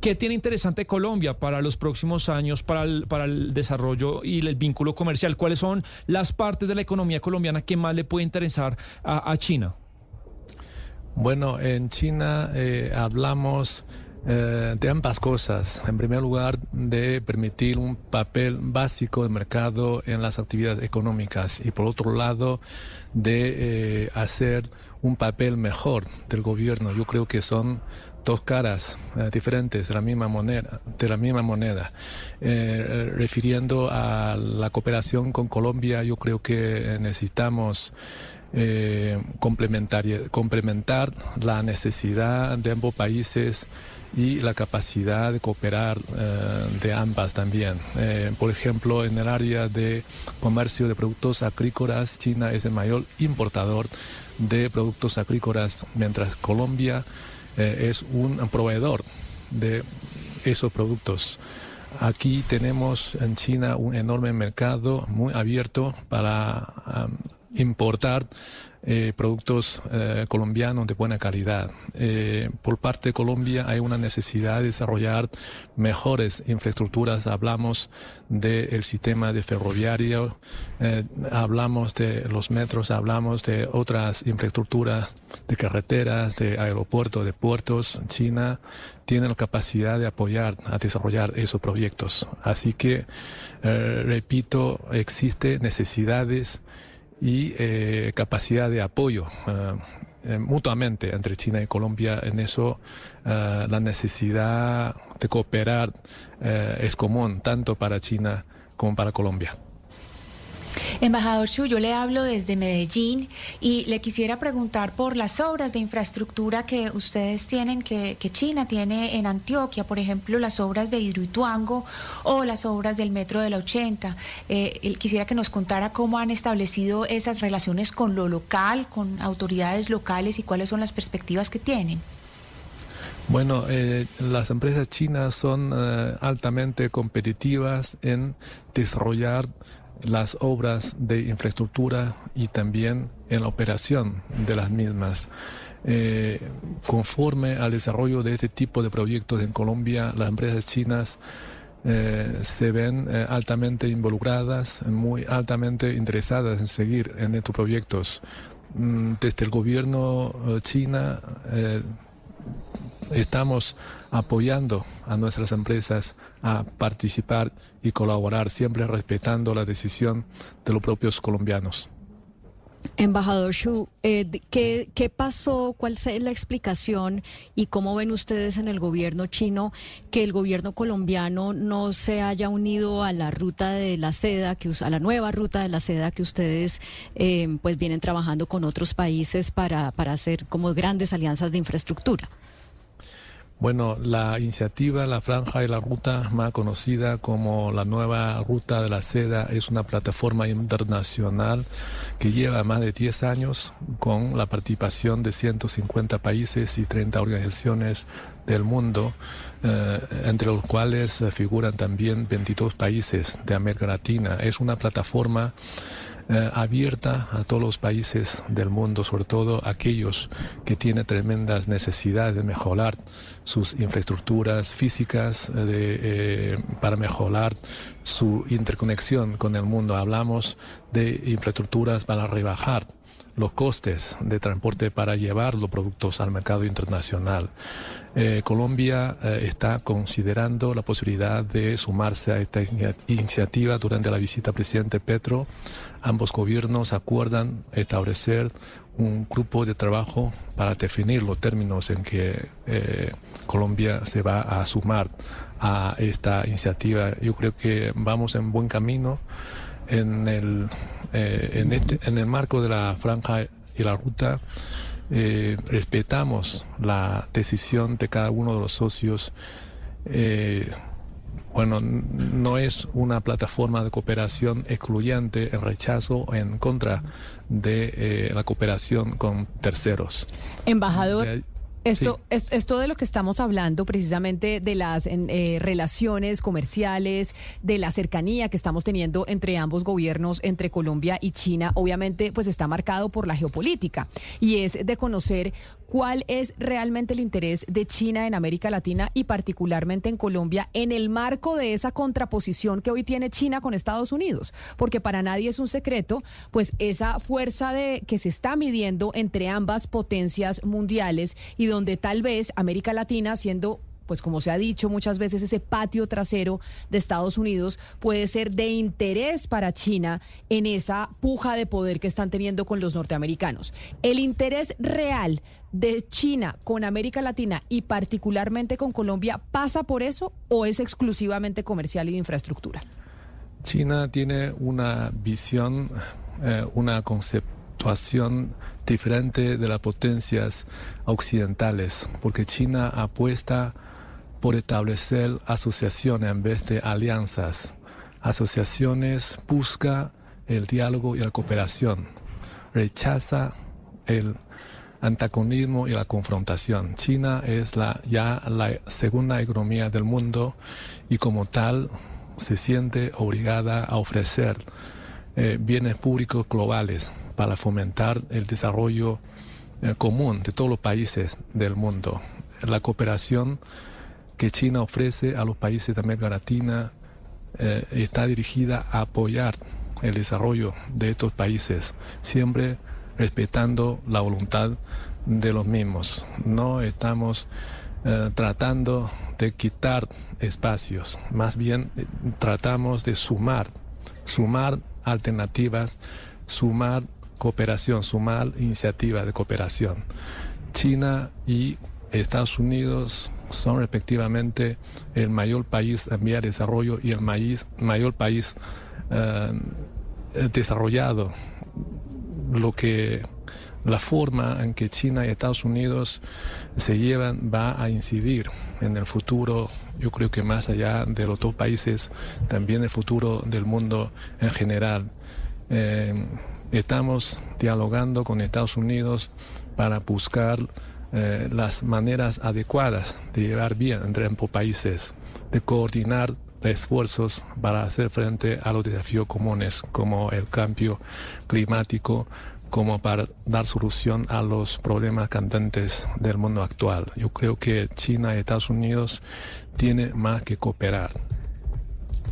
¿Qué tiene interesante Colombia para los próximos años, para el, para el desarrollo y el vínculo comercial? ¿Cuáles son las partes de la economía colombiana que más le puede interesar a China? Bueno, en China eh, hablamos eh, de ambas cosas. En primer lugar, de permitir un papel básico de mercado en las actividades económicas y por otro lado, de eh, hacer un papel mejor del gobierno. Yo creo que son dos caras eh, diferentes de la misma moneda. De la misma moneda. Refiriendo a la cooperación con Colombia, yo creo que necesitamos eh, complementar la necesidad de ambos países y la capacidad de cooperar eh, de ambas también. Eh, por ejemplo, en el área de comercio de productos agrícolas, China es el mayor importador de productos agrícolas, mientras Colombia es un proveedor de esos productos. Aquí tenemos en China un enorme mercado muy abierto para importar eh, productos eh, colombianos de buena calidad. Eh, por parte de Colombia hay una necesidad de desarrollar mejores infraestructuras. Hablamos del sistema de ferroviario, hablamos de los metros, hablamos de otras infraestructuras de carreteras, de aeropuertos, de puertos. China tiene la capacidad de apoyar a desarrollar esos proyectos. Así que, repito, existen necesidades y eh, capacidad de apoyo uh, eh, mutuamente entre China y Colombia. En eso uh, la necesidad de cooperar es común tanto para China como para Colombia. Embajador Xu, yo le hablo desde Medellín y le quisiera preguntar por las obras de infraestructura que ustedes tienen, que, que China tiene en Antioquia, por ejemplo, las obras de Hidroituango o las obras del Metro de la 80. Eh, quisiera que nos contara cómo han establecido esas relaciones con lo local, con autoridades locales y cuáles son las perspectivas que tienen. Bueno, eh, las empresas chinas son eh, altamente competitivas en desarrollar las obras de infraestructura y también en la operación de las mismas. Eh, conforme al desarrollo de este tipo de proyectos en Colombia, las empresas chinas eh, se ven eh, altamente involucradas, muy altamente interesadas en seguir en estos proyectos. Mm, desde el gobierno china estamos apoyando a nuestras empresas a participar y colaborar, siempre respetando la decisión de los propios colombianos. Embajador Xu, eh, ¿qué, ¿qué, pasó? ¿Cuál es la explicación y cómo ven ustedes en el gobierno chino que el gobierno colombiano no se haya unido a la ruta de la seda, que, a la nueva ruta de la seda que ustedes eh, pues vienen trabajando con otros países para, para hacer como grandes alianzas de infraestructura? Bueno, la iniciativa La Franja de la Ruta, más conocida como la nueva Ruta de la Seda, es una plataforma internacional que lleva más de 10 años con la participación de 150 países y 30 organizaciones del mundo, eh, entre los cuales figuran también 22 países de América Latina. Es una plataforma eh, abierta a todos los países del mundo, sobre todo aquellos que tienen tremendas necesidades de mejorar sus infraestructuras físicas, eh, de, eh, para mejorar su interconexión con el mundo. Hablamos de infraestructuras para rebajar los costes de transporte para llevar los productos al mercado internacional. Eh, Colombia eh, está considerando la posibilidad de sumarse a esta iniciativa durante la visita del presidente Petro. Ambos gobiernos acuerdan establecer un grupo de trabajo para definir los términos en que eh, Colombia se va a sumar a esta iniciativa. Yo creo que vamos en buen camino en el, eh, en, este, en el marco de la franja y la ruta. Eh, respetamos la decisión de cada uno de los socios. Eh, bueno, no es una plataforma de cooperación excluyente en rechazo o en contra de eh, la cooperación con terceros. Embajador. De, Esto, es, esto de lo que estamos hablando, precisamente de las eh, relaciones comerciales, de la cercanía que estamos teniendo entre ambos gobiernos, entre Colombia y China, obviamente, pues está marcado por la geopolítica y es de conocer cuál es realmente el interés de China en América Latina y particularmente en Colombia en el marco de esa contraposición que hoy tiene China con Estados Unidos, porque para nadie es un secreto, pues esa fuerza de que se está midiendo entre ambas potencias mundiales y donde tal vez América Latina siendo pues como se ha dicho muchas veces, ese patio trasero de Estados Unidos puede ser de interés para China en esa puja de poder que están teniendo con los norteamericanos. El interés real de China con América Latina y particularmente con Colombia pasa por eso o es exclusivamente comercial y de infraestructura? China tiene una visión, eh, una conceptuación diferente de las potencias occidentales, porque China apuesta por establecer asociaciones en vez de alianzas. Asociaciones busca el diálogo y la cooperación, rechaza el antagonismo y la confrontación. China es la, ya la segunda economía del mundo y como tal se siente obligada a ofrecer eh, bienes públicos globales para fomentar el desarrollo eh, común de todos los países del mundo. La cooperación que China ofrece a los países de América Latina eh, está dirigida a apoyar el desarrollo de estos países, siempre respetando la voluntad de los mismos. No estamos eh, tratando de quitar espacios, más bien eh, tratamos de sumar, sumar alternativas, sumar cooperación, sumar iniciativas de cooperación. China y Estados Unidos son respectivamente el mayor país en vía de desarrollo y el mayor país eh, desarrollado. Lo que la forma en que China y Estados Unidos se llevan va a incidir en el futuro, yo creo que más allá de los dos países, también el futuro del mundo en general. Eh, estamos dialogando con Estados Unidos para buscar eh, las maneras adecuadas de llevar bien entre ambos países, de coordinar esfuerzos para hacer frente a los desafíos comunes como el cambio climático, como para dar solución a los problemas candentes del mundo actual. Yo creo que China y Estados Unidos tienen más que cooperar.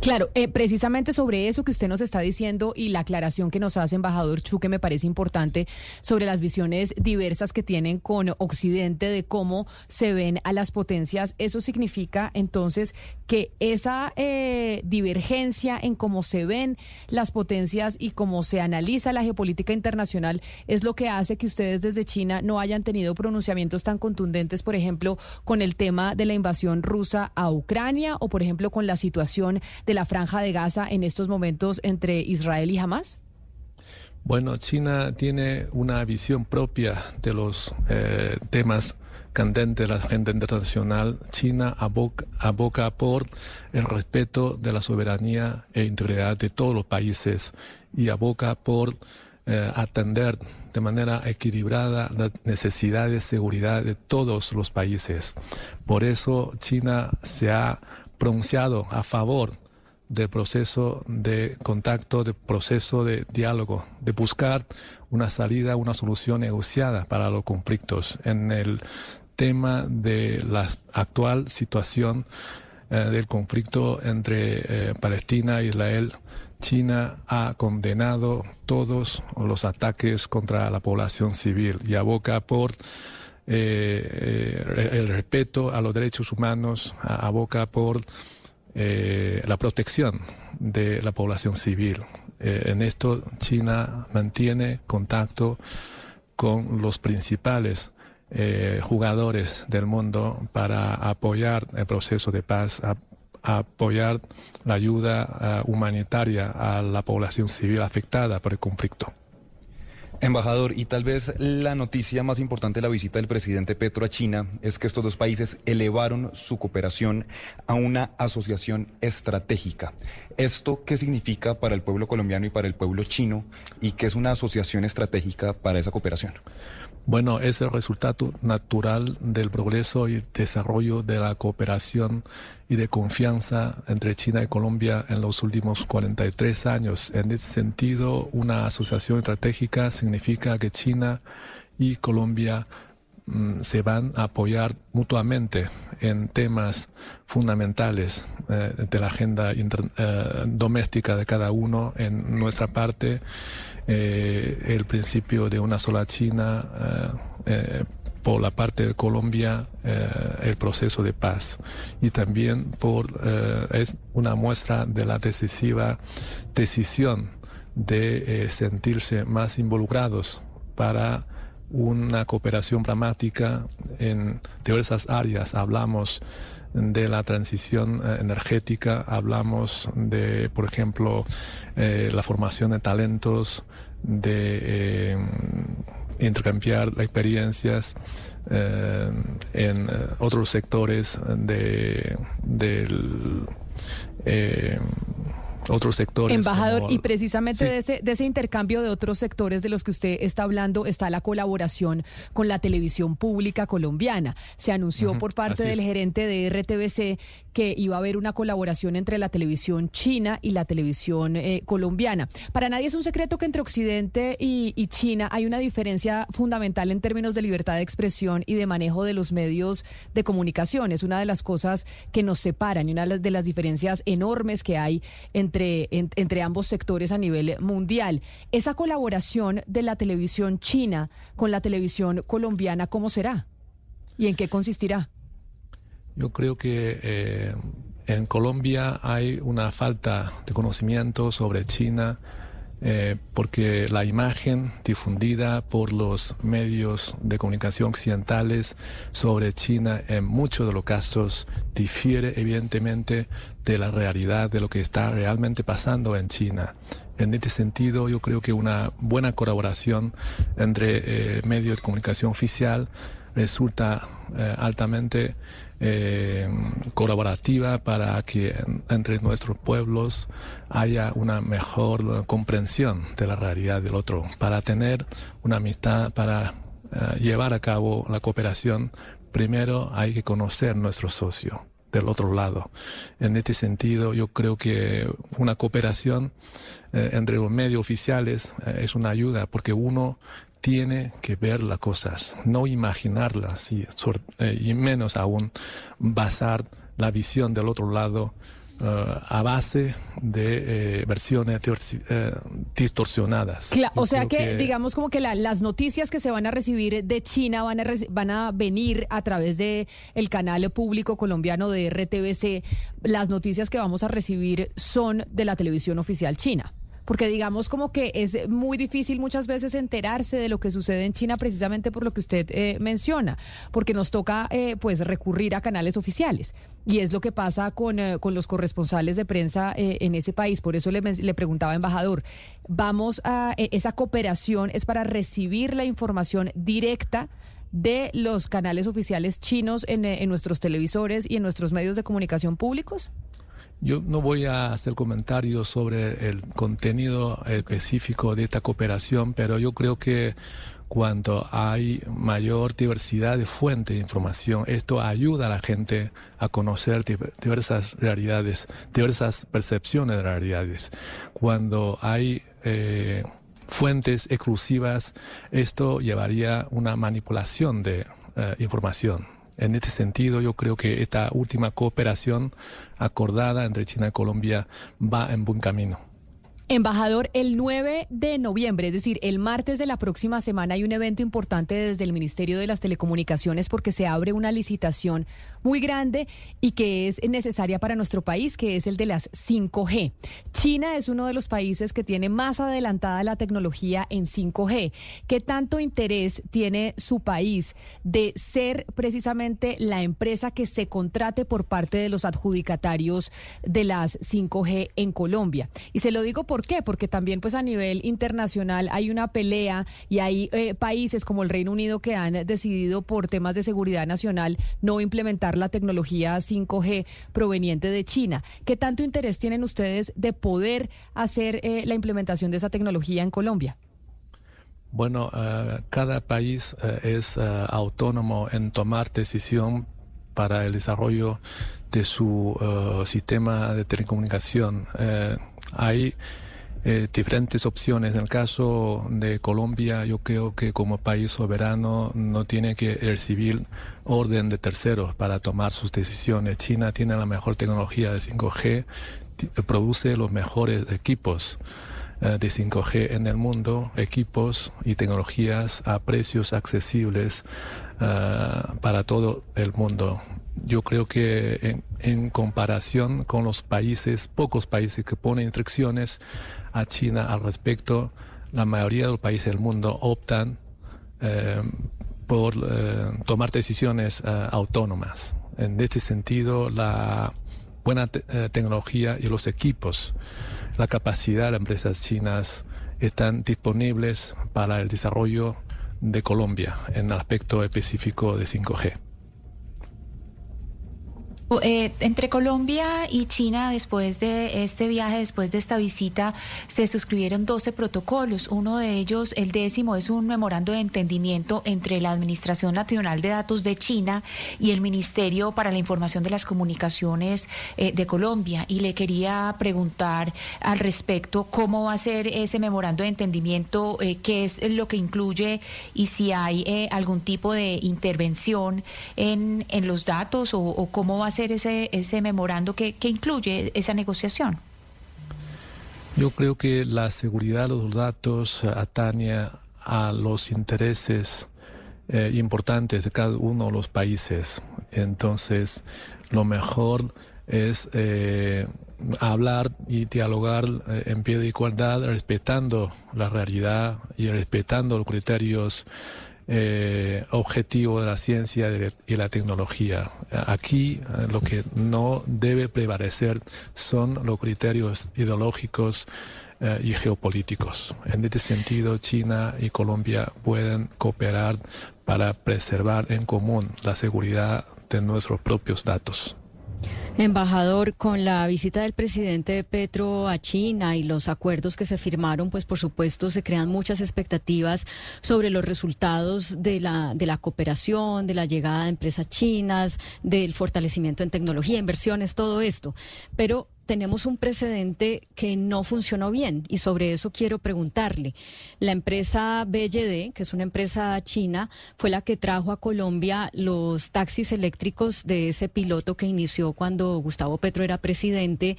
Claro, eh, precisamente sobre eso que usted nos está diciendo y la aclaración que nos hace embajador Chu, que me parece importante sobre las visiones diversas que tienen con Occidente de cómo se ven a las potencias, eso significa entonces que esa eh, divergencia en cómo se ven las potencias y cómo se analiza la geopolítica internacional es lo que hace que ustedes desde China no hayan tenido pronunciamientos tan contundentes, por ejemplo, con el tema de la invasión rusa a Ucrania o, por ejemplo, con la situación de la franja de Gaza en estos momentos entre Israel y Hamas? Bueno, China tiene una visión propia de los eh, temas candente la agenda internacional, China aboca, por el respeto de la soberanía e integridad de todos los países y aboca por eh, atender de manera equilibrada las necesidades de seguridad de todos los países. Por eso China se ha pronunciado a favor del proceso de contacto, del proceso de diálogo, de buscar una salida, una solución negociada para los conflictos. En el tema de la actual situación eh, del conflicto entre eh, Palestina e Israel, China ha condenado todos los ataques contra la población civil y aboca por eh, el respeto a los derechos humanos, aboca por la protección de la población civil. en esto China mantiene contacto con los principales eh, jugadores del mundo para apoyar el proceso de paz, apoyar la ayuda eh, humanitaria a la población civil afectada por el conflicto. Embajador, y tal vez la noticia más importante de la visita del presidente Petro a China es que estos dos países elevaron su cooperación a una asociación estratégica. ¿Esto qué significa para el pueblo colombiano y para el pueblo chino y qué es una asociación estratégica para esa cooperación? Bueno, es el resultado natural del progreso y desarrollo de la cooperación y de confianza entre China y Colombia en los últimos 43 años. En ese sentido, una asociación estratégica significa que China y Colombia mm, se van a apoyar mutuamente en temas fundamentales eh, de la agenda eh, doméstica de cada uno. En nuestra parte, eh, el principio de una sola China por la parte de Colombia el proceso de paz y también por es una muestra de la decisiva decisión de sentirse más involucrados para una cooperación dramática en diversas áreas. Hablamos de la transición eh, energética, hablamos de, por ejemplo, eh, la formación de talentos, de eh, intercambiar experiencias en otros sectores de, del otros sectores. Embajador, y precisamente de, ese, de ese intercambio de otros sectores de los que usted está hablando está la colaboración con la televisión pública colombiana. Se anunció por parte del gerente de RTBC que iba a haber una colaboración entre la televisión china y la televisión eh, colombiana. Para nadie es un secreto que entre Occidente y, China hay una diferencia fundamental en términos de libertad de expresión y de manejo de los medios de comunicación. Es una de las cosas que nos separan y una de las diferencias enormes que hay entre entre, ambos sectores a nivel mundial. Esa colaboración de la televisión china con la televisión colombiana, ¿cómo será? ¿Y en qué consistirá? Yo creo que eh, en Colombia hay una falta de conocimiento sobre China eh, porque la imagen difundida por los medios de comunicación occidentales sobre China en muchos de los casos difiere evidentemente de la realidad de lo que está realmente pasando en China. En este sentido, yo creo que una buena colaboración entre eh, medios de comunicación oficial resulta eh, altamente eh, colaborativa para que entre nuestros pueblos haya una mejor comprensión de la realidad del otro, para tener una amistad, para eh, llevar a cabo la cooperación, primero hay que conocer nuestro socio del otro lado. En este sentido, yo creo que una cooperación eh, entre los medios oficiales es una ayuda porque uno tiene que ver las cosas, no imaginarlas y, eh, y menos aún basar la visión del otro lado eh, a base de eh, versiones distorsionadas. o sea que, digamos como que las noticias que se van a recibir de China van a, van a venir a través de el canal público colombiano de RTBC. Las noticias que vamos a recibir son de la televisión oficial china porque digamos como que es muy difícil muchas veces enterarse de lo que sucede en China precisamente por lo que usted eh, menciona, porque nos toca eh, pues recurrir a canales oficiales. Y es lo que pasa con, eh, con los corresponsales de prensa en ese país. Por eso le, le preguntaba, embajador, vamos a, esa cooperación es para recibir la información directa de los canales oficiales chinos en, en nuestros televisores y en nuestros medios de comunicación públicos? Yo no voy a hacer comentarios sobre el contenido específico de esta cooperación, pero yo creo que cuando hay mayor diversidad de fuentes de información, esto ayuda a la gente a conocer diversas realidades, diversas percepciones de realidades. Cuando hay eh, fuentes exclusivas, esto llevaría una manipulación de eh, información. En este sentido, yo creo que esta última cooperación acordada entre China y Colombia va en buen camino. Embajador, el 9 de noviembre, es decir, el martes de la próxima semana, hay un evento importante desde el Ministerio de las Telecomunicaciones porque se abre una licitación muy grande y que es necesaria para nuestro país, que es el de las 5G. China es uno de los países que tiene más adelantada la tecnología en 5G. ¿Qué tanto interés tiene su país de ser precisamente la empresa que se contrate por parte de los adjudicatarios de las 5G en Colombia? Y se lo digo por ¿Por qué? Porque también pues a nivel internacional hay una pelea y hay eh, países como el Reino Unido que han decidido por temas de seguridad nacional no implementar la tecnología 5G proveniente de China. ¿Qué tanto interés tienen ustedes de poder hacer eh, la implementación de esa tecnología en Colombia? Bueno, eh, cada país eh, es autónomo en tomar decisión para el desarrollo de su sistema de telecomunicación. hay diferentes opciones. En el caso de Colombia, yo creo que como país soberano no tiene que recibir orden de terceros para tomar sus decisiones. China tiene la mejor tecnología de 5G, produce los mejores equipos. Eh, de 5G en el mundo, equipos y tecnologías a precios accesibles eh, para todo el mundo. Yo creo que en, comparación con los países, pocos países que ponen restricciones a China al respecto, la mayoría de los países del mundo optan eh, por tomar decisiones autónomas. En este sentido, la buena tecnología y los equipos la capacidad de empresas chinas están disponibles para el desarrollo de Colombia en el aspecto específico de 5G. Eh, entre Colombia y China, después de este viaje, después de esta visita, se suscribieron 12 protocolos. Uno de ellos, el décimo, es un memorando de entendimiento entre la Administración Nacional de Datos de China y el Ministerio para la Información de las Comunicaciones eh, de Colombia. Y le quería preguntar al respecto cómo va a ser ese memorando de entendimiento, eh, qué es lo que incluye y si hay algún tipo de intervención en, en los datos o, o cómo va a ser ese, ese memorando que, incluye esa negociación? Yo creo que la seguridad de los datos atañe a los intereses eh, importantes de cada uno de los países. Entonces, lo mejor es eh, hablar y dialogar eh, en pie de igualdad, respetando la realidad y respetando los criterios eh, objetivo de la ciencia y la tecnología. Aquí eh, lo que no debe prevalecer son los criterios ideológicos eh, y geopolíticos. En este sentido, China y Colombia pueden cooperar para preservar en común la seguridad de nuestros propios datos. Embajador, con la visita del presidente Petro a China y los acuerdos que se firmaron, pues por supuesto se crean muchas expectativas sobre los resultados de la, de la cooperación, de la llegada de empresas chinas, del fortalecimiento en tecnología, inversiones, todo esto. Pero tenemos un precedente que no funcionó bien y sobre eso quiero preguntarle. La empresa BYD, que es una empresa china, fue la que trajo a Colombia los taxis eléctricos de ese piloto que inició cuando Gustavo Petro era presidente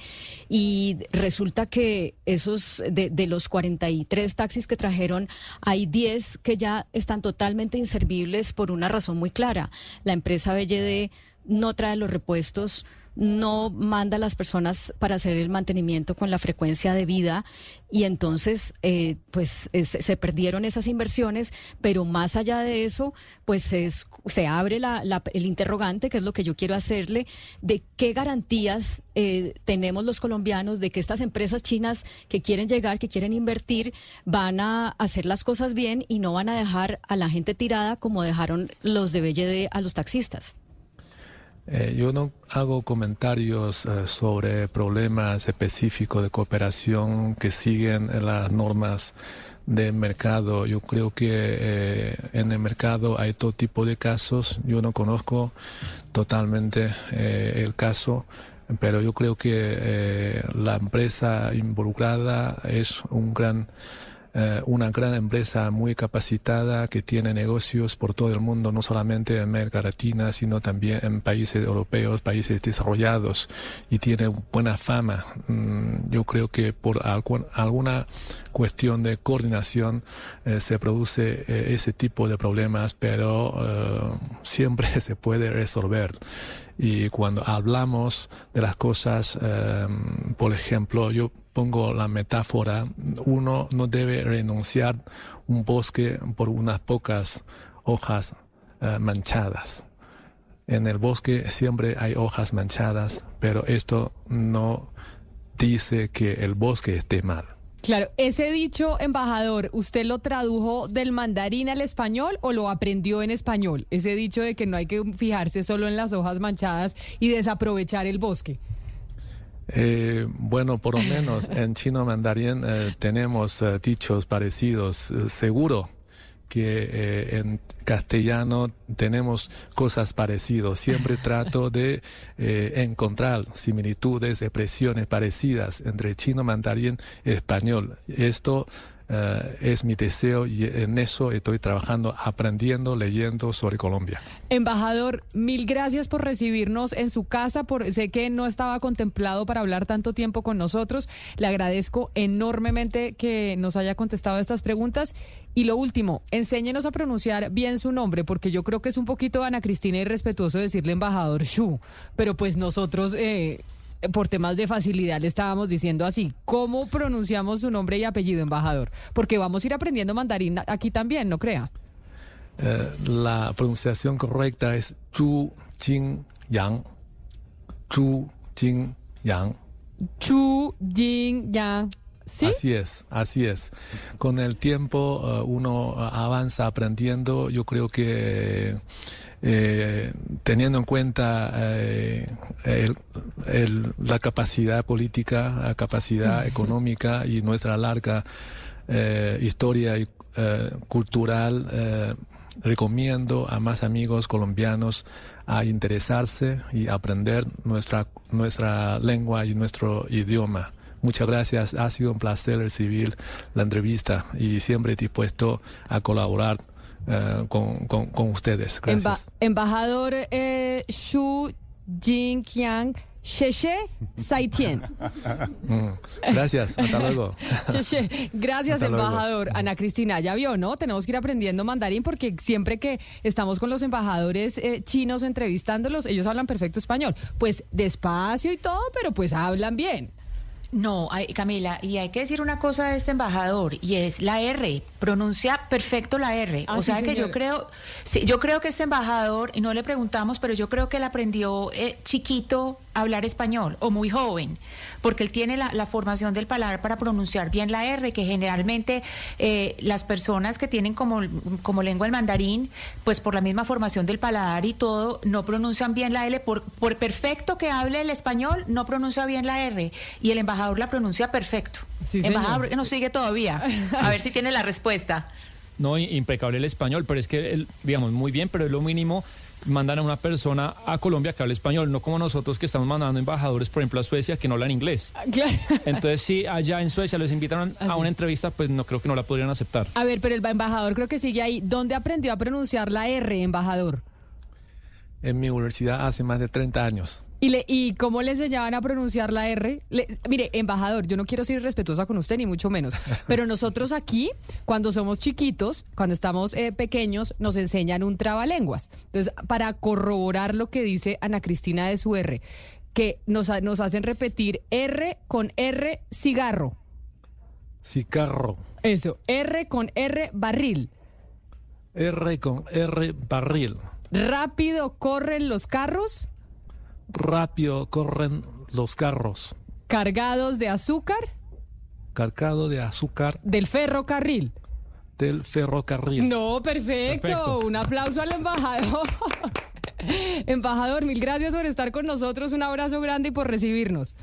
y resulta que esos de, de los 43 taxis que trajeron hay 10 que ya están totalmente inservibles por una razón muy clara. La empresa BYD no trae los repuestos no manda a las personas para hacer el mantenimiento con la frecuencia de vida y entonces eh, pues se perdieron esas inversiones, pero más allá de eso pues se abre el interrogante, que es lo que yo quiero hacerle, de qué garantías eh, tenemos los colombianos de que estas empresas chinas que quieren llegar, que quieren invertir, van a hacer las cosas bien y no van a dejar a la gente tirada como dejaron los de BLD a los taxistas. Eh, yo no hago comentarios eh, sobre problemas específicos de cooperación que siguen las normas del mercado. Yo creo que eh, en el mercado hay todo tipo de casos. Yo no conozco totalmente el caso, pero yo creo que la empresa involucrada es un gran eh, una gran empresa muy capacitada que tiene negocios por todo el mundo, no solamente en América Latina, sino también en países europeos, países desarrollados y tiene buena fama. Mm, yo creo que por alguna cuestión de coordinación eh, se produce eh, ese tipo de problemas, pero siempre *laughs* se puede resolver. Y cuando hablamos de las cosas, por ejemplo, yo pongo la metáfora, uno no debe renunciar un bosque por unas pocas hojas eh, manchadas. En el bosque siempre hay hojas manchadas, pero esto no dice que el bosque esté mal. Claro, ese dicho, embajador, ¿usted lo tradujo del mandarín al español o lo aprendió en español? Ese dicho de que no hay que fijarse solo en las hojas manchadas y desaprovechar el bosque. Eh, bueno, por lo menos en chino mandarín eh, tenemos eh, dichos parecidos. seguro que eh, en castellano tenemos cosas parecidas. Siempre *laughs* trato de eh, encontrar similitudes, expresiones parecidas entre chino, mandarín y español. Esto eh, es mi deseo y en eso estoy trabajando, aprendiendo, leyendo sobre Colombia. Embajador, mil gracias por recibirnos en su casa. Por, sé que no estaba contemplado para hablar tanto tiempo con nosotros. Le agradezco enormemente que nos haya contestado estas preguntas. Y lo último, enséñenos a pronunciar bien su nombre, porque yo creo que es un poquito Ana Cristina irrespetuoso decirle embajador Shu, pero pues nosotros... Eh, por temas de facilidad le estábamos diciendo así, ¿cómo pronunciamos su nombre y apellido, embajador? Porque vamos a ir aprendiendo mandarín aquí también, ¿no crea? Eh, la pronunciación correcta es Chu Jin Yang. Chu Jin Yang. Chu Jin Yang. ¿Sí? Así es, así es. Con el tiempo uh, uno avanza aprendiendo. Yo creo que eh, teniendo en cuenta eh, el, el, la capacidad política, la capacidad económica y nuestra larga eh, historia y, cultural, recomiendo a más amigos colombianos a interesarse y aprender nuestra, nuestra lengua y nuestro idioma. Muchas gracias, ha sido un placer recibir la entrevista y siempre dispuesto a colaborar uh, con, con, con, ustedes. Gracias. Emba embajador eh, Xu Jinqiang. Sheshe Saitien. *laughs* Mm, gracias, hasta luego. *laughs* Gracias, hasta embajador. Luego. Ana Cristina, ya vio, ¿no? Tenemos que ir aprendiendo mandarín porque siempre que estamos con los embajadores eh, chinos entrevistándolos, ellos hablan perfecto español. Pues despacio y todo, pero pues hablan bien. No, hay, Camila, y hay que decir una cosa de este embajador, y es la R, pronuncia perfecto la R. Ah, o sea que señor. yo creo, sí, yo creo que este embajador, y no le preguntamos, pero yo creo que él aprendió eh, chiquito a hablar español, o muy joven, porque él tiene la, la, formación del paladar para pronunciar bien la R, que generalmente eh, las personas que tienen como, como lengua el mandarín, pues por la misma formación del paladar y todo, no pronuncian bien la L, por, por perfecto que hable el español, no pronuncia bien la R, y el embajador la pronuncia perfecto. Sí, embajador que nos sigue todavía, a ver si tiene la respuesta. No, impecable el español, pero es que, digamos, muy bien, pero es lo mínimo mandan a una persona a Colombia que hable español, no como nosotros que estamos mandando embajadores, por ejemplo, a Suecia que no hablan inglés. Claro. *laughs* Entonces, si allá en Suecia los invitan a una entrevista, pues no creo que no la podrían aceptar. A ver, pero el embajador creo que sigue ahí. ¿Dónde aprendió a pronunciar la R, embajador? En mi universidad hace más de 30 años. ¿Y, le, ¿Y cómo le enseñaban a pronunciar la R? Le, mire, embajador, yo no quiero ser respetuosa con usted, ni mucho menos, *laughs* pero nosotros aquí, cuando somos chiquitos, cuando estamos eh, pequeños, nos enseñan un trabalenguas. Entonces, para corroborar lo que dice Ana Cristina de su R, que nos, nos hacen repetir R con R cigarro. Cigarro. Eso, R con R barril. R con R barril. Rápido corren los carros. Rápido corren los carros. Cargados de azúcar. Cargado de azúcar. Del ferrocarril. Del ferrocarril. No, perfecto. perfecto. Un aplauso al embajador. *laughs* embajador, mil gracias por estar con nosotros. Un abrazo grande y por recibirnos.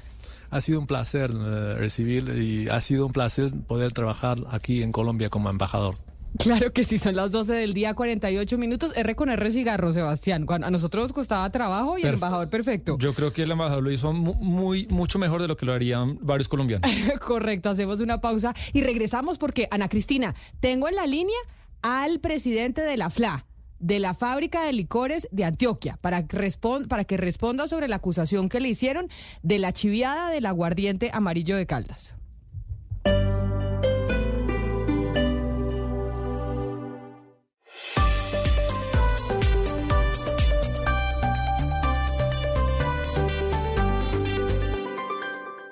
Ha sido un placer uh, recibir y ha sido un placer poder trabajar aquí en Colombia como embajador. Claro que sí, son las 12 del día, 48 minutos. R con R cigarro, Sebastián. A nosotros nos costaba trabajo y el embajador perfecto. Yo creo que el embajador lo hizo muy, mucho mejor de lo que lo harían varios colombianos. *laughs* Correcto, hacemos una pausa y regresamos porque, Ana Cristina, tengo en la línea al presidente de la FLA de la fábrica de licores de Antioquia para que, para que responda sobre la acusación que le hicieron de la chiviada del aguardiente amarillo de Caldas.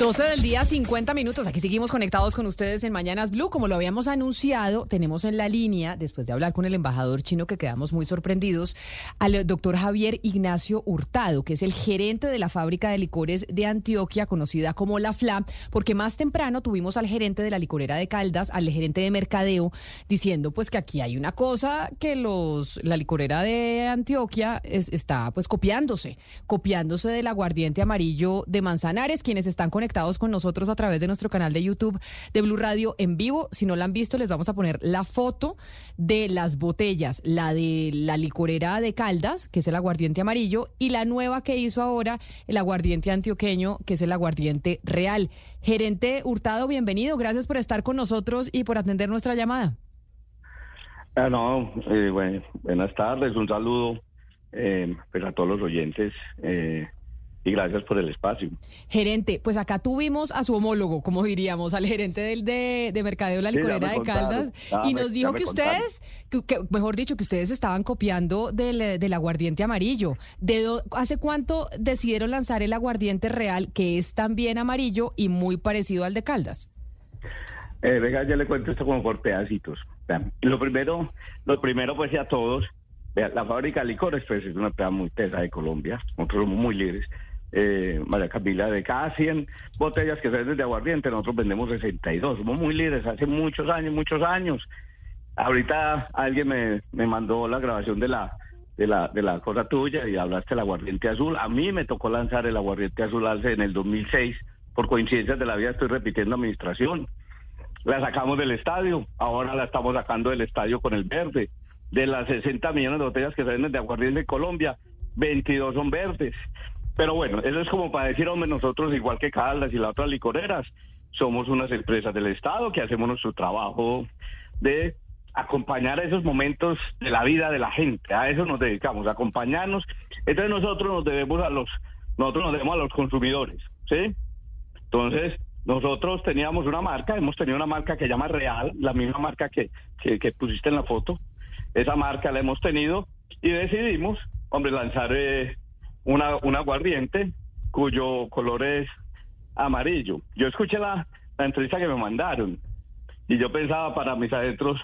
12 del día, 50 minutos. Aquí seguimos conectados con ustedes en Mañanas Blue. Como lo habíamos anunciado, tenemos en la línea, después de hablar con el embajador chino, que quedamos muy sorprendidos, al doctor Javier Ignacio Hurtado, que es el gerente de la fábrica de licores de Antioquia, conocida como La FLA, porque más temprano tuvimos al gerente de la licorera de Caldas, al gerente de mercadeo, diciendo pues que aquí hay una cosa que los la licorera de Antioquia es, está pues copiándose, copiándose del aguardiente amarillo de Manzanares, quienes están conectados con nosotros a través de nuestro canal de YouTube de Blue Radio en vivo. Si no la han visto, les vamos a poner la foto de las botellas, la de la licorera de Caldas, que es el aguardiente amarillo, y la nueva que hizo ahora, el aguardiente antioqueño, que es el aguardiente real. Gerente Hurtado, bienvenido. Gracias por estar con nosotros y por atender nuestra llamada. Ah, no, eh, bueno, buenas tardes, un saludo eh, pues a todos los oyentes eh, y gracias por el espacio. Gerente, pues acá tuvimos a su homólogo, como diríamos, al gerente del de, de Mercadeo La ya Licorera de Caldas, ya y nos ya dijo que contaron. ustedes, que, que, mejor dicho, que ustedes estaban copiando del, del aguardiente amarillo. ¿De do- ¿Hace cuánto decidieron lanzar el aguardiente real, que es también amarillo y muy parecido al de Caldas? Eh, venga, yo le cuento esto como por pedacitos. Lo primero, lo primero pues a todos, la fábrica de licores pues es una empresa muy tesa de Colombia, nosotros somos muy líderes. Eh, María Camila, de cada 100 botellas que se venden de aguardiente, nosotros vendemos 62, somos muy líderes hace muchos años, muchos años. Ahorita alguien me, me mandó la grabación de la, de la de la cosa tuya y hablaste del aguardiente azul. A mí me tocó lanzar el aguardiente azul alce en el 2006. Por coincidencias de la vida estoy repitiendo administración. La sacamos del estadio, ahora la estamos sacando del estadio con el verde. De las 60 millones de botellas que se venden de aguardiente en Colombia, 22 son verdes. Pero bueno, eso es como para decir, hombre, nosotros igual que Caldas y las otras licoreras, somos unas empresas del Estado que hacemos nuestro trabajo de acompañar esos momentos de la vida de la gente. A eso nos dedicamos, acompañarnos. Entonces nosotros nos debemos a los, nosotros nos debemos a los consumidores, ¿sí? Entonces, nosotros teníamos una marca, hemos tenido una marca que llama Real, la misma marca que, que, que pusiste en la foto. Esa marca la hemos tenido y decidimos, hombre, lanzar eh, una, un aguardiente cuyo color es amarillo. Yo escuché la, la entrevista que me mandaron y yo pensaba para mis adentros,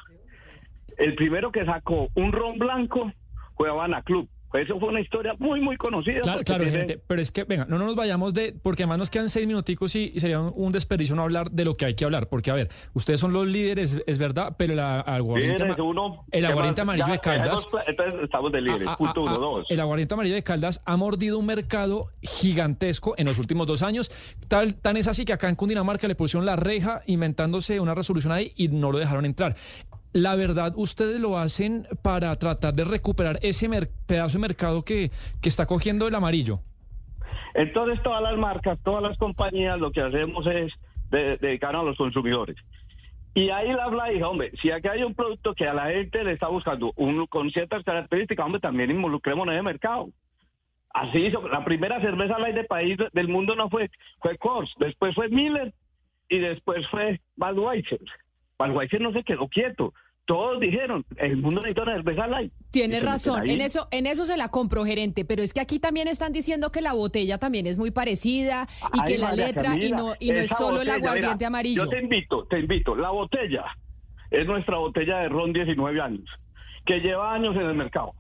el primero que sacó un ron blanco fue Habana Club. Eso fue una historia muy, muy conocida. Claro, porque claro, tiene- gerente, pero es que, venga, no, no nos vayamos de, porque además nos quedan seis minuticos y, y sería un, desperdicio no hablar de lo que hay que hablar, porque a ver, ustedes son los líderes, es verdad, pero el a- aguardiente, Líderes, ama- uno, el ¿qué aguardiente más? amarillo Ya, de Caldas, Entonces estamos de líderes. Ah, ah, Punto ah, uno, ah, dos. El aguardiente amarillo de Caldas ha mordido un mercado gigantesco en los últimos dos años. Tal, tan es así que acá en Cundinamarca le pusieron la reja inventándose una resolución ahí y no lo dejaron entrar. La verdad, ustedes lo hacen para tratar de recuperar ese pedazo de mercado que, que está cogiendo el amarillo. Entonces todas las marcas, todas las compañías, lo que hacemos es de- dedicarnos a los consumidores. Y ahí la habla hija, hombre, si aquí hay un producto que a la gente le está buscando un, con ciertas características, hombre, también involucremos en el mercado. Así la primera cerveza light de país del mundo no fue, fue Coors, después fue Miller y después fue Budweiser. Budweiser no se quedó quieto. Todos dijeron, el mundo necesita una cerveza light. Tiene razón, en eso, en eso se la compro, gerente, pero es que aquí también están diciendo que la botella también es muy parecida y Ay, que la María letra y no, y no es solo el aguardiente mira, amarillo. Yo te invito, te invito. La botella es nuestra botella de ron 19 años, que lleva años en el mercado.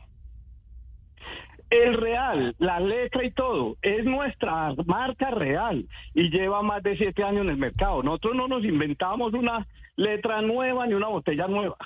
El real, la letra y todo, es nuestra marca real y lleva más de siete años en el mercado. Nosotros no nos inventamos una letra nueva ni una botella nueva.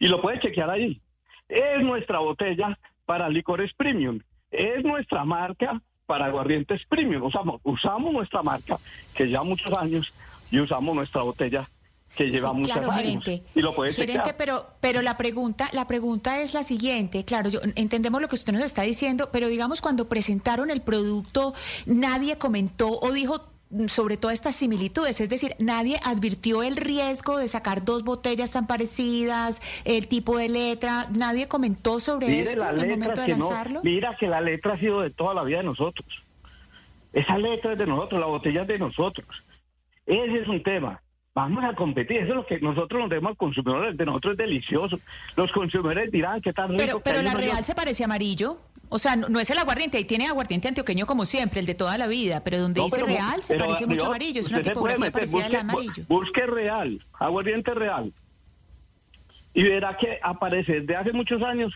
Y lo puedes chequear ahí. Es nuestra botella para licores premium. Es nuestra marca para aguardientes premium. Usamos, usamos nuestra marca que lleva muchos años y usamos nuestra botella que lleva Sí, muchos claro, años. gerente. Y lo puedes Gerente, chequear. pero, pero la pregunta, la pregunta es la siguiente. Claro, yo entendemos lo que usted nos está diciendo, pero digamos cuando presentaron el producto, nadie comentó o dijo sobre todas estas similitudes, es decir, nadie advirtió el riesgo de sacar dos botellas tan parecidas, el tipo de letra, nadie comentó sobre Mire esto momento de que no- mira que la letra ha sido de toda la vida de nosotros. Esa letra es de nosotros, la botella es de nosotros. Ese es un tema. Vamos a competir, eso es lo que nosotros nos demos al consumidor, el de nosotros es delicioso. Los consumidores dirán qué tan rico Pero, que pero la real se parece amarillo. O sea, no, no es el aguardiente, ahí tiene aguardiente antioqueño como siempre, el de toda la vida, pero donde No, dice pero- real se pero, parece mucho amarillo, es una tipografía meter, parecida al busque- amarillo. Busque real, aguardiente real. Y verá que aparece desde hace muchos años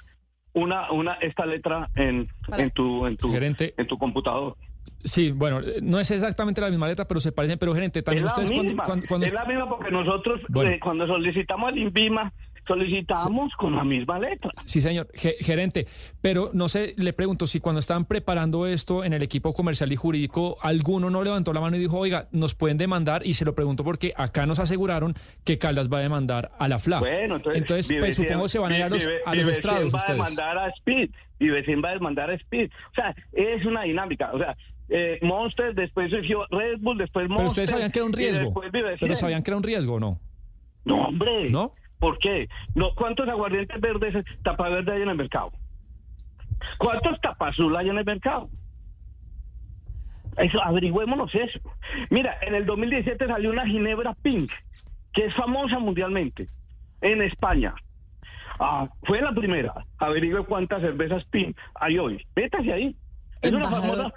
una, una esta letra en, en tu, en tu, en tu computador. Sí, bueno, no es exactamente la misma letra, pero se parecen. Pero gerente, también es la ustedes cuando- misma, cuando, cuando- es la misma porque nosotros Bueno. eh, cuando solicitamos el INVIMA solicitamos con la misma letra. Sí, señor. Ge- gerente, pero no sé, le pregunto si cuando estaban preparando esto en el equipo comercial y jurídico, alguno no levantó la mano y dijo, oiga, nos pueden demandar, y se lo pregunto porque acá nos aseguraron que Caldas va a demandar a la FLA. Bueno, entonces, pues, Vivecien- supongo se van a ir a los, Vive- a los Vivecien estrados va a ustedes. demandar a Speed, y Vivecien va a demandar a Speed. O sea, es una dinámica. O sea, eh, Monster, después surgió Red Bull, después Monster. Pero ustedes sabían que era un riesgo. Pero sabían que era un riesgo, ¿o ¿no? No, hombre. ¿No? ¿Por qué? No, ¿Cuántos aguardientes verdes, tapa verde hay en el mercado? ¿Cuántos tapazul hay en el mercado? Eso, averigüémonos eso. Mira, en el 2017 salió una Ginebra Pink, que es famosa mundialmente, en España. Ah, fue la primera. Averigüe cuántas cervezas Pink hay hoy. Vétase ahí. Es una famosa...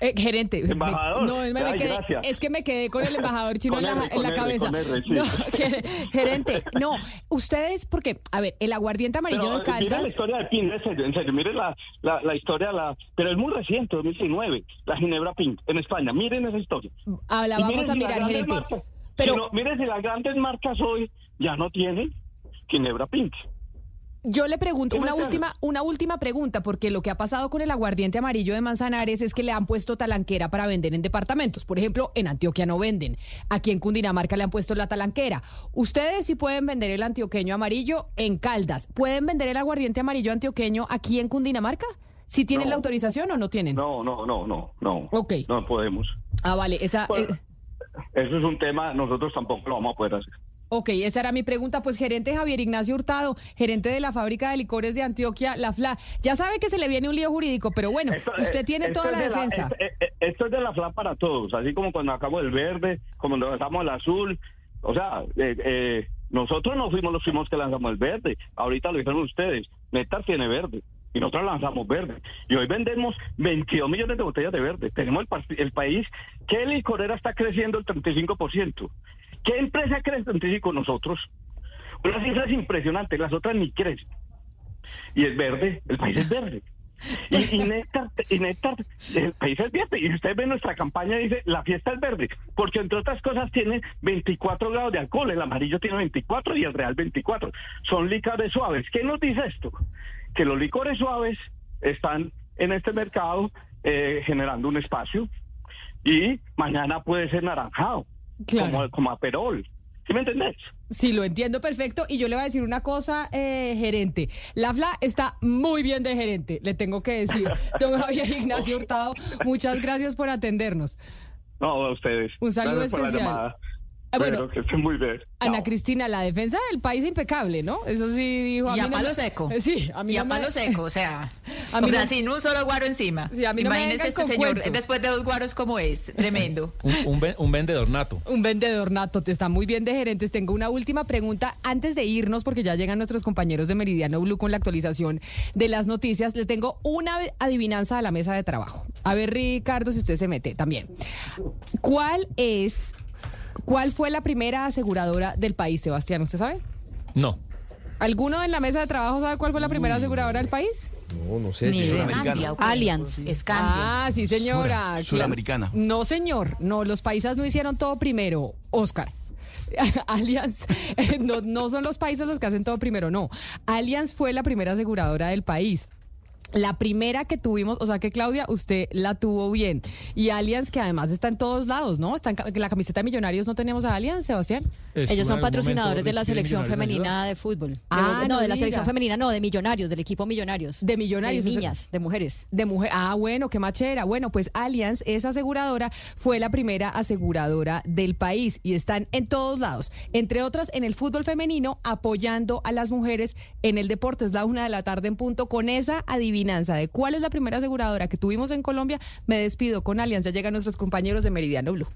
Eh, gerente. me- Embajador. no, es, me Ay, quedé, es que me quedé con el embajador chino en la, R, en la R, cabeza. con R, sí. No, *laughs* ge- gerente, no, ustedes, porque, a ver, el aguardiente amarillo Pero, de eh, Mira la Caldas. historia de Pink, en serio, en serio, mire la, la, la historia, la, pero es muy reciente, 2019, la Ginebra Pink en España. Miren esa historia. Ah, la vamos miren a mirar, gerente. marcas- Pero- si no, miren si las grandes marcas hoy ya no tienen Ginebra Pink. Yo le pregunto ¿Qué una última, una última pregunta, porque lo que ha pasado con el aguardiente amarillo de Manzanares es que le han puesto talanquera para vender en departamentos. Por ejemplo, en Antioquia no venden. Aquí en Cundinamarca le han puesto la talanquera. Ustedes sí pueden vender el antioqueño amarillo en Caldas. ¿Pueden vender el aguardiente amarillo antioqueño aquí en Cundinamarca? ¿Si tienen No. la autorización o no tienen? No, no, no, no, no. Ok. No podemos. Ah, vale. Esa, Bueno. eh, Eso es un tema, nosotros tampoco lo vamos a poder hacer. Ok, esa era mi pregunta. Pues gerente Javier Ignacio Hurtado, gerente de la fábrica de licores de Antioquia, La FLA. Ya sabe que se le viene un lío jurídico, pero bueno, Esto- usted eh, tiene esto toda la de defensa. eh, eh, esto es de la FLA para todos, así como cuando acabamos el verde, como cuando lanzamos el azul. O sea, eh, eh, nosotros no fuimos los primos que lanzamos el verde. Ahorita lo dijeron ustedes. Néctar tiene verde. Y nosotros lanzamos verde. Y hoy vendemos 22 millones de botellas de verde. Tenemos el, el país. ¿Qué licorera está creciendo el 35%? ¿Qué empresa crece el 35%? Nosotros. Unas cifras impresionantes, las otras ni crecen. Y es verde, el país es verde. Y, y *laughs* Néctar, y Néctar, el país es verde. Y usted ve nuestra campaña dice, la fiesta es verde. Porque entre otras cosas tiene 24 grados de alcohol. El amarillo tiene 24 y el real 24. Son licores suaves. ¿Qué nos dice esto? Que los licores suaves están en este mercado eh, generando un espacio. Y mañana puede ser naranjado. Claro. Como, como aperol. ¿Sí me entendés? Sí, lo entiendo perfecto. Y yo le voy a decir una cosa, eh, gerente. La FLA está muy bien de gerente, le tengo que decir. *laughs* Don Javier Ignacio Hurtado, muchas gracias por atendernos. No, a ustedes. Un saludo Gracias especial. Ah, bueno. Bueno, que estén muy bien. Ana Cristina, la defensa del país impecable, ¿no? Eso sí dijo. Y mí a no palo me- *laughs* seco. Sí, a mí y no a me- palo seco, o sea, *laughs* A mí o sea, no- sin un solo guaro encima. Sí, a mí me Imagínese este con señor cuentos. después de dos guaros como es, tremendo. *laughs* Un, un un vendedor nato. Un vendedor nato, te está muy bien de gerentes. Tengo una última pregunta antes de irnos, porque ya llegan nuestros compañeros de Meridiano Blue con la actualización de las noticias. Le tengo una adivinanza a la mesa de trabajo. A ver, Ricardo, si usted se mete también. ¿Cuál es, cuál fue la primera aseguradora del país, Sebastián? ¿Usted sabe? No. ¿Alguno en la mesa de trabajo sabe cuál fue la primera aseguradora del país? No, no sé. Ni ok. Allianz. Escandia. Ah, sí, señora. Sudamericana. No, señor. No, los países no hicieron todo primero, Oscar. *laughs* Allianz, eh, no, no son los países los que hacen todo primero, no. Allianz fue la primera aseguradora del país. La primera que tuvimos, o sea que Claudia, usted la tuvo bien. Y Allianz, que además está en todos lados, ¿no? Está en la camiseta de Millonarios, ¿no tenemos a Allianz, Sebastián? Ellos son patrocinadores de la selección Millonarios, ¿me femenina de fútbol. De- Ah, no, no de la selección femenina, no, de millonarios, del equipo millonarios. De Millonarios, De niñas, de mujeres. De mujer. Ah, bueno, qué machera. Bueno, pues Allianz, esa aseguradora, fue la primera aseguradora del país y están en todos lados. Entre otras, en el fútbol femenino, apoyando a las mujeres en el deporte. Es la una de la tarde en punto. Con esa adivinanza de cuál es la primera aseguradora que tuvimos en Colombia, me despido con Allianz. Ya llegan nuestros compañeros de Meridiano Blue.